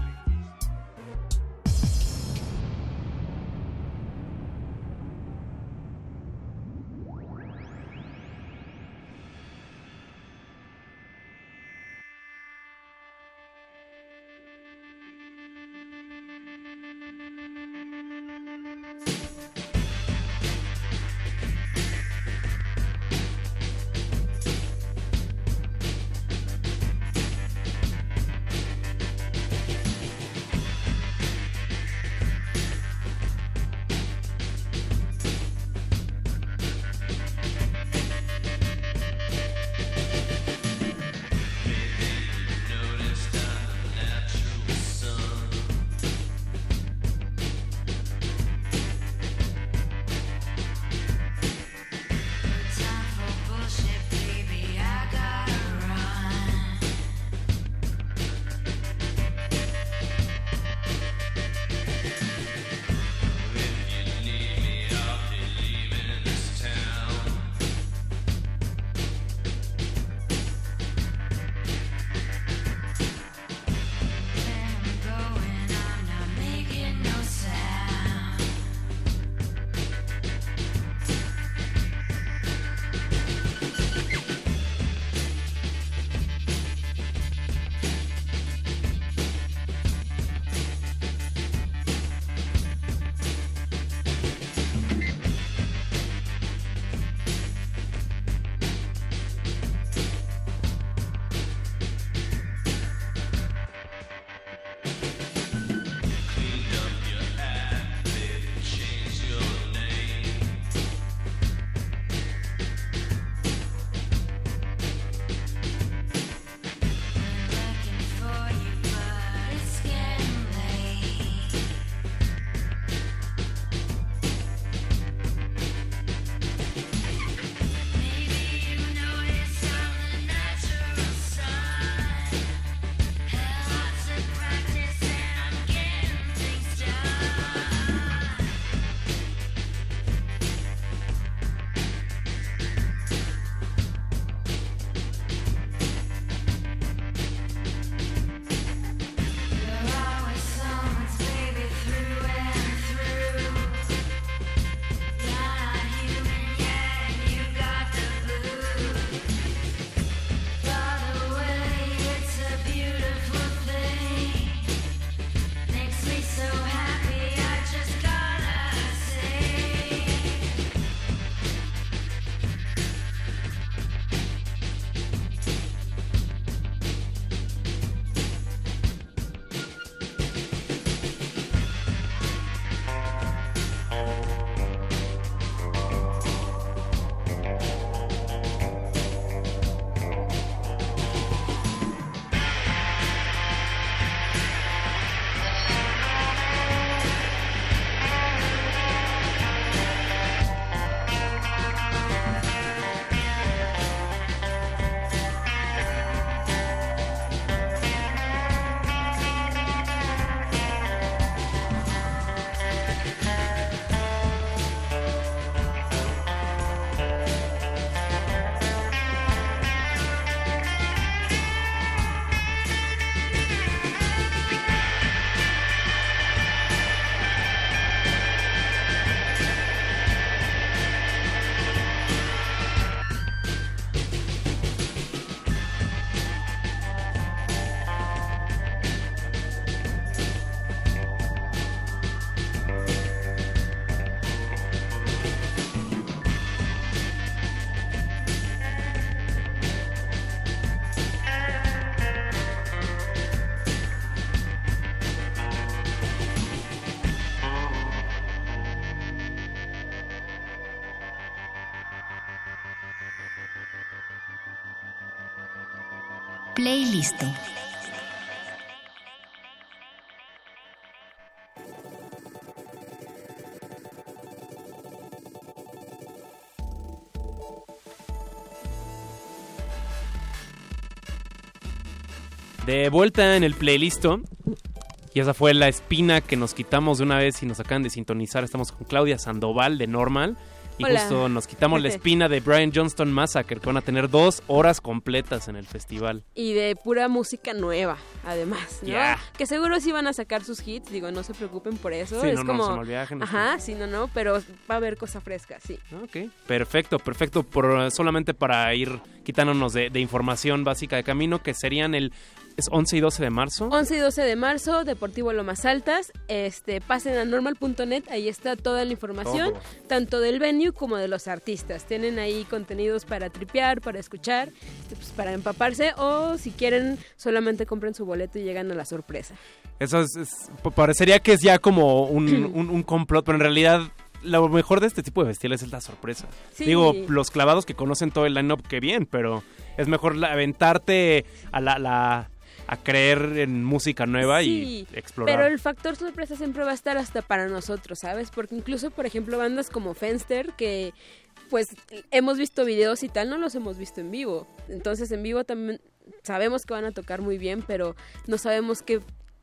Playlist. De vuelta en el playlist. Y esa fue la espina que nos quitamos de una vez y nos acaban de sintonizar. Estamos con Claudia Sandoval de Normal. Y Hola. justo nos quitamos la espina de Brian Johnston Massacre, que van a tener dos horas completas en el festival. Y de pura música nueva, además, ¿no? Que seguro sí van a sacar sus hits, digo, no se preocupen por eso. Sí, es no, no, como... se me olvidaron. Ajá, sí, no, no, pero va a haber cosa fresca, sí. Ok, perfecto, perfecto. Por, solamente para ir quitándonos de, de información básica de camino, que serían el es 11 y 12 de marzo. 11 y 12 de marzo, Deportivo Lomas Altas. Este, pasen a normal.net, ahí está toda la información, Todo. tanto del venue como de los artistas. Tienen ahí contenidos para tripear, para escuchar, este, pues, para empaparse o si quieren solamente compren su boleto y llegan a la sorpresa. Eso es, es- pa- parecería que es ya como un, un, un complot, pero en realidad lo mejor de este tipo de festivales es la sorpresa. Sí. Digo, los clavados que conocen todo el line-up, que bien, pero es mejor aventarte a la, la- a creer en música nueva Sí, y explorar. Pero el factor sorpresa siempre va a estar hasta para nosotros, ¿sabes? Porque incluso, por ejemplo, bandas como Fenster, que pues hemos visto videos y tal, no los hemos visto en vivo. Entonces en vivo también sabemos que van a tocar muy bien, pero no sabemos qué,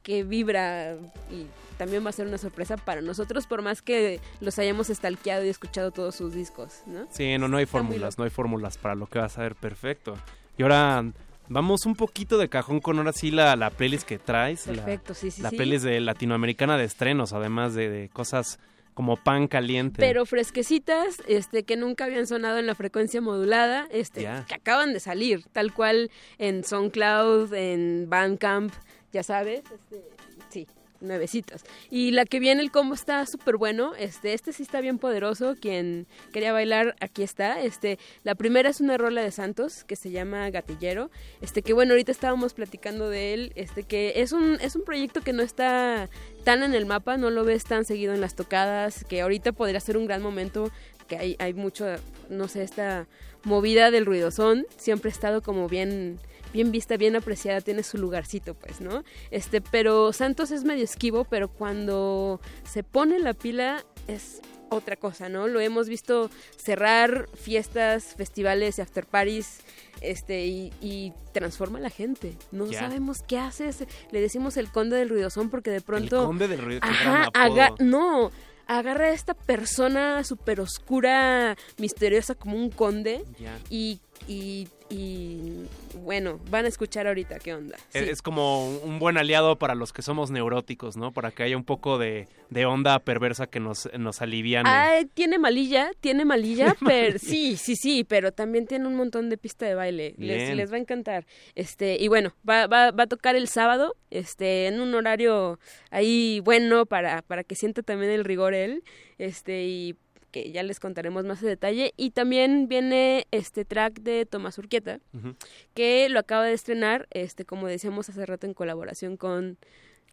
qué vibra y también va a ser una sorpresa para nosotros, por más que los hayamos stalkeado y escuchado todos sus discos, ¿no? Sí, no, no hay fórmulas, no hay fórmulas para lo que vas a ver perfecto. Y ahora vamos un poquito de cajón con ahora sí la, la playlist que traes. la- Perfecto, sí, sí, La sí. playlist de latinoamericana de estrenos, además de, de cosas como pan caliente. Pero fresquecitas, este, que nunca habían sonado en la frecuencia modulada, este, que acaban de salir, tal cual en SoundCloud, en Bandcamp, ya sabes, este, sí, nuevecitas. Y la que viene el combo está súper bueno, este, este sí está bien poderoso, quien quería bailar, aquí está, este, la primera es una rola de Santos, que se llama Gatillero, este, que bueno, ahorita estábamos platicando de él, este, que es un, es un proyecto que no está tan en el mapa, no lo ves tan seguido en las tocadas, que ahorita podría ser un gran momento, que hay, hay mucho, no sé, esta movida del ruidosón, siempre ha estado como bien bien vista, bien apreciada, tiene su lugarcito, pues, ¿no? Este, pero Santos es medio esquivo, pero cuando se pone la pila es otra cosa, ¿no? Lo hemos visto cerrar fiestas, festivales after parties, este, y, y transforma a la gente. No sabemos qué hace, ese- le decimos el conde del ruidosón porque de pronto... El conde del ruido. qué Ajá, no, agarra a esta persona súper oscura, misteriosa como un conde y, y, bueno, van a escuchar ahorita qué onda. Es, Sí. es como un- buen aliado para los que somos neuróticos, ¿no? Para que haya un poco de, de onda perversa que nos, nos aliviane. Ah, tiene malilla, tiene malilla, pero sí, sí, sí, pero también tiene un montón de pista de baile. Les, les va a encantar. Este, y bueno, va, va, va a tocar el sábado, este, en un horario ahí bueno para, para que sienta también el rigor él. Este, y que ya les contaremos más a detalle. Y también viene este track de Tomás Urquieta, que lo acaba de estrenar, este, como decíamos hace rato, en colaboración con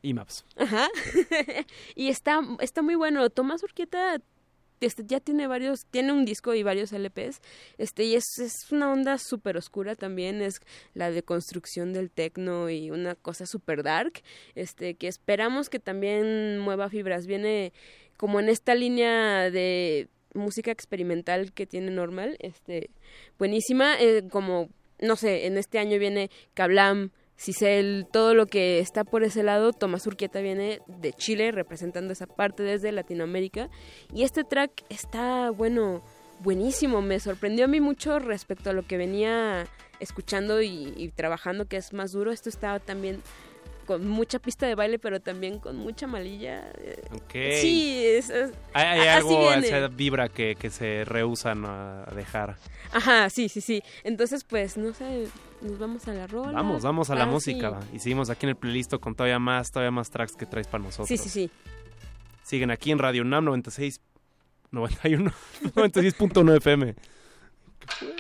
IMAPS. Ajá. y está, está muy bueno. Tomás Urquieta este, ya tiene varios, tiene un disco y varios LPs, este, y es, es una onda súper oscura también, es la deconstrucción del tecno y una cosa súper dark, este, que esperamos que también mueva fibras. Viene como en esta línea de música experimental que tiene normal, este, buenísima, eh, como, no sé, en este año viene Kablam, Cicel, todo lo que está por ese lado, Tomás Urquieta viene de Chile representando esa parte desde Latinoamérica y este track está bueno, buenísimo, me sorprendió a mí mucho respecto a lo que venía escuchando y, y trabajando que es más duro, esto está también con mucha pista de baile pero también con mucha malilla. eh, Ok. Sí, es, es- Hay, hay algo, esa vibra que, que se rehusan a dejar. Ajá, sí, sí, sí. Entonces, pues, no sé, nos vamos a la rola. Vamos, vamos a la Ah, música. sí. Y seguimos aquí en el playlist con todavía más, todavía más tracks que traes para nosotros. Sí, sí, sí. Siguen aquí en Radio UNAM 96, 91, 96.1 FM. Playlist.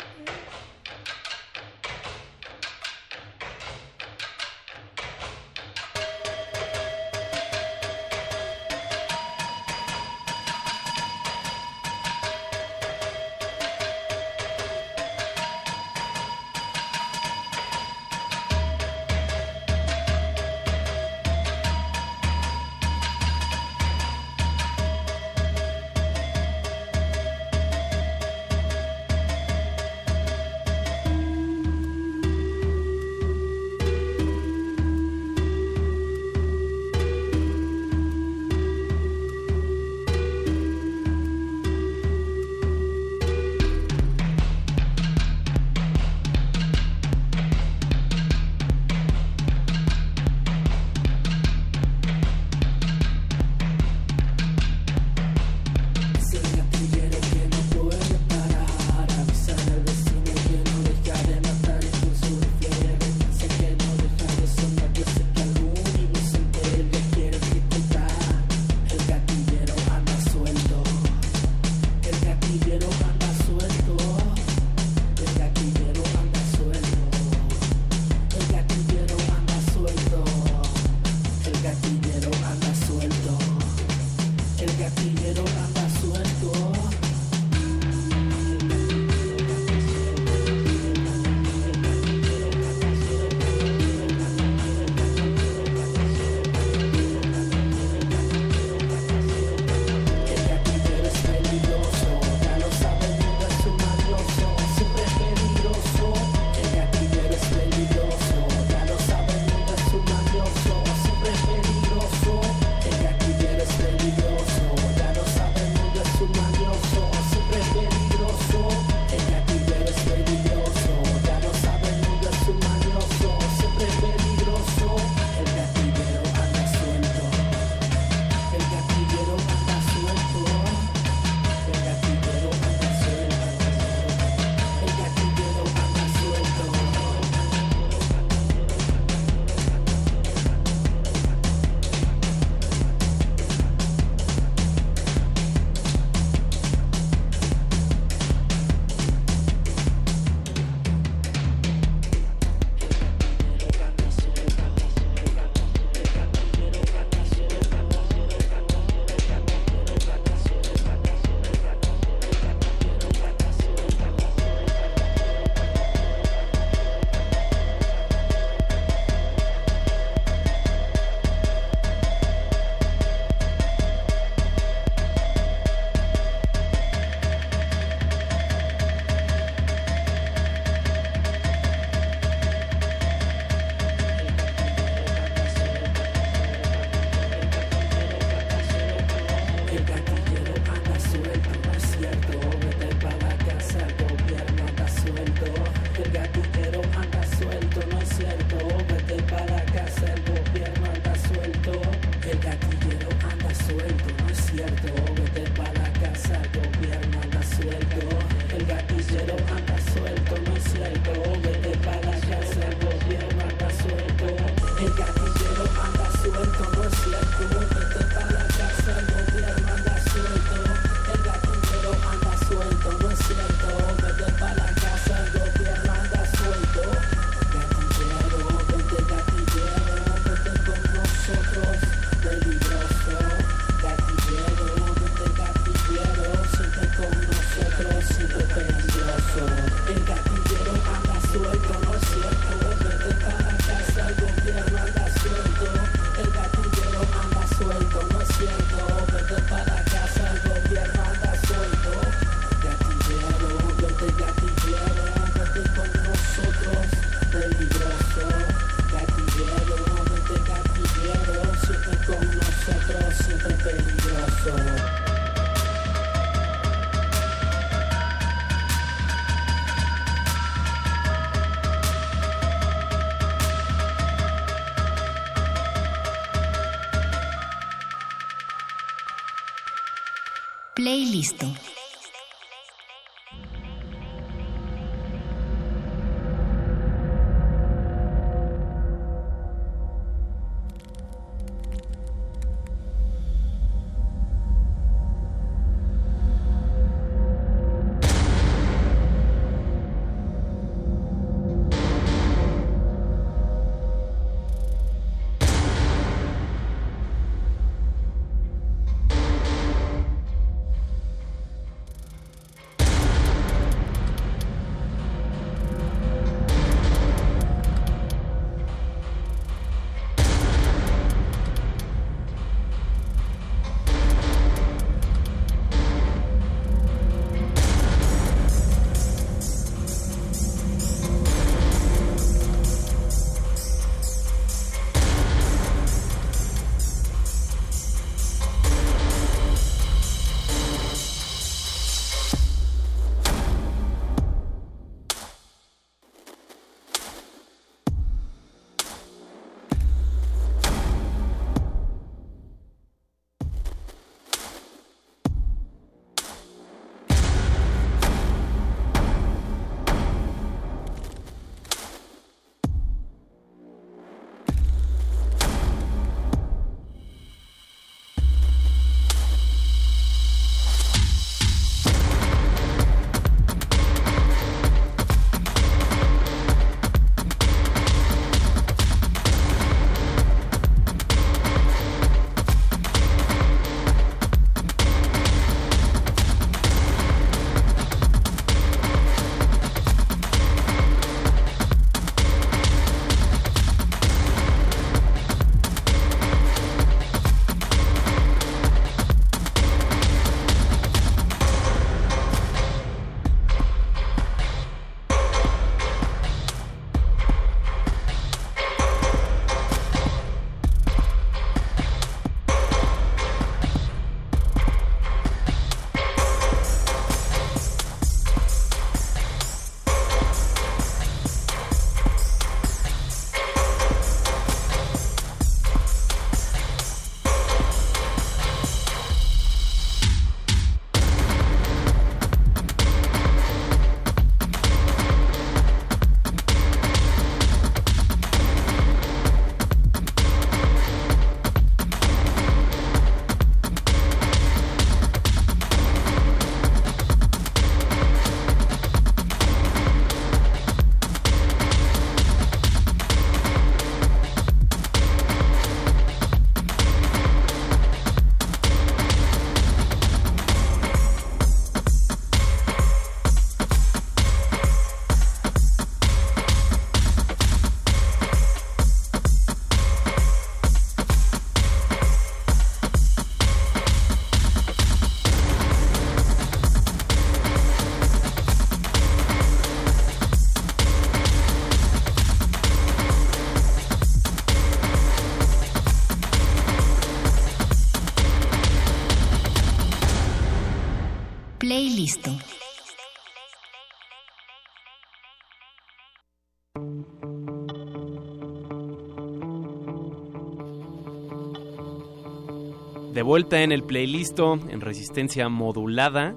Vuelta en el playlist en resistencia modulada.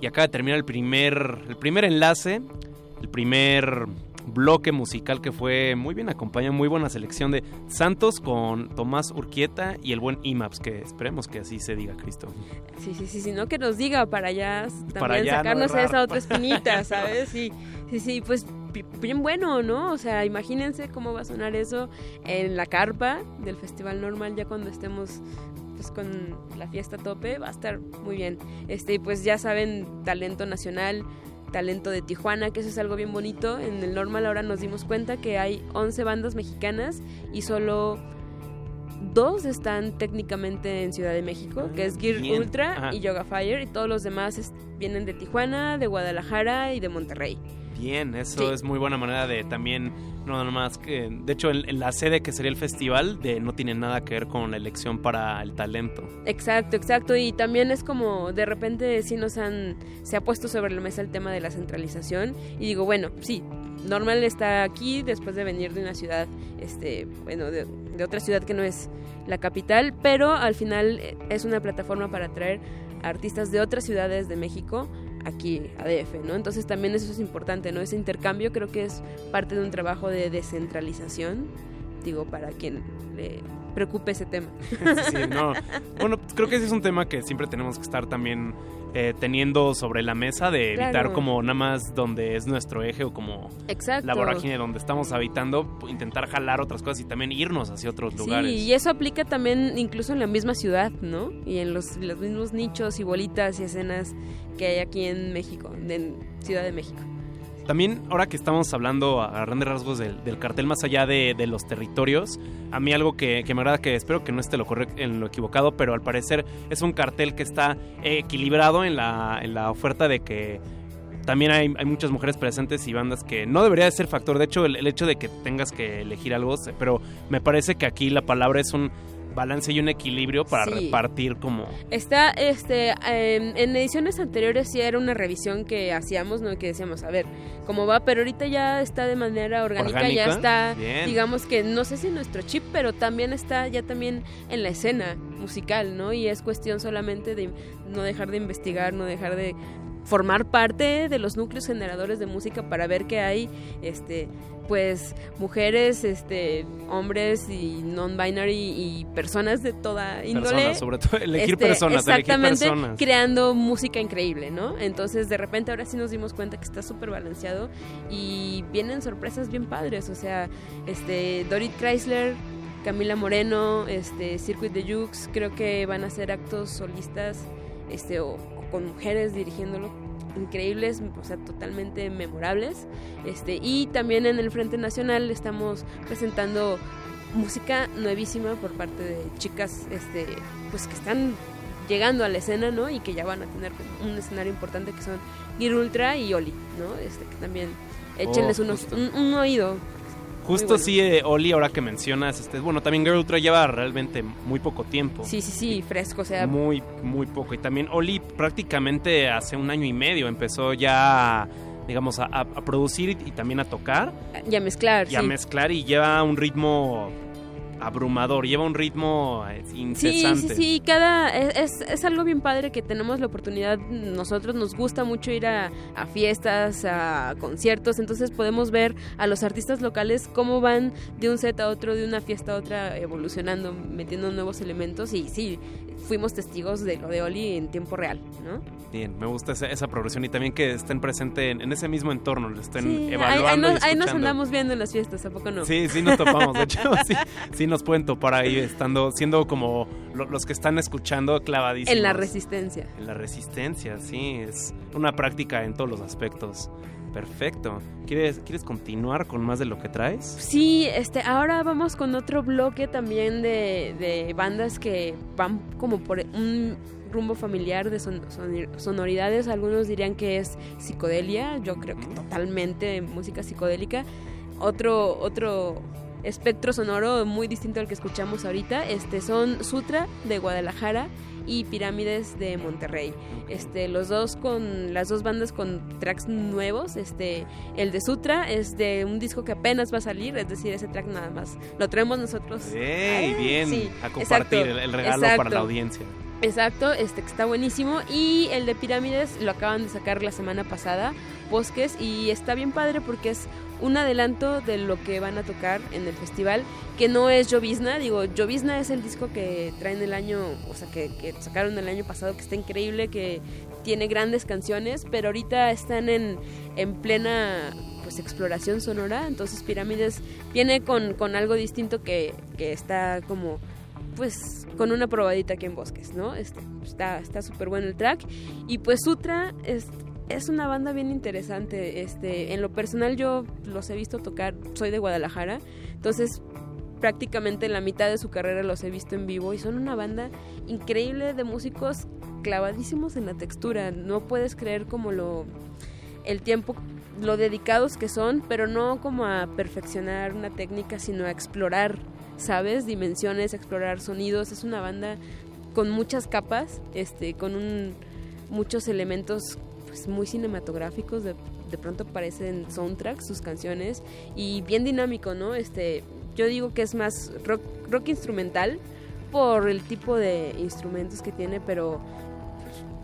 Y acaba de terminar el primer, el primer enlace, el primer bloque musical que fue muy bien acompañado, muy buena selección de Santos con Tomás Urquieta y el buen IMAPS, que esperemos que así se diga, Cristo. Sí, sí, sí, sí, no que nos diga para ya también sacarnos esa otra espinita, ¿sabes? Sí, sí, sí, pues bien bueno, ¿no? O sea, imagínense cómo va a sonar eso en la carpa del Festival Normal ya cuando estemos pues con la fiesta a tope, va a estar muy bien. Este, pues ya saben, talento nacional, talento de Tijuana, que eso es algo bien bonito. En el normal ahora nos dimos cuenta que hay 11 bandas mexicanas y solo dos están técnicamente en Ciudad de México, que es Gear Ultra y Yoga Fire, y todos los demás vienen de Tijuana, de Guadalajara y de Monterrey. Bien, eso es muy buena manera de también, no nada más que, de hecho, en, la sede que sería el festival, de no tiene nada que ver con la elección para el talento. Exacto, exacto, y también es como, de repente sí nos han, se ha puesto sobre la mesa el tema de la centralización, y digo, bueno, sí, normal está aquí después de venir de una ciudad, este, bueno, de, de otra ciudad que no es la capital, pero al final es una plataforma para atraer artistas de otras ciudades de México aquí a DF, ¿no? Entonces también eso es importante, ¿no? Ese intercambio creo que es parte de un trabajo de descentralización, digo, para quien le preocupe ese tema. Sí, no. Bueno, creo que ese es un tema que siempre tenemos que estar también eh, teniendo sobre la mesa de evitar Claro. como nada más donde es nuestro eje o como Exacto. la vorágine donde estamos habitando, intentar jalar otras cosas y también irnos hacia otros lugares. Sí, y eso aplica también incluso en la misma ciudad, ¿no? Y en los, los mismos nichos y bolitas y escenas que hay aquí en México, en Ciudad de México. También, ahora que estamos hablando a grandes rasgos del, cartel más allá de, los territorios, a mí algo que, que me agrada, que espero que no esté lo correct- en lo equivocado, pero al parecer es un cartel que está equilibrado en la, en la oferta de que también hay, muchas mujeres presentes y bandas que no debería de ser factor. De hecho, el, hecho de que tengas que elegir algo, pero me parece que aquí la palabra es un balance y un equilibrio para Sí. repartir como... Está, este, em, en ediciones anteriores sí era una revisión que hacíamos, ¿no? Que decíamos, a ver, cómo va, pero ahorita ya está de manera orgánica, ¿Orgánica? ya está, Bien. digamos que, no sé si nuestro chip, pero también está ya también en la escena musical, ¿no? Y es cuestión solamente de no dejar de investigar, no dejar de formar parte de los núcleos generadores de música para ver que hay, este, pues mujeres, este, hombres y non-binary y personas de toda índole. Personas, sobre todo elegir Este, personas, elegir exactamente, personas. creando música increíble, ¿no? Entonces, de repente ahora sí nos dimos cuenta que está súper balanceado y vienen sorpresas bien padres, o sea, este Dorit Chrysler, Camila Moreno, este Circuit de Jux, creo que van a hacer actos solistas este o, o con mujeres dirigiéndolo increíbles, o sea, totalmente memorables. Este, y también en el Frente Nacional estamos presentando música nuevísima por parte de chicas este pues que están llegando a la escena, ¿no? Y que ya van a tener un escenario importante que son Gear Ultra y Oli, ¿no? Este que también échenles Oh, unos, un oído. Justo bueno. sí, eh, Oli, ahora que mencionas, este, bueno, también Girl Ultra lleva realmente muy poco tiempo. Sí, sí, sí, fresco, o sea, Muy, muy poco. Y también Oli prácticamente hace un año y medio empezó ya, digamos, a, producir y, también a tocar y a mezclar, y a mezclar y lleva un ritmo abrumador, lleva un ritmo eh, Sí, incesante. sí, sí, cada es, es, es algo bien padre que tenemos la oportunidad, nosotros nos gusta mucho ir a, a fiestas, a conciertos, entonces podemos ver a los artistas locales cómo van de un set a otro, de una fiesta a otra, evolucionando, metiendo nuevos elementos y sí, fuimos testigos de lo de Oli en tiempo real, ¿no? Bien, me gusta esa, esa progresión y también que estén presentes en, en ese mismo entorno, lo estén Sí, ahí, ahí evaluando. nos, ahí nos andamos viendo en las fiestas, ¿a poco no? Sí, sí nos topamos. De hecho, sí, sí nos pueden topar ahí estando, siendo como lo- los que están escuchando clavadísimos. En la resistencia. En la resistencia, sí, es una práctica en todos los aspectos. Perfecto. ¿Quieres, ¿Quieres continuar con más de lo que traes? Sí, este, ahora vamos con otro bloque también de, de bandas que van como por un rumbo familiar de son- son- sonoridades. Algunos dirían que es psicodelia, yo creo que totalmente música psicodélica. Otro, otro espectro sonoro muy distinto al que escuchamos ahorita. Este son Sutra de Guadalajara y Pirámides de Monterrey. Este, los dos con las dos bandas con tracks nuevos. Este, el de Sutra es de un disco que apenas va a salir, es decir, ese track nada más lo traemos nosotros. Ah, Bien, sí, a compartir exacto, el, el regalo exacto. para la audiencia. Exacto, este que está buenísimo. Y el de Pirámides lo acaban de sacar la semana pasada, Bosques, y está bien padre porque es un adelanto de lo que van a tocar en el festival, que no es Llovizna, digo, Llovizna es el disco que traen el año, o sea, que, sacaron el año pasado, que está increíble, que tiene grandes canciones, pero ahorita están en, en plena pues exploración sonora, entonces Pirámides viene con, con algo distinto que, que está como pues con una probadita aquí en Bosques, ¿no? Este, está está súper bueno el track. Y pues Sutra es, es una banda bien interesante. Este, en lo personal yo los he visto tocar, soy de Guadalajara, entonces prácticamente la mitad de su carrera los he visto en vivo y son una banda increíble de músicos clavadísimos en la textura. No puedes creer como lo el tiempo lo dedicados que son, pero no como a perfeccionar una técnica, sino a explorar, ¿sabes? Dimensiones, explorar sonidos. Es una banda con muchas capas, este, con un, muchos elementos pues, muy cinematográficos. De, de pronto parecen soundtracks sus canciones y bien dinámico, ¿no? Este, yo digo que es más rock, rock instrumental por el tipo de instrumentos que tiene, pero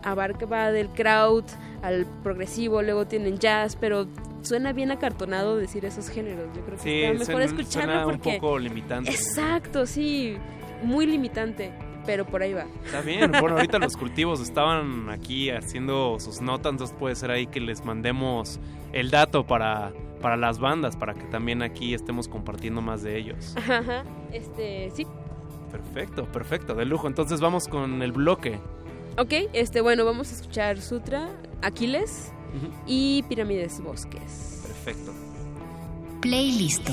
abarca va del crowd al progresivo, luego tienen jazz, pero suena bien acartonado decir esos géneros. Yo creo que Sí, está mejor suena- escucharlo suena un porque poco limitante. Exacto, sí, muy limitante, pero por ahí va. Está bien, bueno, ahorita los cultivos estaban aquí haciendo sus notas, entonces puede ser ahí que les mandemos el dato para, para las bandas, para que también aquí estemos compartiendo más de ellos. Ajá, este, sí. Perfecto, perfecto, de lujo. Entonces vamos con el bloque. Ok, este, bueno, vamos a escuchar Sutra, Aquiles y Pirámides Bosques. Perfecto. Playlist.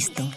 Playlisto.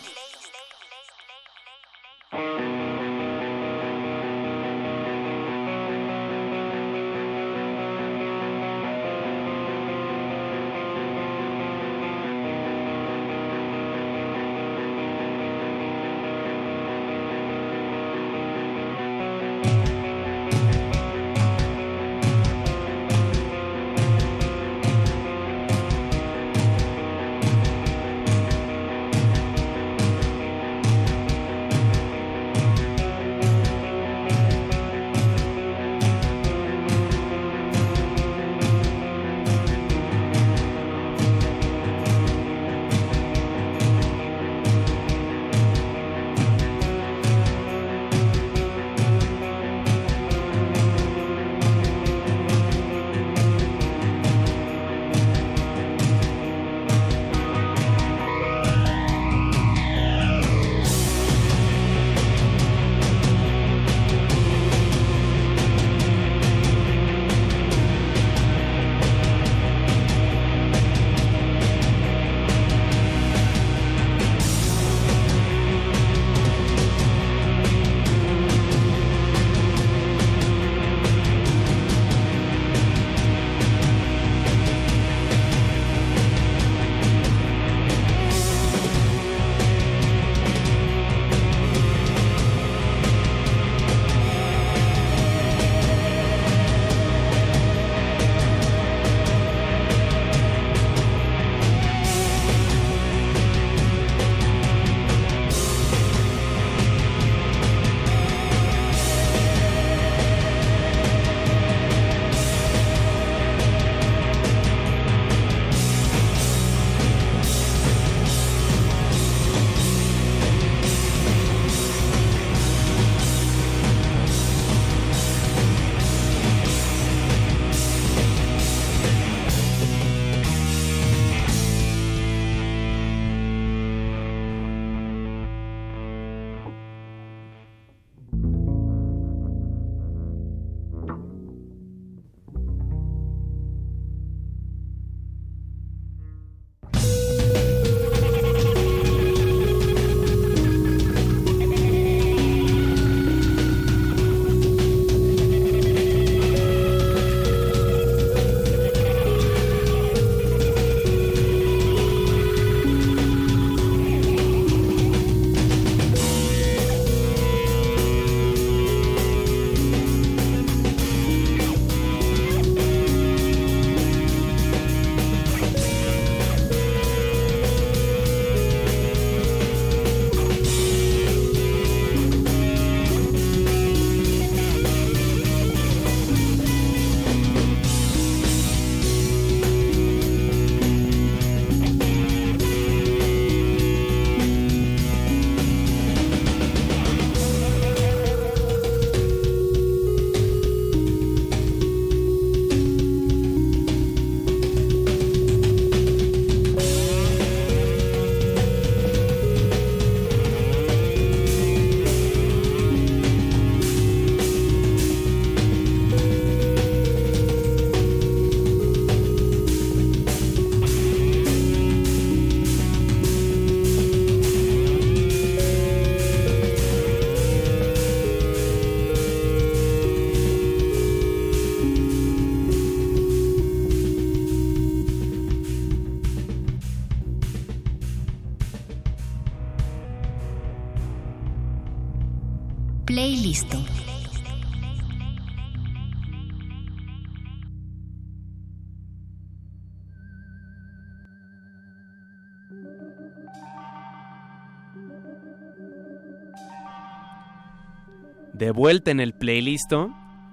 Playlisto. De vuelta en el playlist,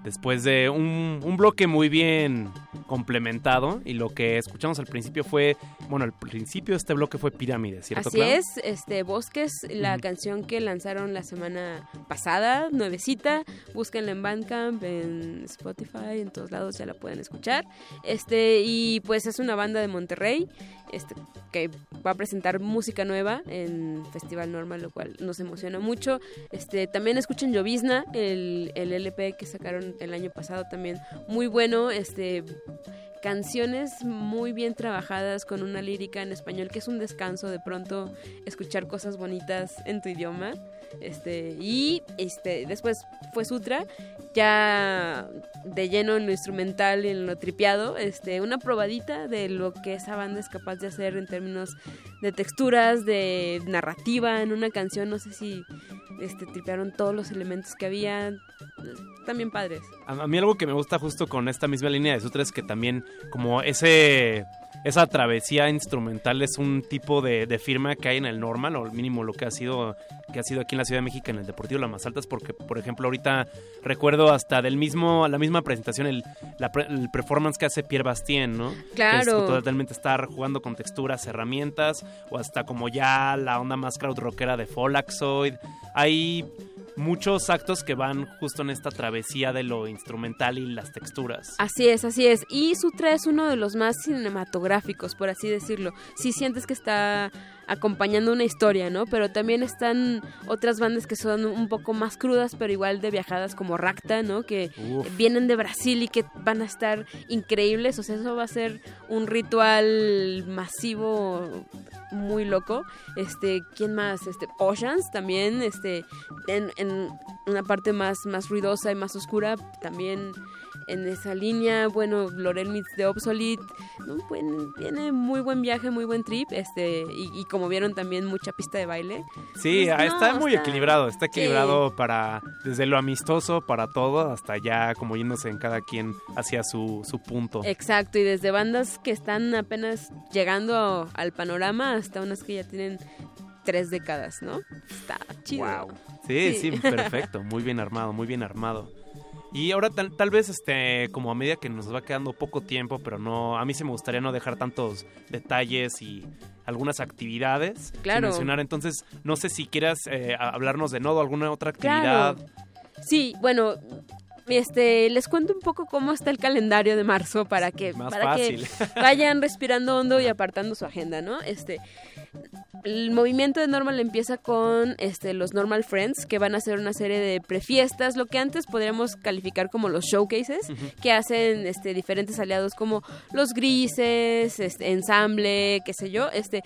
después de un, un bloque muy bien complementado y lo que escuchamos al principio fue, bueno, al principio de este bloque fue Pirámide, ¿cierto? Así Clau? es, este Bosques, la canción que lanzaron la semana pasada, nuevecita, búsquenla en Bandcamp, en Spotify, en todos lados ya la pueden escuchar. Este y pues es una banda de Monterrey, este que va a presentar música nueva en Festival Normal, lo cual nos emociona mucho. Este también escuchen Llovizna, el, el LP que sacaron el año pasado también muy bueno, este canciones muy bien trabajadas con una lírica en español que es un descanso de pronto escuchar cosas bonitas en tu idioma este y este después fue Sutra ya de lleno en lo instrumental y en lo tripeado este una probadita de lo que esa banda es capaz de hacer en términos de texturas de narrativa en una canción no sé si este tripearon todos los elementos que había también padres. A mí algo que me gusta justo con esta misma línea de Sutra es que también como ese esa travesía instrumental es un tipo de, de firma que hay en el normal o al mínimo lo que ha sido que ha sido aquí en la Ciudad de México en el Deportivo La Más Altas porque por ejemplo ahorita recuerdo hasta del mismo la misma presentación el, la el performance que hace Pierre Bastien no Claro. Que es totalmente estar jugando con texturas herramientas o hasta como ya la onda más crowd rockera de Folaxoid hay muchos actos que van justo en esta travesía de lo instrumental y las texturas Así es, así es. Y Sutra es uno de los más cinematográficos, por así decirlo. Sí sientes que está acompañando una historia, ¿no? Pero también están otras bandas que son un poco más crudas, pero igual de viajadas como Racta, ¿no? Que Uf. vienen de Brasil y que van a estar increíbles. O sea, eso va a ser un ritual masivo muy loco. Este, ¿quién más? Este, Oceans también, este, en, en una parte más, más ruidosa y más oscura, también en esa línea, bueno, Lorel meets de Obsolete, ¿no? Buen- viene muy buen viaje, muy buen trip, este, y, y como vieron también mucha pista de baile. Sí, Pues ah, no, está muy está- equilibrado, está Sí. equilibrado para desde lo amistoso para todo hasta ya como yéndose en cada quien hacia su, su punto. Exacto, y desde bandas que están apenas llegando al panorama hasta unas que ya tienen tres décadas, ¿no? Está chido. Sí, sí, perfecto, muy bien armado, muy bien armado. Y ahora tal, tal vez este como a medida que nos va quedando poco tiempo, pero no a mí sí me gustaría no dejar tantos detalles y algunas actividades Claro. mencionar, entonces no sé si quieras eh, hablarnos de Nodo alguna otra actividad. Claro. Sí, bueno, este, les cuento un poco cómo está el calendario de marzo para que, Más para que vayan respirando hondo y apartando su agenda, ¿no? Este, el movimiento de Normal empieza con este, los Normal Friends, que van a hacer una serie de prefiestas, lo que antes podríamos calificar como los showcases, que hacen este, diferentes aliados como los grises, este, ensamble, qué sé yo. Este,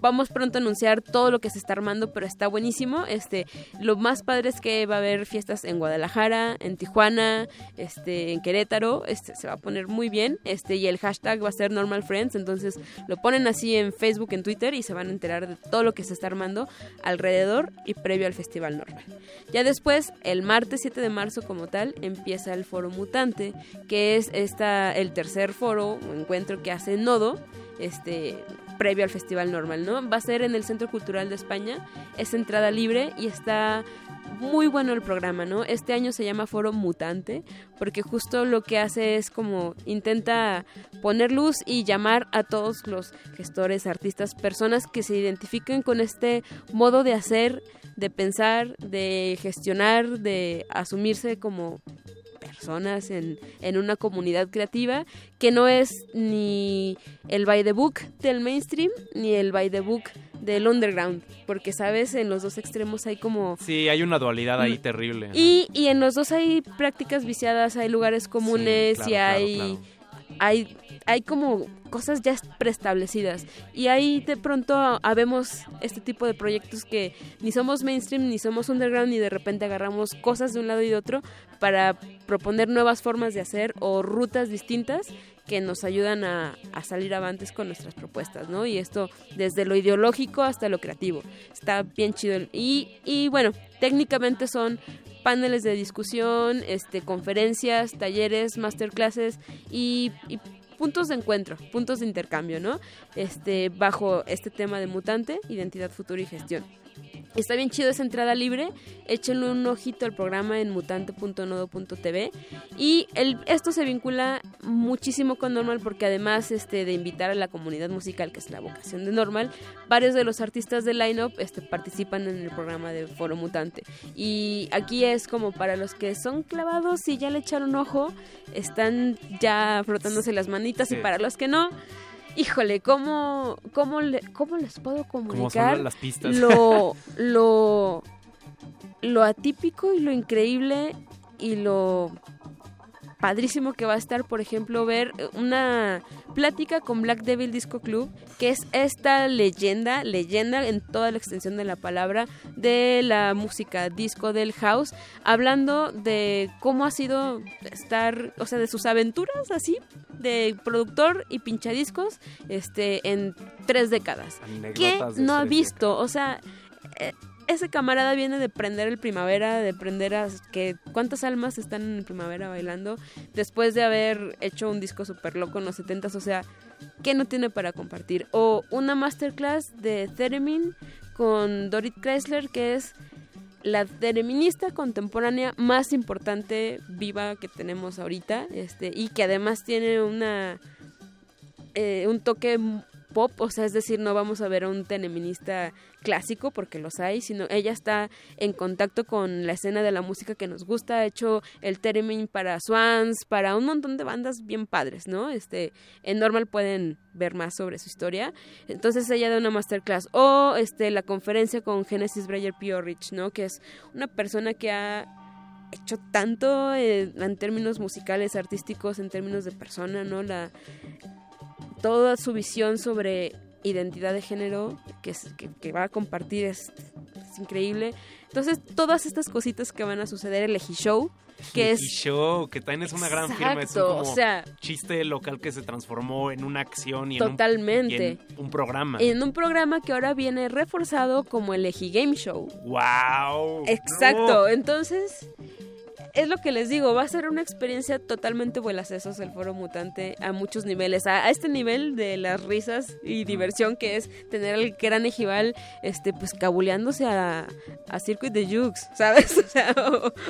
vamos pronto a anunciar todo lo que se está armando, pero está buenísimo. Este, lo más padre es que va a haber fiestas en Guadalajara, en Tijuana, este, en Querétaro. Este, se va a poner muy bien. Este, y el hashtag va a ser Normal Friends. Entonces lo ponen así en Facebook, en Twitter y se van a enterar de todo lo que se está armando alrededor y previo al Festival Normal. Ya después, el martes 7 de marzo como tal, empieza el Foro Mutante, que es esta, el tercer foro o encuentro que hace Nodo, este previo al Festival Normal, ¿no? Va a ser en el Centro Cultural de España, es entrada libre y está muy bueno el programa, ¿no? Este año se llama Foro Mutante, porque justo lo que hace es como intenta poner luz y llamar a todos los gestores, artistas, personas que se identifiquen con este modo de hacer, de pensar, de gestionar, de asumirse como personas en, en una comunidad creativa que no es ni el by the book del mainstream ni el by the book del underground porque sabes en los dos extremos hay como Sí, hay una dualidad ahí terrible. ¿no? y, y en los dos hay prácticas viciadas, hay lugares comunes claro, y claro, hay, claro. Hay hay como cosas ya preestablecidas y ahí de pronto habemos este tipo de proyectos que ni somos mainstream ni somos underground y de repente agarramos cosas de un lado y de otro para proponer nuevas formas de hacer o rutas distintas que nos ayudan a, a salir avantes con nuestras propuestas, ¿no? Y esto desde lo ideológico hasta lo creativo. Está bien chido. Y, y bueno, técnicamente son paneles de discusión, este, conferencias, talleres, masterclasses y, y puntos de encuentro, puntos de intercambio, ¿no? Este, bajo este tema de mutante, identidad, futuro y gestión. Está bien chido esa entrada libre. Échenle un ojito al programa en mutante.nodo.tv. Y el, esto se vincula muchísimo con Normal porque además este, de invitar a la comunidad musical, que es la vocación de Normal, varios de los artistas del lineup este, participan en el programa de Foro Mutante. Y aquí es como para los que son clavados y ya le echaron ojo, están ya frotándose las manitas Sí. y para los que no... Híjole, ¿cómo, cómo, le- ¿cómo les puedo comunicar las pistas? lo, lo, lo atípico y lo increíble y lo padrísimo que va a estar, por ejemplo, ver una plática con Black Devil Disco Club, que es esta leyenda, leyenda en toda la extensión de la palabra, de la música disco del house, hablando de cómo ha sido estar, o sea, de sus aventuras así, de productor y pinchadiscos, este, en tres décadas. ¿Qué Anécdotas de no ha visto? O sea, eh, ese camarada viene de prender el primavera, de prender a que cuántas almas están en primavera bailando después de haber hecho un disco súper loco en los 70s, o sea, ¿qué no tiene para compartir? O una masterclass de Theremin con Dorit Chrysler, que es la thereminista contemporánea más importante viva que tenemos ahorita, este, y que además tiene una eh, un toque pop, o sea, es decir, no vamos a ver a un teneminista clásico porque los hay, sino ella está en contacto con la escena de la música que nos gusta, ha hecho el Teremin para Swans, para un montón de bandas bien padres, ¿no? Este, en Normal pueden ver más sobre su historia. Entonces ella da una masterclass o este la conferencia con Genesis Breyer Piorich, ¿no? Que es una persona que ha hecho tanto eh, en términos musicales, artísticos, en términos de persona, ¿no? La toda su visión sobre identidad de género que, es- que, que va a compartir es, es increíble. Entonces, todas estas cositas que van a suceder, el Eji Show, que es... Show, que también es una gran firma, es un como o sea- chiste local que se transformó en una acción y en un- Totalmente. y en un programa. En un programa que ahora viene reforzado como el Eji Game Show. ¡Wow! Exacto, entonces es lo que les digo, va a ser una experiencia totalmente vuelas sesos el foro mutante a muchos niveles, a, este nivel de las risas y diversión que es tener al gran Ejival este pues cabuleándose a, a Circuit de Jukes, ¿sabes? O sea,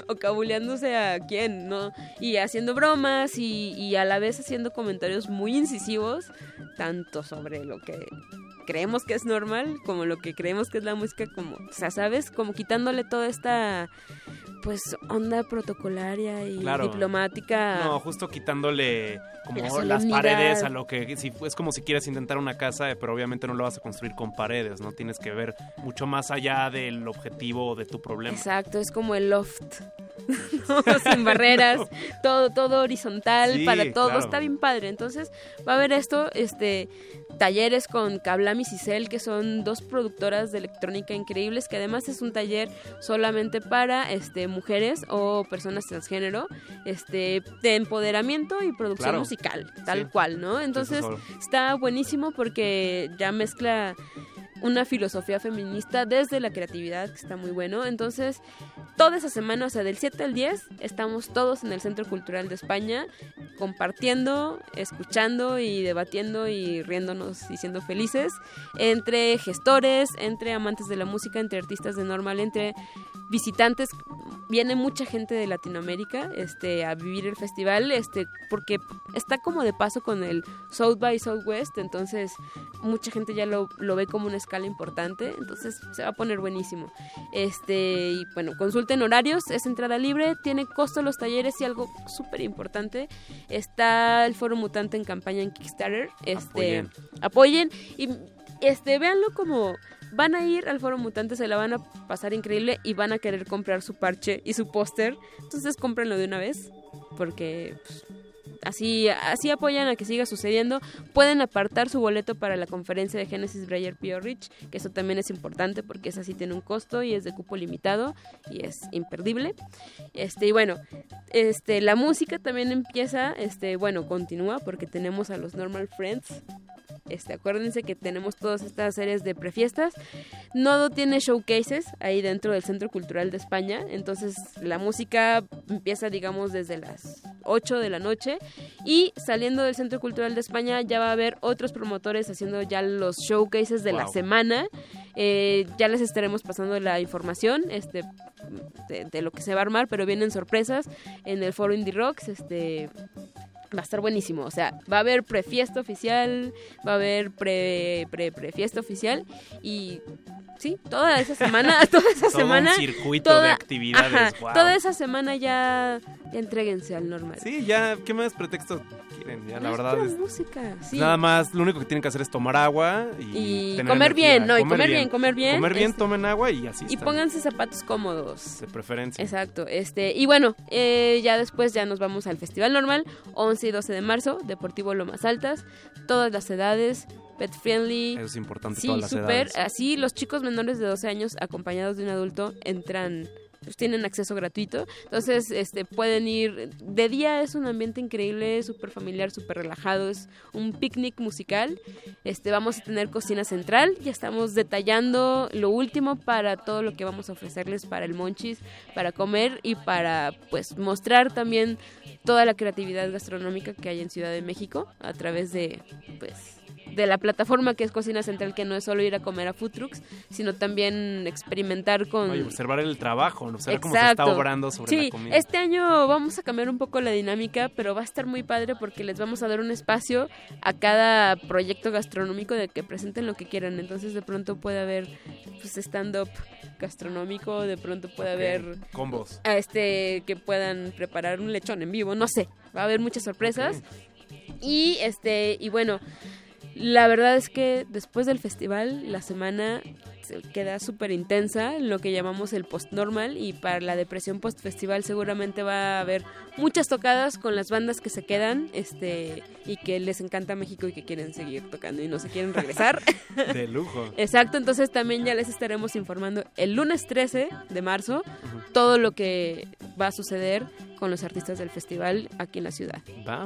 o cabuleándose a quién, ¿no? Y haciendo bromas y, y a la vez haciendo comentarios muy incisivos, tanto sobre lo que creemos que es normal, como lo que creemos que es la música, como, o sea, ¿sabes? Como quitándole toda esta, pues, onda protocolaria y Claro. diplomática. No, justo quitándole como La las paredes a lo que si, es como si quieres intentar una casa, eh, pero obviamente no lo vas a construir con paredes, ¿no? Tienes que ver mucho más allá del objetivo de tu problema. Exacto, es como el loft. ¿no? Sin barreras, todo, todo horizontal Sí, para todo, claro. está bien padre. Entonces, va a haber esto, este, talleres con Kablam y Cicel, que son dos productoras de electrónica increíbles, que además es un taller solamente para este mujeres o personas transgénero, este, de empoderamiento y producción Claro. musical, tal Sí. cual, ¿no? Entonces, está buenísimo porque ya mezcla una filosofía feminista desde la creatividad, que está muy bueno. Entonces, toda esa semana, o sea, del 7 al 10, estamos todos en el Centro Cultural de España, compartiendo, escuchando y debatiendo y riéndonos y siendo felices, entre gestores, entre amantes de la música, entre artistas de normal, entre visitantes. Viene mucha gente de Latinoamérica este, a vivir el festival, este, porque está como de paso con el South by Southwest, entonces mucha gente ya lo, lo ve como una escala importante, entonces se va a poner buenísimo. Este, y bueno, consulten horarios, es entrada libre, tiene costo los talleres y algo súper importante, está el Foro Mutante en campaña en Kickstarter, este, Apoyen. apoyen y este, véanlo como van a ir al Foro Mutante, se la van a pasar increíble y van a querer comprar su parche y su póster, entonces cómprenlo de una vez, porque pues, así, así apoyan a que siga sucediendo. Pueden apartar su boleto para la conferencia de Genesis Breyer Rich, que eso también es importante porque esa sí tiene un costo y es de cupo limitado y es imperdible. Este, y bueno, este, la música también empieza, este, bueno, continúa porque tenemos a los Normal Friends. Este, acuérdense que tenemos todas estas series de prefiestas. Nodo tiene showcases ahí dentro del Centro Cultural de España. Entonces la música empieza, digamos, desde las 8 de la noche. Y saliendo del Centro Cultural de España ya va a haber otros promotores haciendo ya los showcases de la semana. Eh, ya les estaremos pasando la información este, de, de lo que se va a armar, pero vienen sorpresas en el foro Indie Rocks. Este, va a estar buenísimo. O sea, va a haber prefiesta oficial, va a haber pre, pre, prefiesta oficial y sí, toda esa semana, toda esa Todo semana. un circuito de actividades, guau. Toda esa semana ya, ya entréguense al normal. Sí, ya, ¿qué más pretexto quieren? Ya, la verdad es... música, sí. Nada más, lo único que tienen que hacer es tomar agua y, Y tener comer energía. bien, no, y comer bien, comer bien, Comer bien, este, tomen agua y así Y están, pónganse zapatos cómodos. de preferencia. Exacto, este, y bueno, eh, ya después ya nos vamos al Festival Normal, 11 y 12 de marzo, Deportivo Lomas Altas, todas las edades, pet friendly. Eso es importante, Sí, todas las súper. edades. Así los chicos menores de 12 años acompañados de un adulto entran pues tienen acceso gratuito. Entonces, este pueden ir de día es un ambiente increíble, súper familiar, súper relajado, es un picnic musical. Este vamos a tener cocina central, ya estamos detallando lo último para todo lo que vamos a ofrecerles para el Monchis, para comer y para pues mostrar también toda la creatividad gastronómica que hay en Ciudad de México a través de pues de la plataforma que es Cocina Central, que no es solo ir a comer a food trucks, sino también experimentar con... Oye, observar el trabajo, observar cómo se está obrando sobre sí, la comida. este año vamos a cambiar un poco la dinámica, pero va a estar muy padre porque les vamos a dar un espacio a cada proyecto gastronómico de que presenten lo que quieran. Entonces de pronto puede haber pues, stand-up gastronómico, de pronto puede haber Combos. este que puedan preparar un lechón en vivo, no sé, va a haber muchas sorpresas. Y este y bueno, la verdad es que después del festival la semana se queda súper intensa, lo que llamamos el post-normal y para la depresión post-festival seguramente va a haber muchas tocadas con las bandas que se quedan este y que les encanta México y que quieren seguir tocando y no se quieren regresar. De lujo. Exacto, entonces también ya les estaremos informando el lunes 13 de marzo todo lo que va a suceder con los artistas del festival aquí en la ciudad. Va.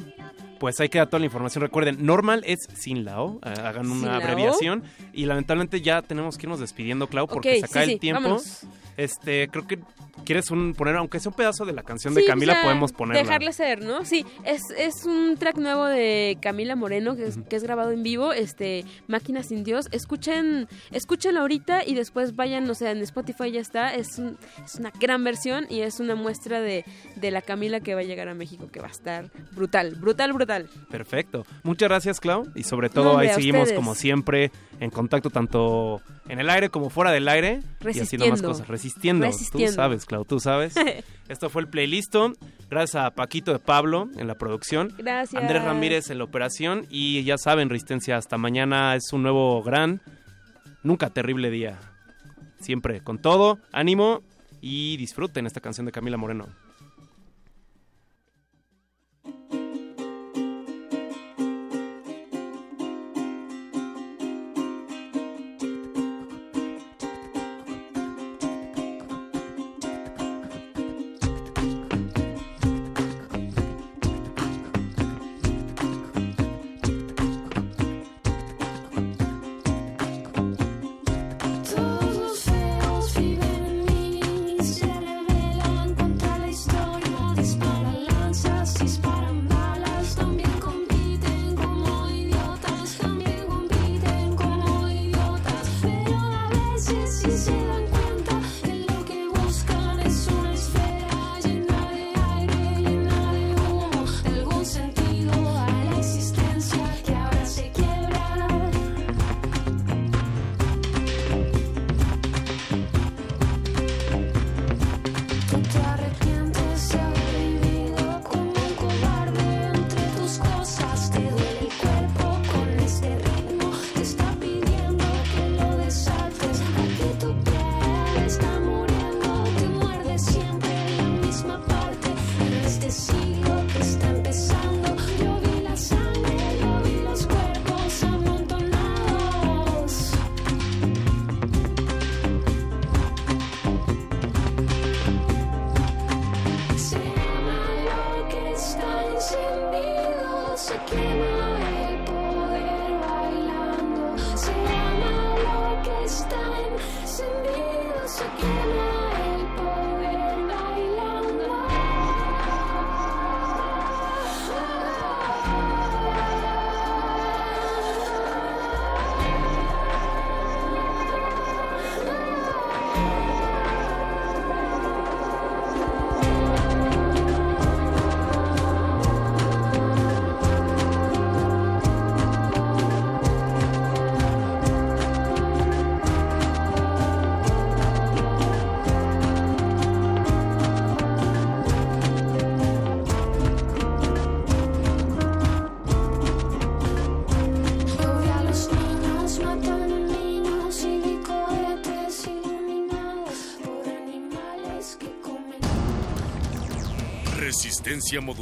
Pues ahí queda toda la información. Recuerden, normal es sin la O. eh, Hagan una la O. abreviación. Y lamentablemente ya tenemos que irnos despidiendo, Clau, porque Ok, se acaba sí, el sí, tiempo. vámonos. Este, creo que quieres un, poner, aunque sea un pedazo de la canción de Sí, Camila, o sea, podemos ponerla. Dejarla ser, ¿no? Sí, es, es un track nuevo de Camila Moreno que es, que es grabado en vivo, este Máquina sin Dios. Escuchen, escúchenlo ahorita y después vayan, o sea, en Spotify ya está. Es, un- es una gran versión y es una muestra de, de la Camila que va a llegar a México que va a estar brutal, brutal, brutal. Perfecto. Muchas gracias, Clau. Y sobre todo No, ahí seguimos ustedes. como siempre en contacto tanto en el aire como fuera del aire. Y haciendo más cosas. Resistiendo. Resistiendo. Tú sabes, Clau, tú sabes. Esto fue el playlist. Gracias a Paquito de Pablo en la producción. Gracias. Andrés Ramírez en la operación. Y ya saben, Resistencia, hasta mañana es un nuevo gran, nunca terrible día. Siempre con todo, ánimo y disfruten esta canción de Camila Moreno.